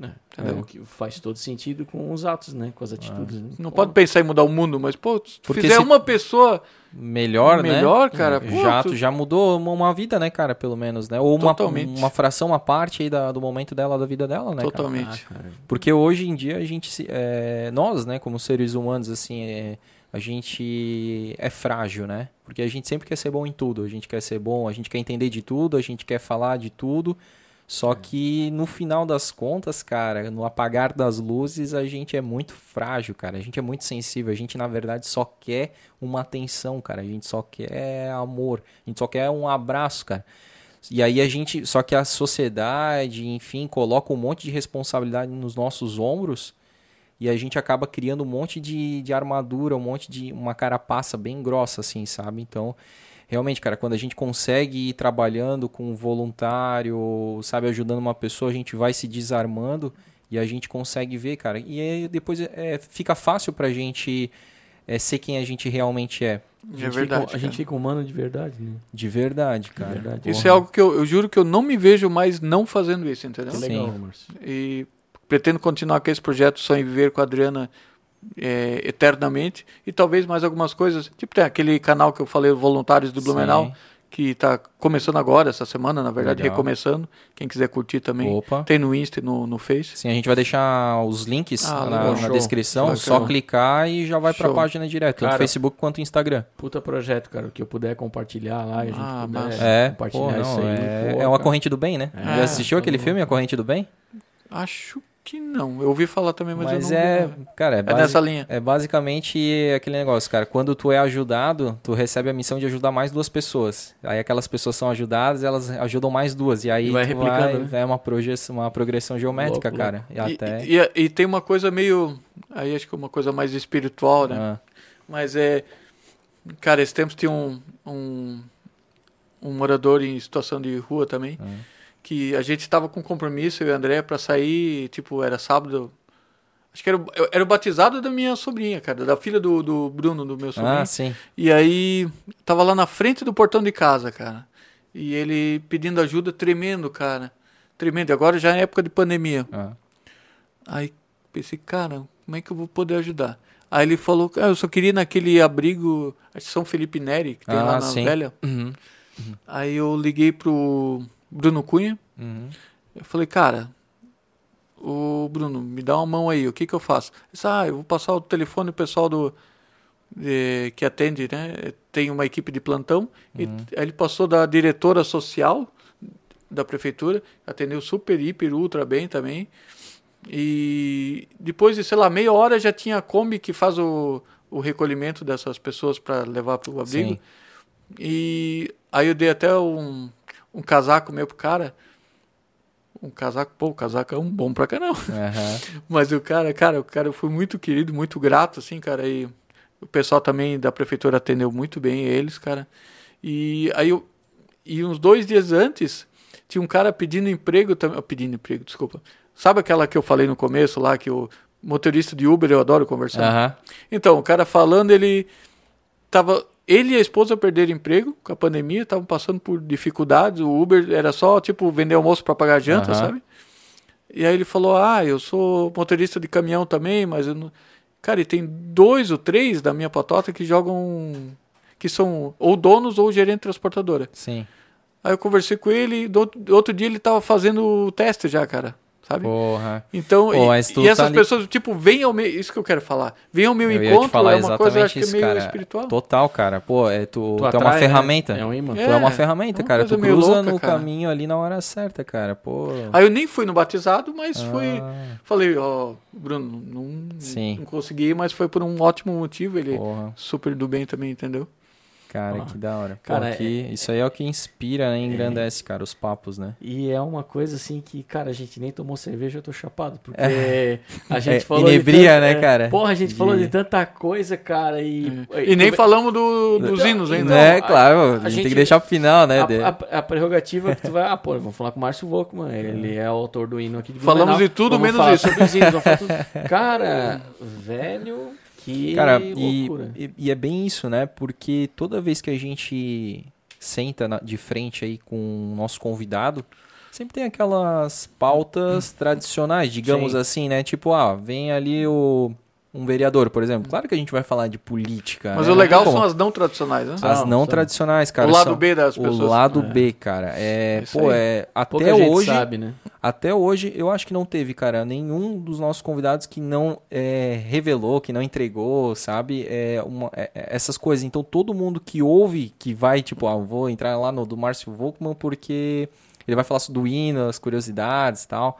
É, é, o que faz todo sentido com os atos, né? Com as atitudes. Ah. Né? Não pô. pode pensar em mudar o mundo, mas, pô, se Porque fizer se uma pessoa melhor, né? melhor cara, pô, já, tu... já mudou uma vida, né, cara, pelo menos, né? Ou uma, uma fração, uma parte aí da, do momento dela, da vida dela, né? Totalmente. Ah, Porque hoje em dia a gente, é, nós, né, como seres humanos, assim, é, a gente é frágil, né? Porque a gente sempre quer ser bom em tudo. A gente quer ser bom, a gente quer entender de tudo, a gente quer falar de tudo. Só é. que no final das contas, cara, no apagar das luzes, a gente é muito frágil, cara. A gente é muito sensível. A gente, na verdade, só quer uma atenção, cara. A gente só quer amor. A gente só quer um abraço, cara. E aí a gente. Só que a sociedade, enfim, coloca um monte de responsabilidade nos nossos ombros. E a gente acaba criando um monte de, de armadura, um monte de. uma carapaça bem grossa, assim, sabe? Então realmente, cara, quando a gente consegue ir trabalhando com um voluntário, sabe, ajudando uma pessoa, a gente vai se desarmando e a gente consegue ver, cara. E aí depois é, fica fácil pra gente é, ser quem a gente realmente é. A é verdade. Fica, a gente fica humano de verdade, né? De verdade, cara. De verdade. Isso é algo que eu, eu, juro que eu não me vejo mais não fazendo isso, entendeu? Que legal, Sim. E pretendo continuar com esse projeto Sonho Viver com a Adriana é, eternamente e talvez mais algumas coisas. Tipo, tem aquele canal que eu falei, Voluntários do Blumenau, Sim. que está começando agora, essa semana, na verdade, Legal. recomeçando. Quem quiser curtir também, Opa. tem no Insta e no, no Face. Sim, a gente vai deixar os links ah, na, na descrição, só clicar e já vai para a página direto, tanto no Facebook quanto no Instagram. Puta projeto, cara, o que eu puder compartilhar lá, a gente ah, puder é, compartilhar pô, não, isso aí. É, pô, é uma corrente do bem, né? É, Já assistiu aquele filme, A Corrente do Bem? Acho que não. Eu ouvi falar também, mas, mas eu não é, cara, é, é base, nessa linha. É basicamente aquele negócio, cara. Quando tu é ajudado, tu recebe a missão de ajudar mais duas pessoas. Aí aquelas pessoas são ajudadas, elas ajudam mais duas e aí e vai replicando, vai, né? é uma projeção, uma progressão geométrica, cara. E, e até e, e, e, tem uma coisa meio, aí acho que é uma coisa mais espiritual, né? Ah. Mas é, cara, esse tempo tinha um, um um morador em situação de rua também. Ah que a gente estava com compromisso, eu e o André, para sair, tipo, era sábado, Acho que era, era o batizado da minha sobrinha, cara, da filha do, do Bruno, do meu sobrinho. Ah, sim. E aí, tava lá na frente do portão de casa, cara. E ele pedindo ajuda, tremendo, cara. Tremendo. E agora já é época de pandemia. Ah. Aí pensei, cara, como é que eu vou poder ajudar? Aí ele falou, ah, eu só queria ir naquele abrigo, acho São Felipe Neri, que tem Ah, lá na sim. Velha. Uhum. Aí eu liguei pro Bruno Cunha. Uhum. Eu falei, cara, o Bruno, me dá uma mão aí, o que que eu faço? Disse, ah, eu vou passar o telefone do pessoal do que atende, né? Tem uma equipe de plantão. E Uhum. aí ele passou da diretora social da prefeitura, atendeu super, hiper, ultra bem também. E depois de, sei lá, meia hora já tinha a Kombi que faz o, o recolhimento dessas pessoas para levar para o abrigo. Sim. E aí eu dei até um, um casaco meu pro cara. Um casaco, pô, o casaco é um bom pra caramba. Aham. Mas o cara, cara, o cara foi muito querido, muito grato, assim, cara. E o pessoal também da prefeitura atendeu muito bem eles, cara. E aí eu, e uns dois dias antes, tinha um cara pedindo emprego também. Pedindo emprego, desculpa. Sabe aquela que eu falei no começo lá, que o motorista de Uber eu adoro conversar? Aham. Então, o cara falando, ele tava. Ele e a esposa perderam emprego com a pandemia, estavam passando por dificuldades. O Uber era só, tipo, vender almoço para pagar janta, Aham. sabe? E aí ele falou: Ah, eu sou motorista de caminhão também, mas eu não. Cara, e tem dois ou três da minha patota que jogam. que são ou donos ou gerente transportadora. Sim. Aí eu conversei com ele e do outro- outro dia ele tava fazendo o teste já, cara. Sabe? Porra. Então, Pô, e- tu e, tá essas ali- pessoas, tipo, vem ao meu. Isso que eu quero falar. Vem ao meu Eu encontro, falar é uma coisa, eu acho que é isso, meio cara. espiritual. Total, cara. Pô, é, tu, tu, é uma atrai, né? ferramenta. É um imã. Tu é uma É, ferramenta, é uma cara. Tu cruza louca, no cara. caminho ali na hora certa, cara. Pô. Aí eu nem fui no batizado, mas fui. Ah, Falei, ó, Bruno, não, Sim. não consegui, mas foi por um ótimo motivo. Ele porra. super do bem também, entendeu? Cara, que da hora. Pô, Cara, que- isso aí é o que inspira, né? Engrandece, cara, os papos, né? E é uma coisa assim que, cara, a gente nem tomou cerveja, eu tô chapado. Porque a gente É, falou. inebria, de né, tanta- cara? Porra, a gente falou De- de tanta coisa, cara. E, E nem falamos do, dos Então, hinos ainda. É, a- claro, a, a gente tem gente- que deixar pro final, né? de- A, a- a prerrogativa que tu vai. Ah, pô, vamos falar com o Márcio Volkman. Ele é o autor do hino aqui de Falamos Blumenau. de tudo menos isso. sobre os hinos, vamos falar tudo. Cara, velho, que Cara, e, e, e é bem isso, né? Porque toda vez que a gente senta na- de frente aí com o nosso convidado, sempre tem aquelas pautas tradicionais, digamos Sim. assim, né? Tipo, ah, vem ali o um vereador, por exemplo. Claro que a gente vai falar de política. Mas né? o Não legal são as não tradicionais, né? as Não, não tradicionais, cara. o lado são- B das O pessoas. lado É. B, cara. É, Isso pô, aí. é Pouca até gente hoje, sabe, né? até hoje eu acho que não teve, cara, nenhum dos nossos convidados que não é, revelou, que não entregou, sabe? É, uma- é- é- essas coisas. Então todo mundo que ouve, que vai, tipo, ah, vou entrar lá no do Márcio Volkmann porque ele vai falar do hino, as curiosidades e tal.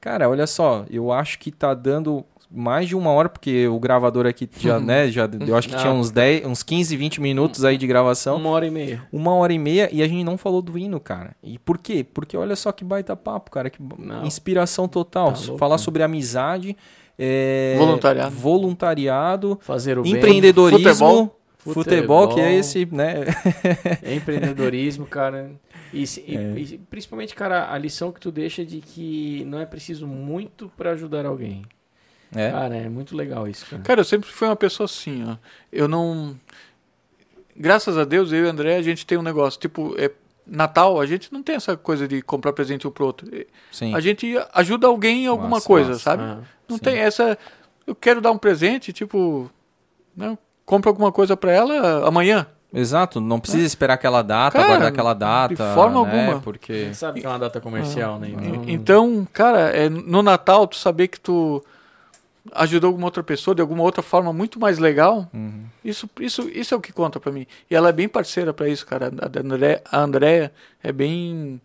Cara, olha só, eu acho que tá dando mais de uma hora, porque o gravador aqui já, né, já, eu acho que Não. tinha uns 10, uns 15, 20 minutos aí de gravação Uma hora e meia. uma hora e meia e a gente não falou do hino, cara. E por quê? Porque olha só que baita papo, cara. Que Não. inspiração total. Tá louco, Falar né? sobre amizade, é, Voluntariado. voluntariado, Fazer o bem. empreendedorismo, futebol, Futebol. que é esse, né? Empreendedorismo, cara. E, e- É. e principalmente, cara, a lição que tu deixa de que não é preciso muito pra ajudar alguém. É. Cara, é muito legal isso, cara. Cara, eu sempre fui uma pessoa assim, ó. Eu não. Graças a Deus, eu e o André, a gente tem um negócio. Tipo, é Natal, a gente não tem essa coisa de comprar presente um pro outro. Sim. A gente ajuda alguém em alguma Massa, coisa, massa. sabe? Ah, Não sim. tem essa. Eu quero dar um presente, tipo. Né? Compra alguma coisa pra ela amanhã. Exato, não precisa esperar aquela data, Cara, guardar aquela data. de forma né? alguma. Porque. gente sabe que é uma data comercial, né? E- Então, Então, cara, é, no Natal, tu saber que tu ajudou alguma outra pessoa de alguma outra forma muito mais legal, Uhum. isso, isso, isso é o que conta pra mim. E ela é bem parceira pra isso, cara. A André, a Andréia é bem.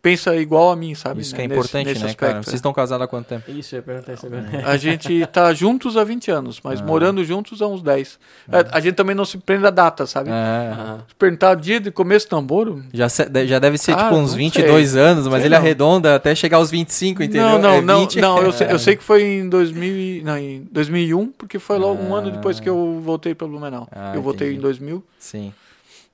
Pensa igual a mim, sabe? Isso né? que é Nesse- importante, nesse né, aspecto, cara? é. Vocês estão casados há quanto tempo? Isso, eu ia perguntar isso agora. A gente tá juntos há 20 anos, mas Ah. morando juntos há uns 10. A, a gente também não se prende a data, sabe? É. Ah, Se perguntar o dia de começo do namoro. Já, se- já deve ser Ah, tipo uns não 22 anos, mas Sei ele não. arredonda até chegar aos 25, entendeu? Não, não, É não, 20. não. Eu, sei, eu sei que foi em, 2000, e- não, em 2001, porque foi logo um Ah. ano depois que eu voltei para Blumenau. Ah, eu voltei entendi. em 2000. Sim.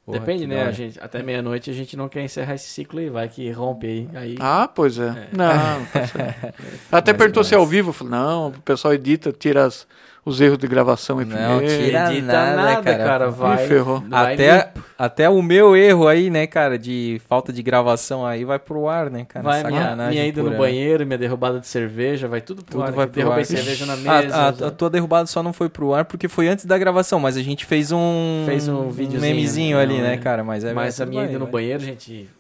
Porra, Depende, né? A gente, até meia-noite a gente não quer encerrar esse ciclo e vai que rompe aí. aí... Ah, pois é. é. Não, Até mas, perguntou mas... se é ao vivo. Eu falei, não, o pessoal edita, tira as, os erros de gravação e Não, tira Edita nada, nada, cara. cara vai, ferrou. Vai até, até o meu erro aí, né, cara, de falta de gravação aí vai pro ar, né, cara? Vai minha, minha ida no banheiro, minha derrubada de cerveja, vai tudo pro tudo ar. Vai pro Derrubei ar. cerveja na mesa. A, a, a, tua derrubada só não foi pro ar porque foi antes da gravação, mas a gente fez um... Fez um videozinho. Um memezinho ali, né, cara? Mas, é, mas a minha ida no banheiro, a gente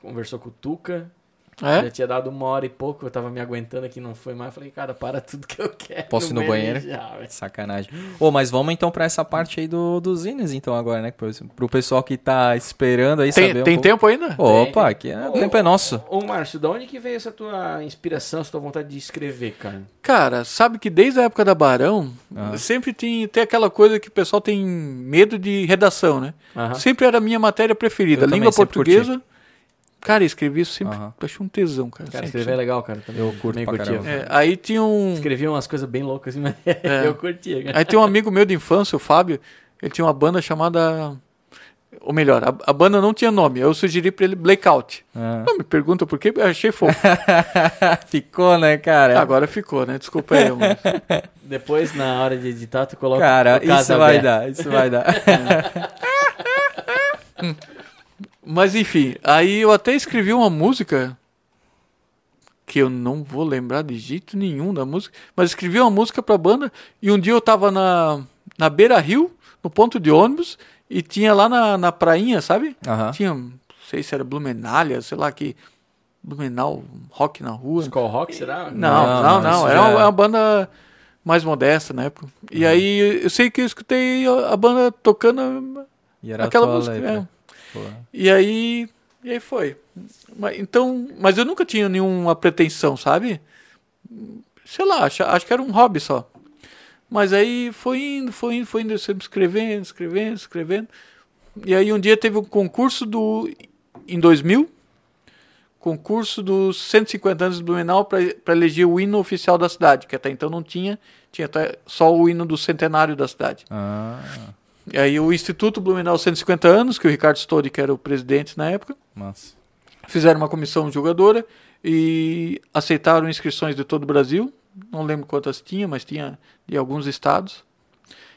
conversou com o Tuca, é? Já tinha dado uma hora e pouco, eu tava me aguentando aqui, não foi mais. Falei, cara, para tudo que eu quero. Posso ir no banheiro? Já, Sacanagem. Ô, mas vamos então pra essa parte aí do, dos Ines, então, agora, né? Pro, pro pessoal que tá esperando aí tem, saber. Um tem pouco... tempo ainda? Opa, aqui é, o tempo é nosso. Ô, Márcio, da onde que veio essa tua inspiração, essa tua vontade de escrever, cara? Cara, sabe que desde a época da Barão, ah. sempre tem, tem aquela coisa que o pessoal tem medo de redação, né? Sempre era a minha matéria preferida, eu língua portuguesa. Cara, escrevi isso sempre. Uhum. Achei um tesão, cara. Cara, escrever é legal, cara. Também. Eu curto pra curtia. É, aí tinha um. Escrevia umas coisas bem loucas, mas é. eu curtia, cara. Aí tem um amigo meu de infância, o Fábio. Ele tinha uma banda chamada. Ou melhor, a, a banda não tinha nome. Eu sugeri pra ele Blackout. Ah. Não me pergunta por quê, eu achei fofo. ficou, né, cara? Agora ficou, né? Desculpa aí, mas... Depois, na hora de editar, tu coloca. Cara, isso vai dar, isso vai dar. Mas enfim, aí eu até escrevi uma música que eu não vou lembrar de jeito nenhum da música, mas escrevi uma música pra banda e um dia eu tava na, na Beira Rio, no ponto de ônibus, e tinha lá na, na prainha, sabe? Uhum. Tinha, não sei se era Blumenália, sei lá que. Blumenau, rock na rua. Skull Rock, será? Não, não, não. não. Era uma, é uma, banda mais modesta na época. E uhum. aí eu sei que eu escutei a banda tocando aquela música. É. E aí, e aí foi. Então, mas eu nunca tinha nenhuma pretensão, sabe? Sei lá, acho, acho que era um hobby só. Mas aí foi indo, foi indo, foi indo, sempre escrevendo, escrevendo, escrevendo. E aí um dia teve um concurso do em 2000, concurso dos 150 anos do Blumenau para eleger o hino oficial da cidade, que até então não tinha, tinha só o hino do centenário da cidade. Ah. E aí o Instituto Blumenau 150 anos, que o Ricardo Stodi, que era o presidente na época, Nossa. fizeram uma comissão julgadora e aceitaram inscrições de todo o Brasil. Não lembro quantas tinha, mas tinha de alguns estados.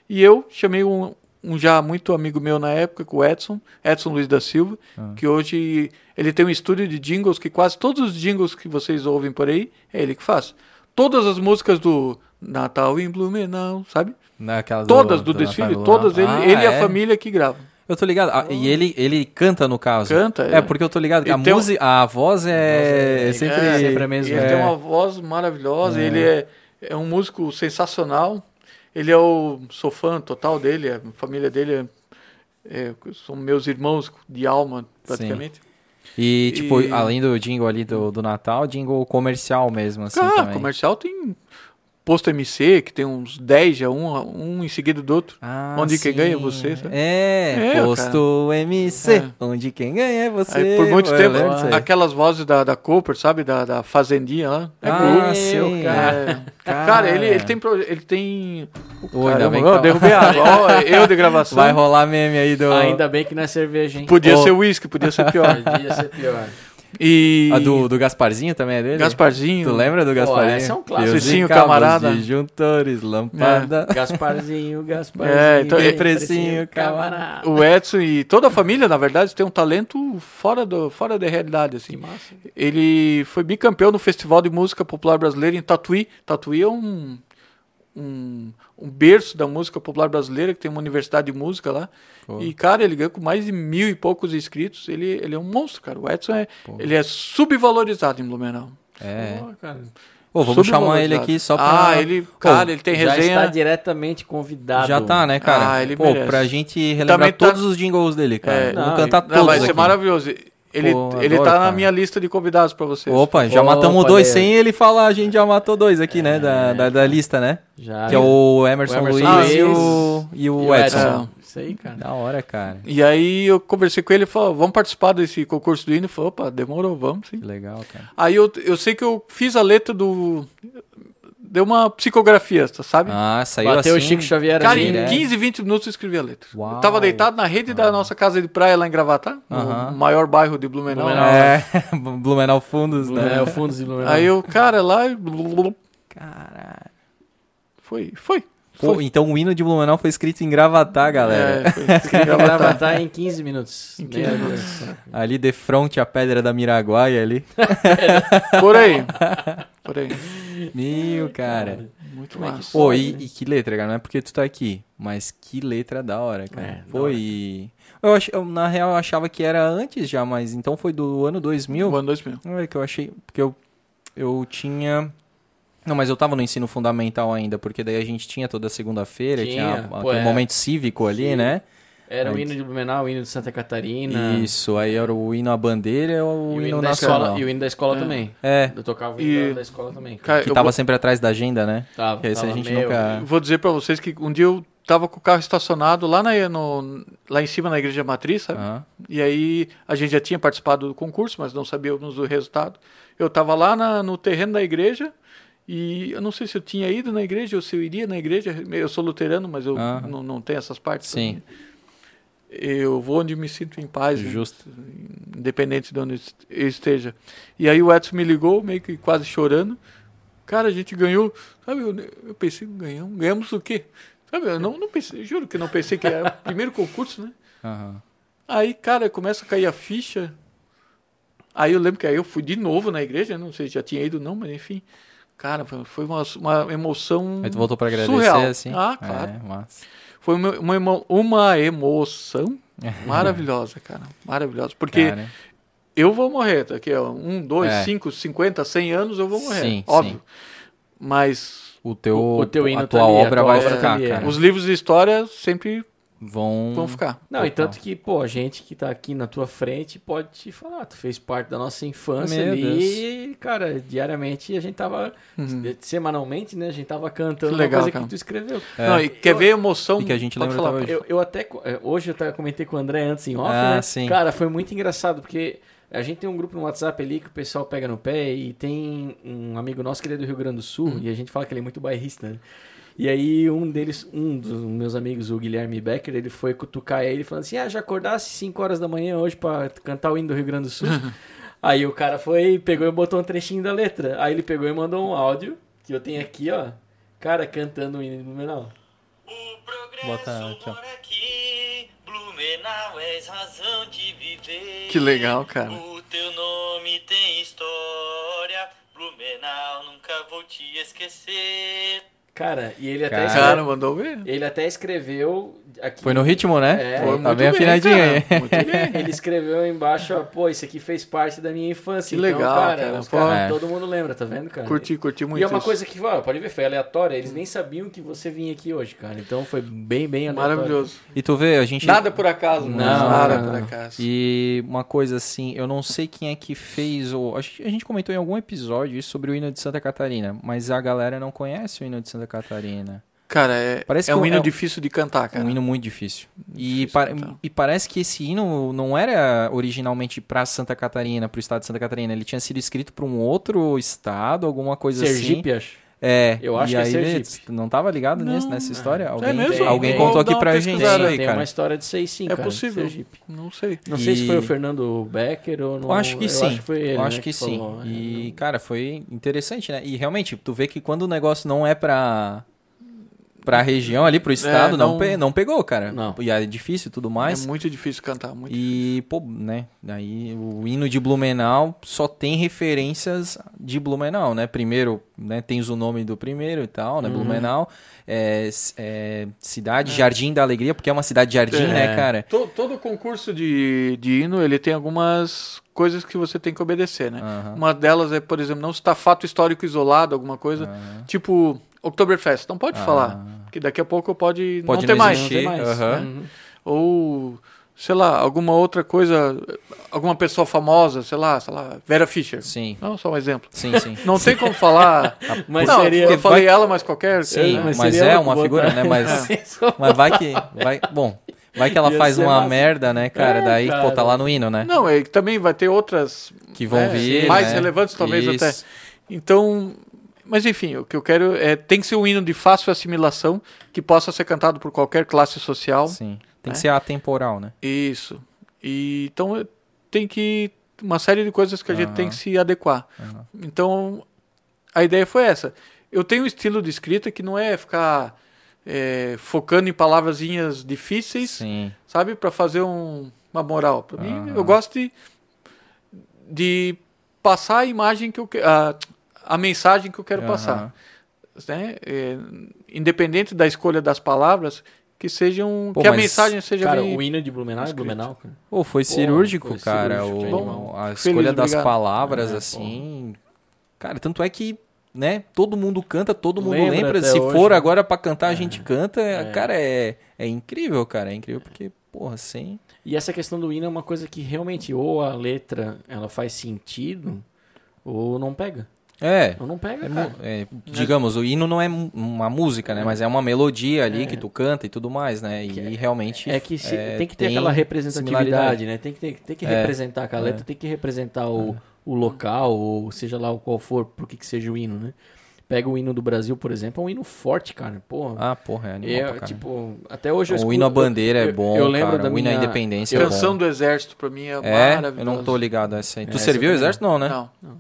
E eu chamei um, um já muito amigo meu na época, com o Edson, Edson Luiz da Silva, ah. que hoje ele tem um estúdio de jingles que quase todos os jingles que vocês ouvem por aí, é ele que faz. Todas as músicas do Natal em Blumenau, sabe? Naquelas todas do, do desfile, todas ele, ah, ele é? e a é? família que gravam. Eu tô ligado. Ah, e ele, ele canta no caso. Canta, é. é porque eu tô ligado que a música, a voz é, é sempre, é, sempre a mesma. Ele é. tem uma voz maravilhosa, ele é, é um músico sensacional. Ele é o. Sou fã total dele, a família dele é, são meus irmãos de alma, praticamente. Sim. E, tipo, e... além do jingle ali do, do Natal, jingle comercial mesmo, assim, ah, também. comercial tem posto MC, que tem uns 10 já, um, um em seguida do outro. Ah, onde sim. quem ganha é você, sabe? É, é posto cara. MC, é. onde quem ganha é você. Aí, por muito tempo, aquelas vozes da, da Cooper, sabe? Da, da Fazendinha lá. É ah, sim, cara. É. Cara, ele, ele tem. Ele tem. Oi, ainda bem que tá... derrubei água. eu de gravação. Vai rolar meme aí do. Ainda bem que não é cerveja, hein? Podia oh. ser uísque, podia ser pior. podia ser pior. E... A do, do Gasparzinho também é dele? Gasparzinho. Tu lembra do Gasparzinho? Pô, esse é um clássico. Precinho, camarada. Disjuntores, lâmpada. É. Gasparzinho, Gasparzinho. É, então, é, precinho, camarada. O Edson e toda a família, na verdade, tem um talento fora, do, fora da realidade. Assim. Que massa. Ele foi bicampeão no Festival de Música Popular Brasileira em Tatuí. Tatuí é um, um, um berço da música popular brasileira, que tem uma universidade de música lá. Pô. E, cara, ele ganhou com mais de mil e poucos inscritos. Ele, ele é um monstro, cara. O Edson é, ele é subvalorizado em Blumenau. É. Pô, cara. Pô, vamos chamar ele aqui só pra... Ah, ele, cara, Pô, ele tem resenha... Já está diretamente convidado. Já tá, né, cara? Ah, ele Pô, merece. pra gente relembrar tá... todos os jingles dele, cara. É, vamos cantar não, todos vai ser aqui. maravilhoso. Ele, Pô, ele adoro, tá cara. na minha lista de convidados pra vocês. Opa, já Opa, matamos dois sem ele falar, a gente já matou dois aqui, né, da, da, da, lista, né? Já. Que é o Emerson, o Emerson Luiz, e o, e o, Edson. Edson. Isso aí, cara. Da hora, cara. E aí eu conversei com ele e falou, vamos participar desse concurso do hino? Ele falou, opa, demorou, vamos sim. Legal, cara. Aí eu, eu sei que eu fiz a letra do deu uma psicografia, sabe? Ah, saiu Bateu assim. o Chico Xavier Cara, ali, em né? 15, 20 minutos eu escrevi a letra. Uau. Eu tava deitado na rede da nossa casa de praia lá em Gravatá, no maior bairro de Blumenau. Blumenau. É, Blumenau Fundos, né? É, o Fundos de Blumenau. Aí eu, cara, lá e Caralho. foi, foi. Pô, então o hino de Blumenau foi escrito em Gravatar, galera. É, foi. Escreveu Gravatar em 15 minutos. Em 15 Meu minutos. Deus. Ali de frente à pedra da Miraguaia ali. Por aí. Por aí. Meu, cara. Muito é massa. Pô, e, e que letra, cara? Não é porque tu tá aqui, mas que letra da hora, cara. É, e- Eu, ach... eu, na real, eu achava que era antes já, mas então foi do ano 2000. O ano 2000. Não é que eu achei. Porque eu, eu tinha. Não, mas eu tava no ensino fundamental ainda, porque daí a gente tinha toda segunda-feira, tinha, Tinha, pô, é. momento cívico ali, Sim. né? Era o hino de Blumenau, o hino de Santa Catarina. Isso, aí era o hino à bandeira ou E o o hino hino da nacional. escola, e o hino da escola também. É, Eu tocava o E- hino da- da escola também. Cara, que eu tava vou- sempre atrás da agenda, né? Tava, Que esse a tava gente meio- nunca. Eu Vou dizer pra vocês que um dia eu tava com o carro estacionado lá, na, no, lá em cima na igreja matriz, sabe? Aham. E aí a gente já tinha participado do concurso, mas não sabíamos do resultado. Eu tava lá na- no terreno da igreja e eu não sei se eu tinha ido na igreja ou se eu iria na igreja. Eu sou luterano, mas eu Aham. não, não tenho essas partes. Sim. Eu vou onde me sinto em paz, Justo. independente de onde eu esteja. E aí o Edson me ligou, meio que quase chorando. Cara, a gente ganhou. Sabe, eu, eu pensei, ganhamos. Ganhamos o quê? Sabe, eu não, não pensei, juro que não pensei que era o primeiro concurso, né? Aham. Aí, cara, começa a cair a ficha. Aí eu lembro que aí eu fui de novo na igreja, não sei se já tinha ido não, mas enfim. Cara, foi- uma, uma emoção Aí tu voltou pra agradecer, surreal. assim? Ah, claro. É, massa. Foi uma, uma, uma emoção maravilhosa, cara. Maravilhosa. Porque Cara, eu vou morrer daqui a um, dois, É. cinco, cinquenta, cem anos eu vou morrer. Sim, óbvio. sim. Mas o teu, O- o teu hino a tá tua ali, a obra tua vai obra tá ficar, ali, é. cara. os livros de história sempre Vão... vão ficar. Não, e Total. tanto que, pô, a gente que tá aqui na tua frente pode te falar, tu fez parte da nossa infância Meu ali, e, cara, diariamente a gente tava, Uhum. semanalmente, né, a gente tava cantando Que legal, uma coisa cara. que tu escreveu. É. Não, e quer ver a emoção? E que a gente Pode lembra falar, hoje. Eu, eu até, é, hoje eu até comentei com o André antes em off, Ah, né? sim. Cara, foi muito engraçado, porque a gente tem um grupo no WhatsApp ali que o pessoal pega no pé e tem um amigo nosso que ele é do Rio Grande do Sul Uhum. e a gente fala que ele é muito bairrista, né? E aí um deles, um dos meus amigos, o Guilherme Becker, ele foi cutucar ele falando assim, ah, já acordasse 5 horas da manhã hoje pra cantar o hino do Rio Grande do Sul? aí o cara foi, pegou e botou um trechinho da letra. Aí ele pegou e mandou um áudio, que eu tenho aqui, ó, cara cantando o hino do Blumenau. O progresso Bota aqui, ó. mora aqui, Blumenau és razão de viver. Que legal, cara. O teu nome tem história, Blumenau nunca vou te esquecer. Cara, e ele até, Cara. escreveu, Cara, mandou ver. ele até escreveu aqui. Foi no ritmo, né? É, foi tá bem afinadinho cara. aí. Muito bem. Ele escreveu embaixo, ó, pô, isso aqui fez parte da minha infância. Que então, legal, cara. cara. caras- É. Todo mundo lembra, tá vendo, cara? Curti, curti muito E é uma isso. coisa que, ó, pode ver, foi aleatória. Eles nem sabiam que você vinha aqui hoje, cara. Então foi bem, bem aleatório. Maravilhoso. E tu vê, a gente... Nada por acaso, Não, não. Nada não, por acaso. E uma coisa assim, eu não sei quem é que fez o. A gente, a gente comentou em algum episódio isso sobre o hino de Santa Catarina, mas a galera não conhece o hino de Santa Catarina. Cara, é, Parece é que um é hino um- difícil de cantar, cara. Um hino muito difícil. E, Difícil e parece que esse hino não era originalmente pra Santa Catarina, pro estado de Santa Catarina. Ele tinha sido escrito pra um outro estado, alguma coisa Sergipe, assim. acho. É. Eu acho e que é aí, Sergipe. Não tava ligado nisso, Não. nessa história? Alguém, mesmo? alguém Tem, contou tem. aqui pra gente Tem, aí, tem cara. uma história disso aí sim, É cara. possível. Sergipe. Não sei. Não sei se foi E- o Fernando Becker ou não. Eu acho que eu sim. Acho que foi ele, eu acho né, que, sim. falou. É, E, cara, foi interessante, né? E realmente, tu vê que quando o negócio não é pra. Pra região ali, pro estado, não, não- pe- não pegou, cara. Não. E é difícil e tudo mais. É muito difícil cantar. Muito E, pô, né? Aí o hino de Blumenau só tem referências de Blumenau, né? Primeiro, né? Tens o nome do primeiro e tal, Uhum. né? Blumenau. É, é, cidade Jardim da Alegria, porque é uma cidade jardim, É. né, cara? To- todo concurso de, de hino, ele tem algumas coisas que você tem que obedecer, né? Aham. Uma delas é, por exemplo, não citar fato histórico isolado, alguma coisa. Aham. Tipo, Oktoberfest, não pode Ah. falar. Porque daqui a pouco pode, Pode não ter não mais. Não tem mais. Uhum. Ou, sei lá, alguma outra coisa, alguma pessoa famosa, sei lá, sei lá, Vera Fischer. Sim, Não, só um exemplo. sim, sim. Não tem como falar. Mas não, seria- eu falei ela, mas qualquer. Sim, né? mas, seria é uma botar- figura, né? Mas, mas vai que. Vai, bom, vai que ela Ia faz uma massa. merda, né, cara? É, Daí, pô, tá cara. lá no hino, né? Não, é que também vai ter outras Que vão É, vir. mais né? relevantes, talvez, Isso. até. Então, mas enfim, o que eu quero é tem que ser um hino de fácil assimilação que possa ser cantado por qualquer classe social. Sim. Tem que É. ser atemporal, né? Isso. E então tem que uma série de coisas que a gente tem que se adequar. Aham. Então a ideia foi essa. Eu tenho um estilo de escrita que não é ficar eh, focando em palavrazinhas difíceis, Sim. sabe, para fazer um- uma moral. Para mim, eu gosto de, de passar a imagem que eu que- a, a mensagem que eu quero Aham. passar, né? É, independente da escolha das palavras, que sejam Pô, que a mensagem seja Cara, bem o hino de Blumenau é. Blumenau, cara. Pô, foi cirúrgico, foi cara. cirúrgico, o- animal. a Feliz, escolha das obrigado. palavras, É, assim. Cara, tanto é que, né, todo mundo canta, todo mundo Lembra lembra. Se hoje, for né? agora pra cantar, a gente canta. É. Cara, é, é incrível, cara. É incrível porque, porra, sem. E essa questão do hino é uma coisa que realmente ou a letra ela faz sentido ou não pega. É. Não pega, É mu- é, digamos, o hino não é uma música, né? Mas é uma melodia ali que tu canta e tudo mais, né? E realmente. É que se- é, tem que ter aquela representatividade, né? Tem que, ter, tem que É. representar aquela letra, tem que representar o, o local, ou seja lá o qual for, por que que seja o hino, né? Pega o hino do Brasil, por exemplo, é um hino forte, cara. Porra. Ah, porra, é animal é, tipo, até hoje eu O escuto- hino à bandeira é eu- bom, Eu lembro cara. da o hino à minha... independência é bom. Canção do Exército pra mim é, É, maravilhosa. eu não tô ligado a essa aí. Tu É, serviu o exército não, né? Não, não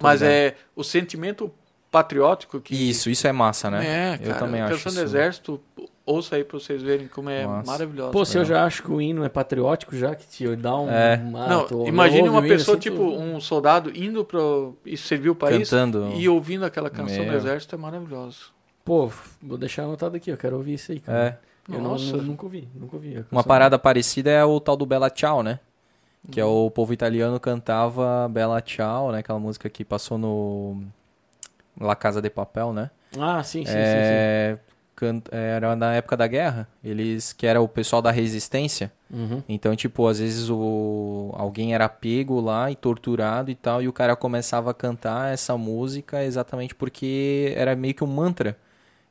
mas ligado. é o sentimento patriótico que Isso, isso é massa, né? É, eu cara, também acho Canção isso. do Exército, ouça aí pra vocês verem como é Massa. maravilhosa. Pô, se eu já acho que o hino é patriótico, já que te dá um... É. Não, imagine uma o hino pessoa, assim, tu- tipo, um soldado indo pro, e servir o país Cantando. e ouvindo aquela canção do Meu. Exército é maravilhoso. Pô, vou deixar anotado aqui, eu quero ouvir isso aí, cara. É. Eu não, Nossa. nu- nunca ouvi, nunca ouvi. a Uma parada parecida é o tal do Bella Ciao, né? Que é o povo italiano cantava Bella Ciao, né? Aquela música que passou no La Casa de Papel, né? Ah, sim, sim, sim, sim. É, can- Era na época da guerra, eles que era o pessoal da resistência. Uhum. Então, tipo, às vezes o alguém era pego lá e torturado e tal, e o cara começava a cantar essa música exatamente porque era meio que um mantra.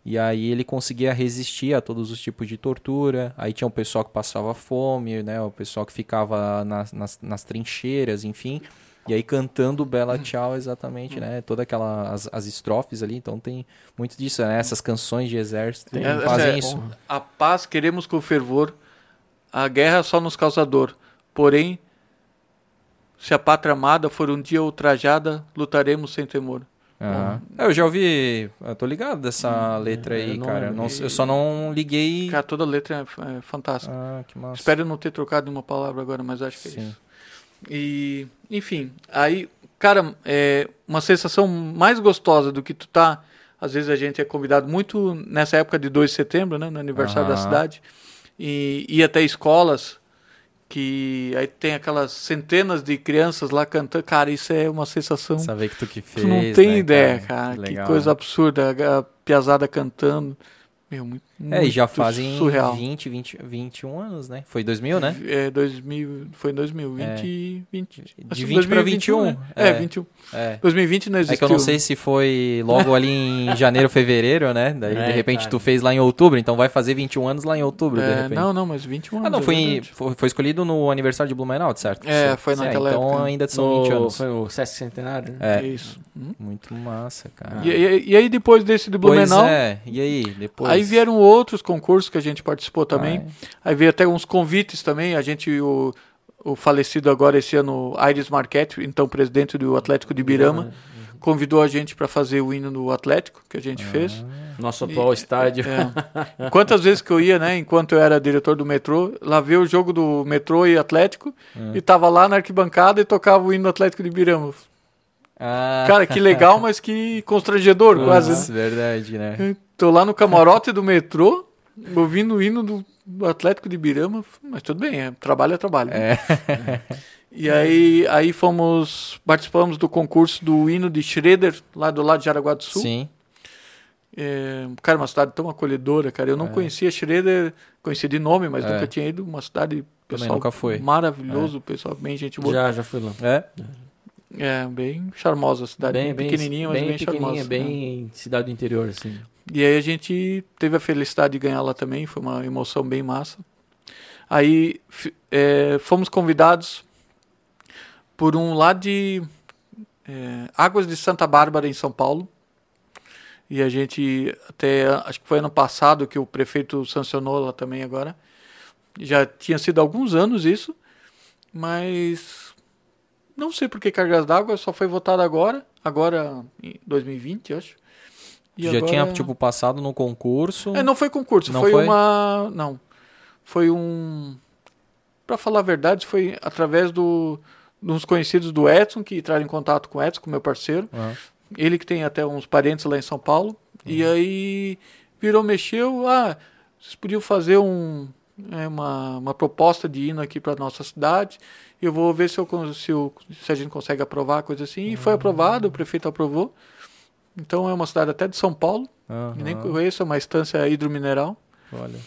E aí ele conseguia resistir a todos os tipos de tortura. Aí tinha o pessoal que passava fome, né? O pessoal que ficava nas, nas, nas trincheiras, enfim. E aí cantando Bela Tchau exatamente, né? Toda aquela as, as estrofes ali, então tem muito disso, né? Essas canções de exército Tem. Fazem é- isso. A paz queremos com fervor, a guerra só nos causa dor. Porém, se a pátria amada for um dia ultrajada, lutaremos sem temor. É, Eu já ouvi, eu tô ligado dessa letra aí, eu não cara. Eu, não- eu só não liguei. Cara, toda letra é, é fantástica. Ah, que massa. Espero não ter trocado uma palavra agora, mas acho que é Sim. isso. E, enfim, aí, cara, é uma sensação mais gostosa do que tu tá. Às vezes a gente é convidado muito nessa época de 2 de setembro, né, no aniversário da Aham. cidade, e ir até escolas que aí tem aquelas centenas de crianças lá cantando. Cara, isso é uma sensação. Saber que tu que fez. tu não tem né, ideia, cara. Que Que, legal, coisa absurda. A piazada cantando. Meu, muito, É, e já fazem surreal. 20, 20, 21 anos, né? Foi 2000, né? É, 2000, foi em 2020 É. e 20. De acho que 20 pra 2021, 21, né? É, é. 21. É. 2020 não existiu. É que eu não sei se foi logo ali em janeiro, fevereiro, né? Daí, É, de repente, cara. tu fez lá em outubro, então vai fazer 21 anos lá em outubro, de É, repente. não, não, mas 21 anos. ah, não, é foi, foi, foi escolhido no aniversário de Blumenau, certo? É, foi naquela então época. ainda são No- 20 anos. Foi o Sesc Centenário, né? É, Isso. Hum. muito massa, cara. E, e- e aí depois desse de pois Blumenau, é, e aí? Depois... aí vieram outros concursos que a gente participou também. Ah, Aí veio até uns convites também. A gente, o, o falecido agora esse ano, Aires Marquete, então presidente do Atlético de Birama, convidou a gente para fazer o hino do Atlético, que a gente fez. Nosso atual estádio. É. Quantas vezes que eu ia, né, enquanto eu era diretor do metrô, lá ver o jogo do metrô e Atlético, e tava lá na arquibancada e tocava o hino do Atlético de Birama. Ah, Cara, que legal, mas que constrangedor quase. Putz, verdade, né? Tô lá no camarote do metrô, ouvindo o hino do, do Atlético de Birama, mas tudo bem, é, trabalho é trabalho. né? É. E aí, aí fomos, participamos do concurso do hino de Schroeder, lá do lado de Jaraguá do Sul. Sim. É, cara, uma cidade tão acolhedora, cara. Eu não conhecia Schroeder, conhecia de nome, mas É. nunca tinha ido. Uma cidade, pessoal nunca foi. maravilhoso, pessoal bem gente boa. Já, já fui lá. É? É, bem charmosa a cidade, Bem, bem, pequenininha, mas bem, pequenininha, charmosa. bem cidade do interior, assim. E aí a gente teve a felicidade de ganhar lá também, foi uma emoção bem massa. Aí é, fomos convidados por um lá de é, Águas de Santa Bárbara, em São Paulo. E a gente, até acho que foi ano passado que o prefeito sancionou lá também agora. Já tinha sido alguns anos isso, mas não sei por que cargas d'água, só foi votado agora, agora em 2020, acho. E já agora... tinha, tipo, passado no concurso? É, não foi concurso, não foi, foi uma... Não, foi um... Para falar a verdade, foi através do uns conhecidos do Edson, que entraram em contato com o Edson, com meu parceiro. Uhum. Ele que tem até uns parentes lá em São Paulo. Uhum. E aí virou, mexeu, ah, vocês podiam fazer um, é, uma, uma proposta de hino aqui para nossa cidade. Eu vou ver se, eu, se, eu, se a gente consegue aprovar, coisa assim. E foi aprovado, o prefeito aprovou. Então é uma cidade até de São Paulo. Uhum. nem conheço, é uma estância hidromineral. Olha.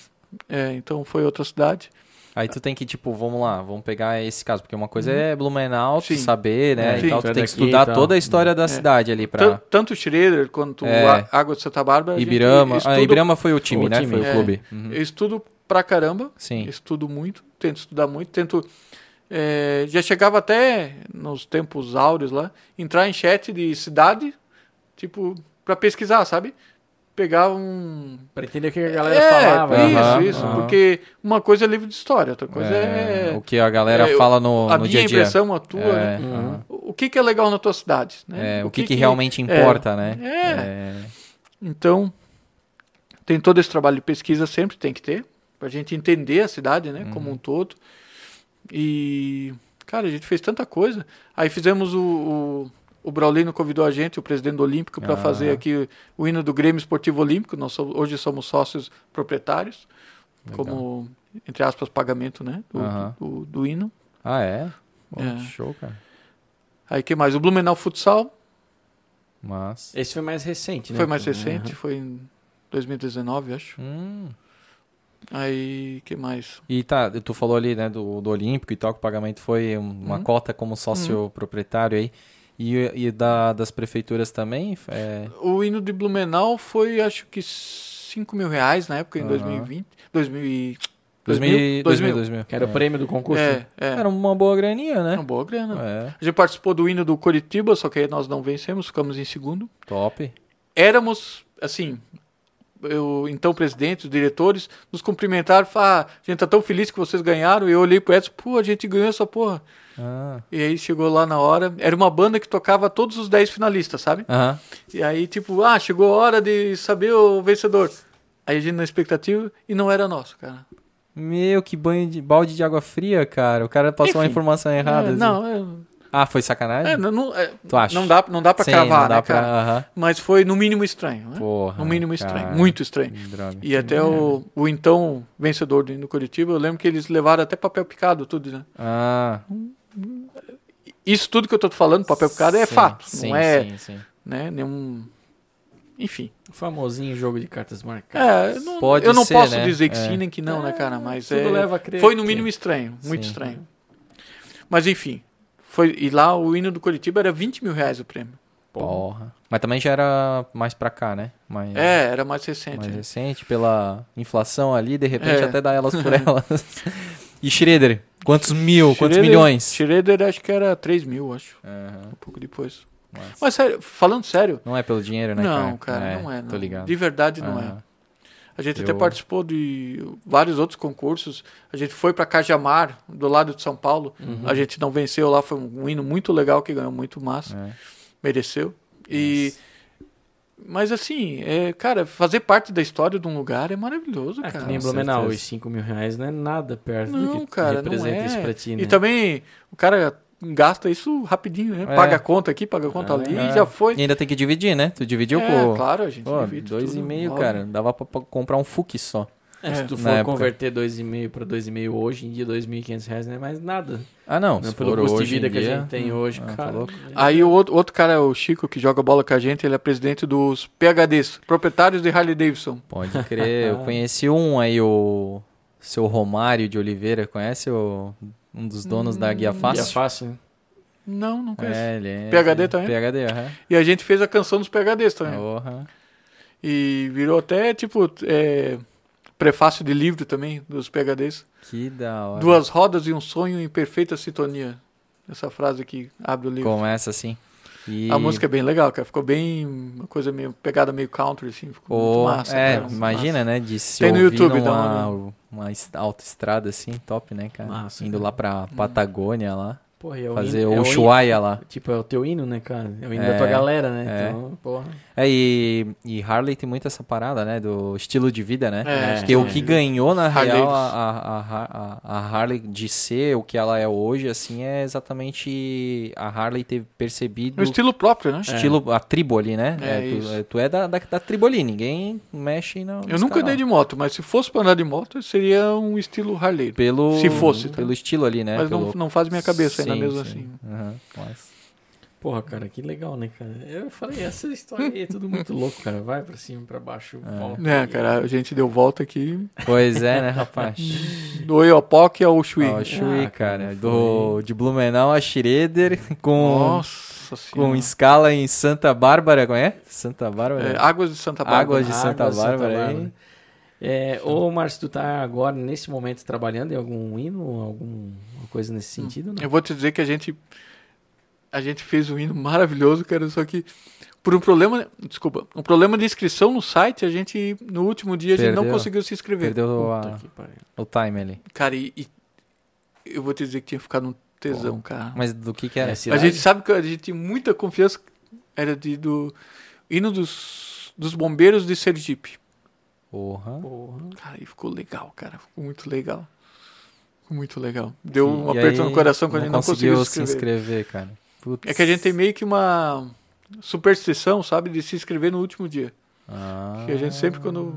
É, então foi outra cidade. Aí tu tem que, tipo, vamos lá, vamos pegar esse caso, porque uma coisa uhum. é Blumenau, tu saber, né? É, então tu tem que estudar toda a história da é. cidade ali pra... Tanto o Schroeder quanto é. a Água de Santa Bárbara. Ibirama. Estudo... Ah, Ibirama foi o time, o né? Time. Foi o é. clube. Uhum. Eu estudo pra caramba. Sim. Estudo muito, tento estudar muito, tento. É, já chegava até nos tempos áureos lá, entrar em chat de cidade, tipo, pra pesquisar, sabe? pegar um. Pra entender o que a galera é, falava. Isso, uhum, isso. Uhum. Porque uma coisa é livro de história, outra coisa é. é o que a galera é, fala no, a no dia a dia. A impressão, a tua. É, né? uhum. O que, que é legal na tua cidade? Né? o, que, que, que realmente importa, né? É. Então, tem todo esse trabalho de pesquisa, sempre tem que ter, pra gente entender a cidade, né? Como uhum. um todo. E. Cara, a gente fez tanta coisa. Aí fizemos o, o o Braulino convidou a gente, o presidente do Olímpico, para ah. fazer aqui o hino do Grêmio Esportivo Olímpico. Nós somos, hoje somos sócios proprietários, Legal. como, entre aspas, pagamento né, do, do, do, do hino. Ah, é? é? Show, cara. Aí que mais? O Blumenau Futsal. Mas... Esse foi mais recente, né? Foi mais recente, uhum. foi em 2019, acho. Hum. Aí, que mais? E tá, tu falou ali, né, do, do Olímpico e tal, que o pagamento foi uma hum. cota como sócio hum. proprietário aí. E, e da, das prefeituras também? É... O hino de Blumenau foi, acho que, 5 mil reais na época, em uhum. 2020. 2000 2000, 2000, 2000, Que era é. o prêmio do concurso. É, é. Era uma boa graninha, né? Uma boa grana. É. A gente participou do hino do Coritiba, só que aí nós não vencemos, ficamos em segundo. Top. Éramos, assim, eu, então presidente, os diretores, nos cumprimentaram, falaram, ah, a gente tá tão feliz que vocês ganharam. E eu olhei pro Edson, pô, a gente ganhou essa porra. Ah. E aí chegou lá na hora, era uma banda que tocava todos os 10 finalistas, sabe? Uhum. E aí, tipo, ah, chegou a hora de saber o vencedor. Aí a gente na expectativa e não era nosso, cara. Meu, que banho de balde de água fria, cara. O cara passou Enfim, uma informação errada. É, assim. Não, é... Ah, foi sacanagem? É, não, não, é, tu acha? não dá, não dá pra Sim, cravar, dá né, pra... cara? Uhum. Mas foi no mínimo estranho, né? Porra, no mínimo cara. estranho, muito estranho. Droga. E até o, o então vencedor do Curitiba, eu lembro que eles levaram até papel picado, tudo, né? Ah. Isso tudo que eu tô falando, papel picado, é sim, fato. Sim, não é sim, sim. Né, nenhum... Enfim. O famosinho jogo de cartas marcadas. É, não, Pode eu não ser, posso né? dizer que é. sim nem que não, né, é, né, cara? Mas é, foi no mínimo que... estranho, muito estranho. Mas enfim, foi, e lá o hino do Curitiba era 20 mil reais o prêmio. Porra. Mas também já era mais pra cá, né? Mais, é, era mais recente. Mais é. recente, pela inflação ali, de repente é. até dá elas por elas. e Schroeder? Quantos mil? Schroeder, quantos milhões? Schroeder acho que era 3 mil, acho. Uhum. Um pouco depois. Mas... Mas sério, falando sério. Não é pelo dinheiro, né? Não, cara, cara é, não é. Não. Tô ligado. De verdade não uhum. é. A gente Eu... até participou de vários outros concursos. A gente foi para Cajamar, do lado de São Paulo. Uhum. A gente não venceu lá, foi um hino muito legal que ganhou muito massa. É. Mereceu. E mas assim, é, cara, fazer parte da história de um lugar é maravilhoso, é, cara. Que nem Blumenau, os 5 mil reais não é nada perto não, do que cara, representa não é. isso pra ti, né? E também, o cara gasta isso rapidinho, né? É. Paga a conta aqui, paga a conta é, ali é. e já foi. E ainda tem que dividir, né? Tu dividiu é, com. claro, a gente Pô, divide. Dois e meio, cara. Dava pra, pra, comprar um FUC só. É, se tu for converter 2,5 para 2,5 hoje em dia, 2.500 reais não é mais nada. Ah, não. não pelo custo de vida que dia, a gente tem hum, hoje, ah, cara. Tá Aí o outro, outro cara, o Chico, que joga bola com a gente, ele é presidente dos PHDs, proprietários de Harley Davidson. Pode crer. Eu conheci um aí, o seu Romário de Oliveira. Conhece o, um dos donos hum, da Guia Fácil? Guia Fácil, né? Não, não conheço. É, ele é, PHD também? PHD, aham. E a gente fez a canção dos PHDs também. Uhum. E virou até, tipo, é, prefácio de livro também, dos PHDs. Que da hora. Duas rodas e um sonho em perfeita sintonia. Essa frase aqui abre o livro. Começa assim. E... A música é bem legal, cara. Ficou bem. Uma coisa meio. pegada meio country, assim. Ficou oh, muito massa. É, cara, imagina, massa. né? De se Tem no YouTube, numa, uma, uma autoestrada assim, top, né, cara? Massa, Indo cara. lá pra Patagônia lá. Porra, é o fazer hino, o é Ushuaia lá. Tipo, é o teu hino, né, cara? É o hino é, da tua galera, né? É. Então, porra. É, e, e Harley tem muito essa parada, né? Do estilo de vida, né? É, que o que ganhou, na Harley. real, a, a, a, a, Harley de ser o que ela é hoje, assim, é exatamente a Harley ter percebido... O estilo próprio, né? Estilo, a tribo ali, né? É, tu, tu, é da, da, da, tribo ali, ninguém mexe não Eu nunca andei de moto, mas se fosse pra andar de moto, seria um estilo Harley. Pelo, se fosse. Tá? Pelo estilo ali, né? Mas pelo... não, não faz minha cabeça sim, mesmo sim. assim. Uhum, mas... Porra, cara, que legal, né, cara? Eu falei, essa história aí é tudo muito louco, cara. Vai pra cima, pra baixo, é. volta. É, cara, a gente deu volta aqui. Pois é, né, rapaz? Do Oiopok ao Shui. Ao Shui, ah, cara. Do, de Blumenau a Schroeder com... Nossa Com escala em Santa Bárbara, como é? Santa Bárbara? É, Águas de Santa Bárbara. Águas de Santa Águas Bárbara, Santa Bárbara. É, ô, Márcio, tu tá agora, nesse momento, trabalhando em algum hino, alguma coisa nesse sentido? Não? Eu vou te dizer que a gente a gente fez um hino maravilhoso, cara, só que por um problema, desculpa, um problema de inscrição no site, a gente no último dia Perdeu. a gente não conseguiu se inscrever. Perdeu a, o time ali. Cara, e, e, eu vou te dizer que tinha ficado um tesão, Pô, cara. Mas do que que era? É, a gente sabe que a gente tinha muita confiança, era de, do hino dos, dos bombeiros de Sergipe. Porra. Porra. Cara, e ficou legal, cara, ficou muito legal. Ficou muito legal. Deu um aperto no coração quando a gente não conseguiu se inscrever. se inscrever, cara. Putz. É que a gente tem meio que uma superstição, sabe, de se inscrever no último dia. Ah. Que a gente sempre, quando,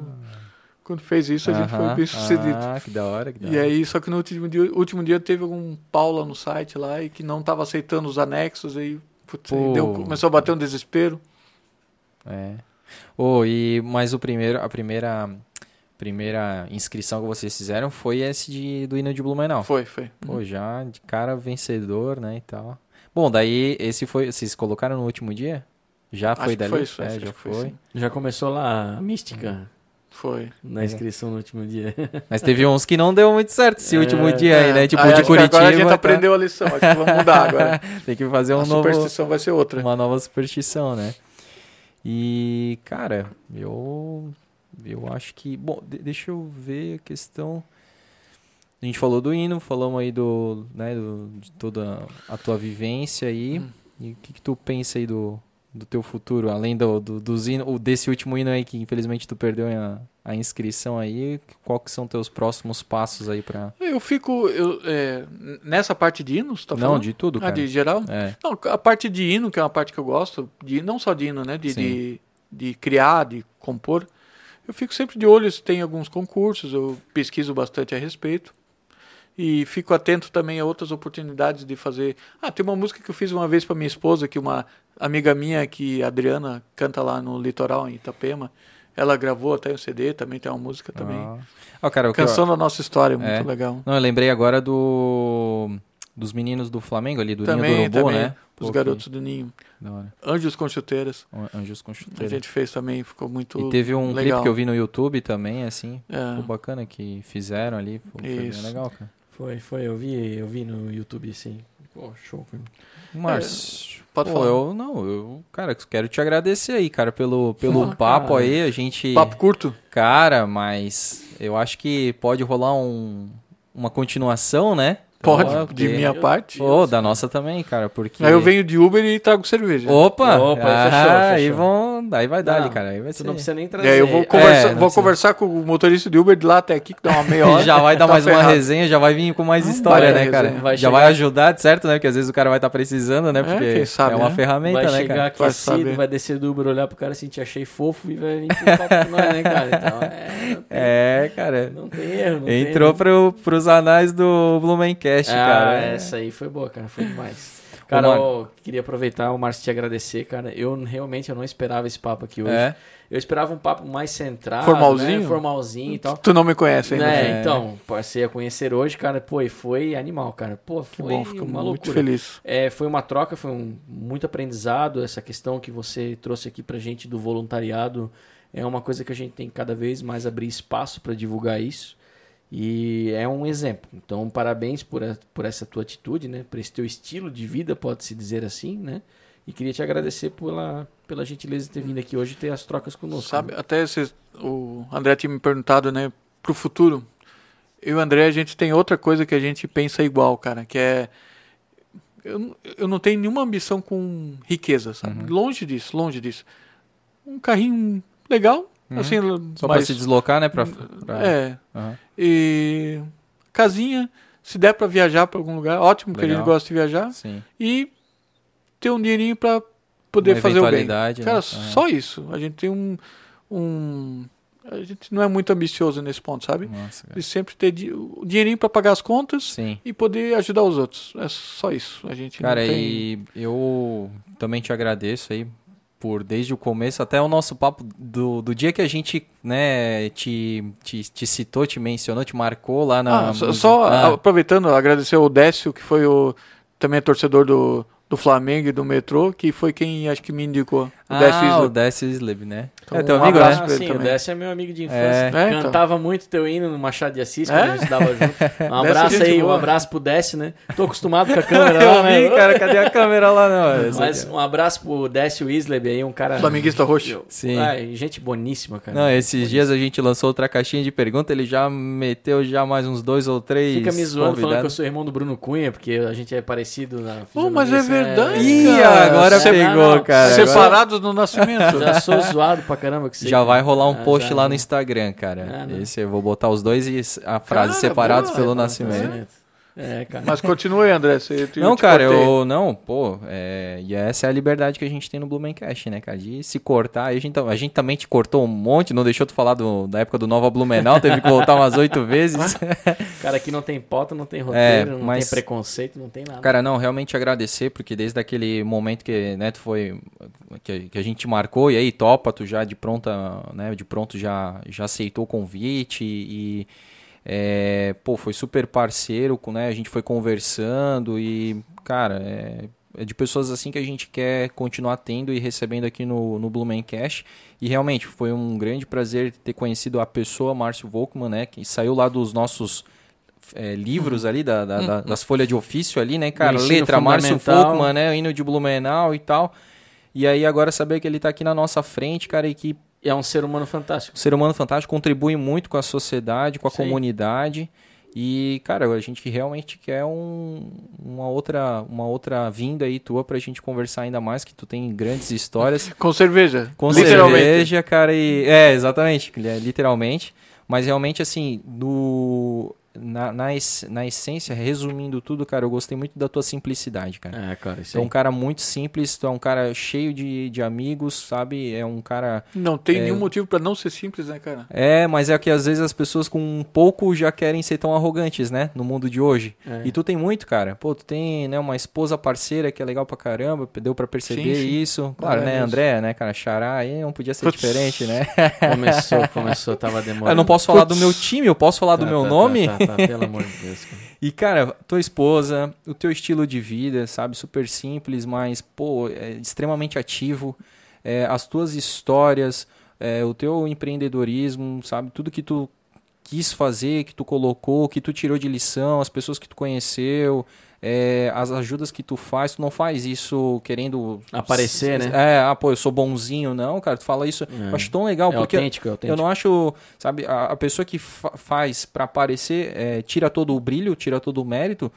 quando fez isso, a gente foi bem sucedido. Ah, que da hora, que da hora. E aí, só que no último dia, último dia teve algum pau lá no site lá e que não estava aceitando os anexos, aí, putz, aí deu, começou a bater um desespero. É. Oh, e mas o primeiro, a primeira primeira inscrição que vocês fizeram foi esse de, do hino de Blumenau. Foi, foi. Pô, já de cara vencedor, né, e tal. Bom, daí esse foi. Vocês colocaram no último dia? Já foi acho dali? Foi isso, é, já foi. foi. Já começou lá a mística. Foi. Na inscrição no último dia. Mas teve uns que não deu muito certo esse é, último dia aí, né? Tipo, aí, de Curitiba. Agora a gente tá... aprendeu a lição, acho que vamos mudar agora. Tem que fazer um a novo. A superstição vai ser outra. Uma nova superstição, né? E, cara, eu. Eu acho que. Bom, deixa eu ver a questão. A gente falou do hino, falamos aí do, né, do, de toda a tua vivência aí. Hum. E o que, que, tu pensa aí do, do teu futuro, além do, do dos hino, desse último hino aí que infelizmente tu perdeu a, a inscrição aí, qual que são teus próximos passos aí para Eu fico eu, é, nessa parte de hinos, tá falando? Não, de tudo, cara. Ah, de geral? É. Não, a parte de hino, que é uma parte que eu gosto, de não só de hino, né, de, de, de criar, de compor. Eu fico sempre de olho se tem alguns concursos, eu pesquiso bastante a respeito. E fico atento também a outras oportunidades de fazer. Ah, tem uma música que eu fiz uma vez para minha esposa, que uma amiga minha, que a Adriana, canta lá no litoral, em Itapema. Ela gravou até o CD, também tem uma música também. Ah. Oh, cara, Canção eu... da nossa história, muito é. legal. Não, eu lembrei agora do dos meninos do Flamengo ali, do também, Ninho do Urubu, também, né? Os garotos do Ninho. Anjos com chuteiras. Anjos com chuteiras. A gente fez também, ficou muito E teve um legal. clipe que eu vi no YouTube também, assim. É. Ficou bacana que fizeram ali. Foi bem legal, cara. Foi, foi, eu vi, eu vi no YouTube, sim. Pô, show. Márcio, é, pode pô, falar. Eu, não, eu, cara, quero te agradecer aí, cara, pelo, pelo ah, papo cara. aí, a gente... Papo curto? Cara, mas eu acho que pode rolar um, uma continuação, né? Pode, porque... de minha parte. Oh, da nossa também, cara, porque... Aí eu venho de Uber e trago cerveja. Opa! Opa, ah, fechou, fechou. Aí vão, aí vai dar ali, cara, aí vai tu ser... não precisa nem trazer. E aí eu vou conversar, é, vou conversar com o motorista de Uber de lá até aqui, que dá uma meia hora. já vai dar tá mais ferrado. uma resenha, já vai vir com mais história, né, cara? Vai já vai ajudar, certo, né? Porque às vezes o cara vai estar tá precisando, né? Porque é, sabe, é uma né? ferramenta, vai né, chegar cara? aquecido, vai, vai descer do Uber, olhar pro cara assim, te achei fofo e vai vir com papo com nós, né, cara? Então, é, tem, é, cara. Não tem erro, Entrou tem pro, pros anais do Blumencast, ah, cara. essa aí foi boa, cara, foi demais. Cara, eu queria aproveitar o Márcio te agradecer, cara. Eu realmente eu não esperava esse papo aqui hoje. É. Eu esperava um papo mais centrado, Formalzinho? né? formalzinho e tal. Tu não me conhece ainda. Né? É. Então, passei a conhecer hoje, cara. Pô, e foi animal, cara. Pô, foi Bom, fico uma muito loucura. feliz. É, foi uma troca, foi um muito aprendizado. Essa questão que você trouxe aqui pra gente do voluntariado é uma coisa que a gente tem que cada vez mais abrir espaço para divulgar isso. E é um exemplo. Então, parabéns por, a, por essa tua atitude, né? Por esse teu estilo de vida, pode-se dizer assim, né? E queria te agradecer pela, pela gentileza de ter vindo aqui hoje e ter as trocas conosco. Sabe, né? até se, o André tinha me perguntado, né, pro futuro. Eu e o André, a gente tem outra coisa que a gente pensa igual, cara, que é. Eu, eu não tenho nenhuma ambição com riqueza, sabe? Uhum. Longe disso, longe disso. Um carrinho legal, uhum. assim. Só mas, para se deslocar, né? Pra, pra... É. Uhum. E. Casinha, se der para viajar para algum lugar, ótimo, porque a gente gosta de viajar. Sim. E ter um dinheirinho para poder Uma fazer o bem. Né? Cara, só isso. A gente tem um, um a gente não é muito ambicioso nesse ponto, sabe? Nossa, e sempre ter di o dinheirinho para pagar as contas Sim. e poder ajudar os outros. É só isso. A gente Cara, tem... e eu também te agradeço aí por desde o começo até o nosso papo do, do dia que a gente né te, te, te citou, te mencionou, te marcou lá na. Ah, só, só ah. aproveitando, agradecer o Décio, que foi o também é torcedor do, do Flamengo e do metrô, que foi quem acho que me indicou. O ah, o Décio Isleb, né? Então, é teu um amigo, né? Ah, sim, o Décio é meu amigo de infância. É. É, então. Cantava muito teu hino no Machado de Assis, quando é? a gente estudava junto. Um abraço aí, boa. um abraço pro Décio, né? Tô acostumado com a câmera lá, né? cara, cadê a câmera lá, não? Mas um abraço pro Décio Isleb aí, um cara... Flamenguista roxo. Sim. Ah, gente boníssima, cara. Não, esses boníssima. dias a gente lançou outra caixinha de pergunta, ele já meteu já mais uns dois ou três Fica me zoando falando que eu sou irmão do Bruno Cunha, porque a gente é parecido na Oh, mas é verdade, Ih, agora pegou, cara. Separados no nascimento. Já sou zoado pra caramba que você. Já vai rolar um ah, post já, lá no Instagram, cara. Ah, Esse eu vou botar os dois e a frase cara, separados pelo é, nascimento. É, cara. Mas continue, André. Você, não, cara, cortei. eu. Não, pô. É, e essa é a liberdade que a gente tem no Blumencast, né, cara? De se cortar. A gente, a gente também te cortou um monte, não deixou tu falar do, da época do Nova Blumenau, teve que voltar umas oito vezes. cara, aqui não tem pauta, não tem roteiro, é, não mas, tem preconceito, não tem nada. Cara, não, realmente agradecer, porque desde aquele momento que, né, tu foi. Que, que a gente marcou, e aí topa, tu já de pronta, né? De pronto já, já aceitou o convite e é, pô, foi super parceiro, né? A gente foi conversando e, cara, é, é, de pessoas assim que a gente quer continuar tendo e recebendo aqui no, no Blumencast. E realmente foi um grande prazer ter conhecido a pessoa Márcio Volkmann, né? Que saiu lá dos nossos é, livros ali, da, da, da, das folhas de ofício ali, né, cara? Letra Márcio Volkmann, né? O hino de Blumenau e tal. E aí agora saber que ele está aqui na nossa frente, cara, e que é um ser humano fantástico. ser humano fantástico, contribui muito com a sociedade, com a Sim. comunidade. E, cara, a gente realmente quer um, uma, outra, uma outra vinda aí tua pra gente conversar ainda mais, que tu tem grandes histórias. com cerveja. Com cerveja, cara, e... É, exatamente, literalmente. Mas realmente, assim, do na, na, na, essência, resumindo tudo, cara, eu gostei muito da tua simplicidade, cara. É, cara, Tu é um cara muito simples, tu é um cara cheio de, de amigos, sabe? É um cara. Não tem é... nenhum motivo para não ser simples, né, cara? É, mas é que às vezes as pessoas com um pouco já querem ser tão arrogantes, né? No mundo de hoje. É. E tu tem muito, cara. Pô, tu tem né, uma esposa parceira que é legal pra caramba, deu para perceber sim, sim. isso. Claro, é, né, André, né, cara? Xará aí não podia ser diferente, né? Começou, começou, tava demorando. Eu não posso falar do meu time, eu posso falar tá, do meu tá, nome? Tá, tá, pelo amor de Deus. E, cara, tua esposa, o teu estilo de vida, sabe? Super simples, mas, pô, é extremamente ativo. É, as tuas histórias, é, o teu empreendedorismo, sabe? Tudo que tu quis fazer, que tu colocou, que tu tirou de lição, as pessoas que tu conheceu, é, as ajudas que tu faz, tu não faz isso querendo aparecer, né? É, ah, pô, eu sou bonzinho, não, cara, tu fala isso, é. eu acho tão legal é porque autêntico, é autêntico. eu não acho, sabe, a, a pessoa que fa faz para aparecer, é, tira todo o brilho, tira todo o mérito,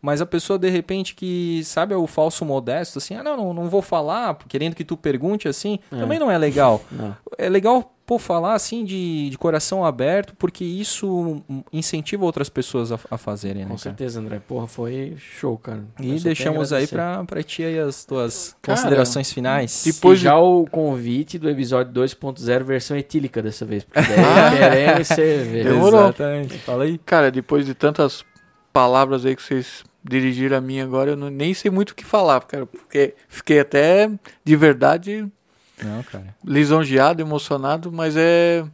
mas a pessoa de repente que sabe é o falso modesto assim, ah, não, não, não vou falar, querendo que tu pergunte assim, é. também não é legal. Não. É legal pô, falar assim de, de coração aberto, porque isso incentiva outras pessoas a, a fazerem, né? Com certeza, André. Porra, foi show, cara. E deixamos aí pra, pra ti aí as tuas cara, considerações finais. Depois já o convite do episódio 2.0 versão etílica dessa vez. Porque daí ah. queremos cerveja. Demorou. Exatamente. Fala aí. Cara, depois de tantas palavras aí que vocês dirigiram a mim agora, eu não, nem sei muito o que falar, cara, porque fiquei até de verdade não, cara. Lisonjeado, emocionado, mas é.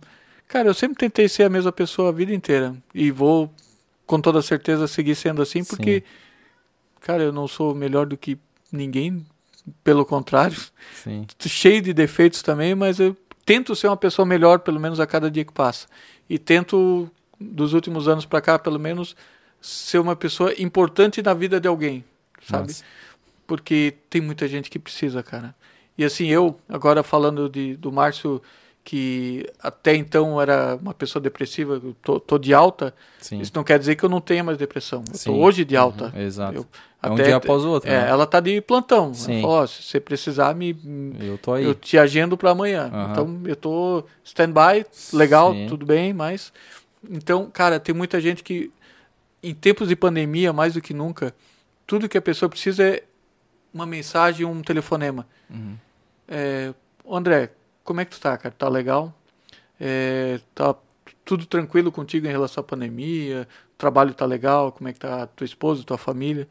Cara, eu sempre tentei ser a mesma pessoa a vida inteira. E vou, com toda certeza, seguir sendo assim, porque, Sim. cara, eu não sou melhor do que ninguém. Pelo contrário. Sim. Cheio de defeitos também, mas eu tento ser uma pessoa melhor, pelo menos a cada dia que passa. E tento, dos últimos anos para cá, pelo menos, ser uma pessoa importante na vida de alguém, sabe? Nossa porque tem muita gente que precisa, cara. E assim, eu, agora falando de, do Márcio, que até então era uma pessoa depressiva, eu tô, tô de alta, Sim. isso não quer dizer que eu não tenha mais depressão. Eu Sim. tô hoje de alta. Exato. Eu, é um dia após o outro, É, né? ela tá de plantão. Sim. Ela falou, ó, se você precisar, me, Eu tô aí. eu te agendo para amanhã. Aham. Então eu tô stand-by, legal, Sim. tudo bem, mas. Então, cara, tem muita gente que, em tempos de pandemia, mais do que nunca, tudo que a pessoa precisa é uma mensagem, um telefonema. Uhum. É, "Ô, André, como é que tu tá, cara? Tá legal? É, tá tudo tranquilo contigo em relação à pandemia? O trabalho tá legal? Como é que tá tua esposa, tua família?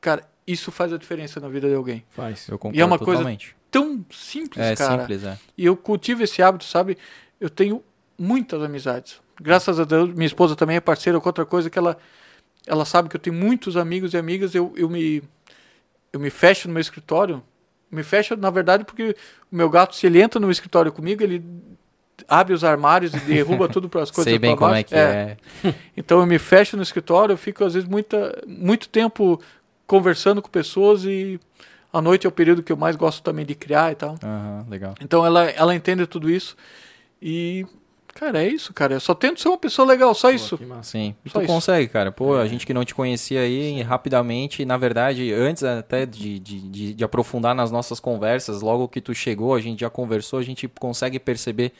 Cara, isso faz a diferença na vida de alguém. Faz. Eu concordo E é uma coisa totalmente. Tão simples, É cara. simples, é. E eu cultivo esse hábito, sabe? Eu tenho muitas amizades. Graças a Deus, minha esposa também é parceira com outra coisa que ela, ela sabe que eu tenho muitos amigos e amigas. Eu, eu, me, eu me fecho no meu escritório. Me fecho, na verdade, porque o meu gato, se ele entra no escritório comigo, ele abre os armários e derruba tudo para as coisas Sei bem como é baixo. que é. Então eu me fecho no escritório, eu fico às vezes muita, muito tempo conversando com pessoas e à noite é o período que eu mais gosto também de criar e tal. Aham, legal. Então ela, ela entende tudo isso. E, cara, é isso, cara. Eu só tento ser uma pessoa legal, só isso. Pô, massa. Sim, e Só tu isso. consegue, cara. Pô, É. a gente que não te conhecia aí, rapidamente, na verdade, antes até de, de, de, de aprofundar nas nossas conversas, logo que tu chegou, a gente já conversou, a gente consegue perceber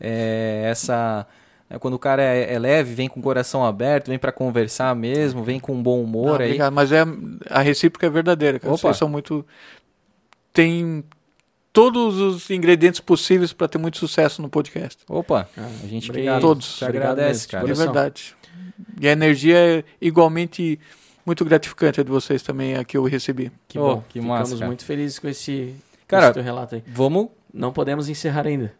é, essa... é, Quando o cara é, é leve, vem com o coração aberto, vem pra conversar mesmo, vem com bom humor Não, aí. obrigado, mas é, a recíproca é verdadeira, cara. Opa. Vocês são muito. Tem todos os ingredientes possíveis para ter muito sucesso no podcast. Opa, Ah, a gente obrigado. que Todos. te agradece, cara. De verdade. E a energia é igualmente muito gratificante a de vocês também, a que eu recebi. Que Oh, bom. que Ficamos massa, muito felizes com esse, com Cara, esse teu relato aí. Vamos... Não podemos encerrar ainda,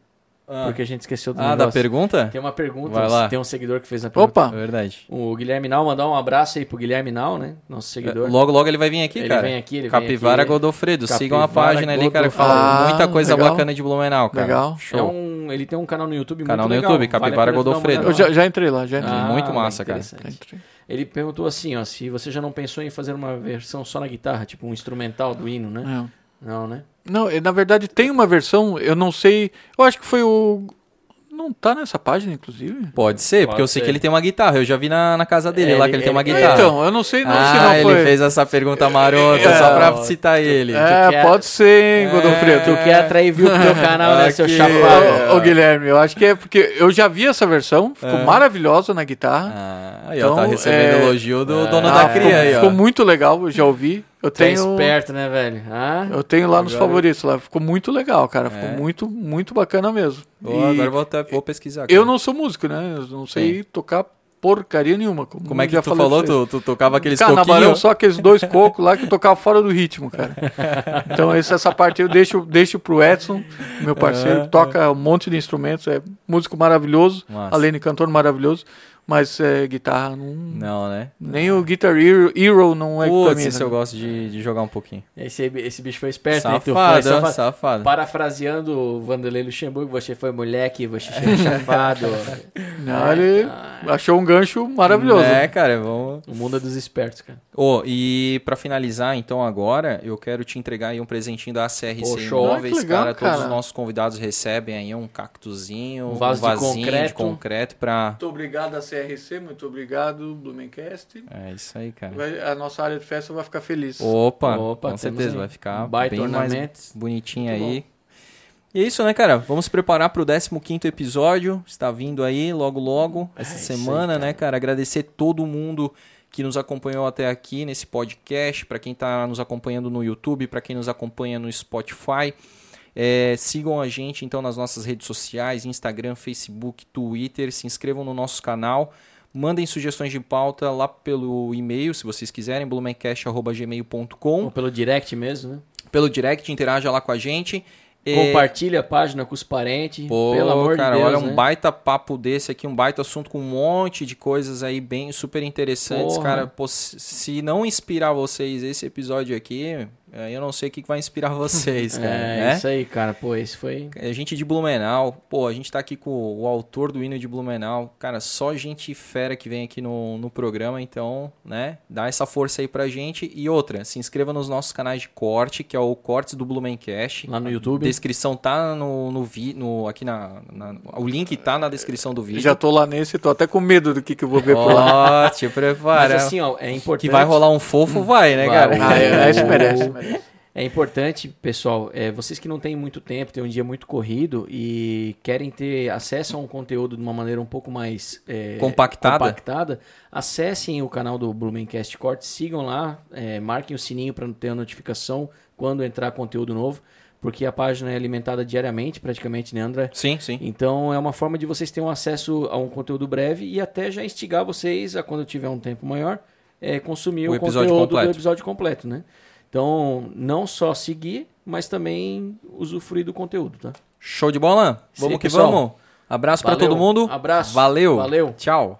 porque a gente esqueceu do Ah, da negócio. pergunta? Tem uma pergunta, Vai lá. tem um seguidor que fez a pergunta. Opa! É verdade. O Guilherme Nau, mandar um abraço aí pro Guilherme Nau, né? Nosso seguidor. Logo, logo ele vai vir aqui, Ele cara. vem aqui, ele vem Capivara aqui. Godofredo. Sigam a Capivara página ali, cara. que Godofredo. Fala Ah, muita coisa legal. bacana de Blumenau, cara. Legal. Show. É um, ele tem um canal no YouTube Canal muito no legal. YouTube, Capivara a pena tu dar uma Godofredo. Eu já, já entrei lá, já entrei. Ah, Muito massa, cara. Ele perguntou assim, ó, se você já não pensou em fazer uma versão só na guitarra, tipo um instrumental do hino, né? Não. Não, né? Não, na verdade tem uma versão, eu não sei. Eu acho que foi o. Não tá nessa página, inclusive. Pode ser, porque Pode eu sei ser. que ele tem uma guitarra. Eu já vi na, na casa dele É, lá ele- que ele tem uma ele- guitarra. Então, eu não sei não, se ah, não foi. ele fez essa pergunta marota É, só pra citar ele. É, quer- pode ser, hein, Godofredo. Tu quer atrair view pro teu canal, né, seu Aqui. chafado? Ô, ô, Guilherme, eu acho que é porque eu já vi essa versão, ficou É. maravilhosa na guitarra. Ah, aí, ó, tá Então, recebendo é- elogio do Ah, dono Ah, da ficou, cria aí, ó. ficou muito legal, eu já ouvi. Eu Tu é tenho, esperto, né, velho? Ah? eu tenho lá nos favoritos, lá ficou muito legal, cara. Ficou É. muito, muito bacana mesmo. E agora eu vou, até, vou pesquisar. eu cara. não sou músico, né? Eu não sei tocar porcaria nenhuma. Como, Como é que já tu falou? Tu, tu tocava aqueles Cara, na Barão, coquinhos? só aqueles dois cocos lá que eu tocava fora do ritmo, cara. Então essa, parte eu deixo, deixo pro Edson, meu parceiro, toca um monte de instrumentos, é músico maravilhoso, Massa. além de cantor maravilhoso, mas é, guitarra não... Não, né? Nem o Guitar Hero, Hero não é pra Putz, mim. esse né? eu gosto de, de jogar um pouquinho. Esse, esse bicho foi esperto, hein? Safado, foi ó, safado. safado. Parafraseando o Vanderlei Luxemburgo, você foi moleque, você foi chafado. Não, ele achou um gancho maravilhoso. É, cara, vamos... O mundo é dos espertos, cara. Ô, e pra finalizar, então, agora, eu quero te entregar aí um presentinho da CRC Pô, show. Imóveis, Ah, legal, cara. Todos cara. os nossos convidados recebem aí um cactuzinho, Um um, vaso de vasinho de concreto. concreto pra... Muito obrigado a CRC, muito obrigado, Blumencast. É isso aí, cara. Vai- A nossa área de festa vai ficar feliz. Opa, Opa, com certeza, aí vai ficar um bem mais bonitinho Muito aí. E é isso, né, cara? Vamos se preparar pro 15º episódio. Está vindo aí logo logo essa É isso aí, semana, né, cara? Agradecer todo mundo que nos acompanhou até aqui nesse podcast, para quem tá nos acompanhando no YouTube, para quem nos acompanha no Spotify. É, sigam a gente então nas nossas redes sociais, Instagram, Facebook, Twitter, se inscrevam no nosso canal. Mandem sugestões de pauta lá pelo e-mail, se vocês quiserem, blumencast.gmail.com. Ou pelo direct mesmo, né? Pelo direct, interaja lá com a gente. Compartilha a página com os parentes. Pô, pelo amor cara, de Deus, olha né? um baita papo desse aqui, um baita assunto com um monte de coisas aí bem super interessantes, Porra. cara. Pô, se não inspirar vocês esse episódio aqui, eu não sei o que vai inspirar vocês, cara. é, né? isso aí, cara. Pô, esse foi. A gente de Blumenau, pô, a gente tá aqui com o autor do hino de Blumenau. Cara, só gente fera que vem aqui no, no programa, então, né? Dá essa força aí pra gente. E outra, se inscreva nos nossos canais de corte, que é o Cortes do Blumencast. Lá no YouTube. A descrição tá no, no, vi, no aqui na, na, O link tá na descrição do vídeo. Já tô lá nesse, tô até com medo do que, que eu vou ver por lá. Ó, te prepara. Mas assim, ó, é importante. Que vai rolar um fofo, vai, né, Vai, cara? Ah, é, esse merece, merece. É importante, pessoal, é, vocês que não têm muito tempo, têm um dia muito corrido e querem ter acesso a um conteúdo de uma maneira um pouco mais é, Compactada. compactada, acessem o canal do Blumencast Corte, sigam lá, é, marquem o sininho para ter a notificação quando entrar conteúdo novo, porque a página é alimentada diariamente, praticamente, né, André? Sim, sim. Então é uma forma de vocês terem um acesso a um conteúdo breve e até já instigar vocês a quando tiver um tempo maior é, consumir O o, episódio conteúdo completo. do episódio completo, né? Então não só seguir, mas também usufruir do conteúdo, tá? Show de bola? Vamos aí, que pessoal. vamos. Abraço Valeu. todo mundo. Abraço. Valeu. Valeu. Tchau.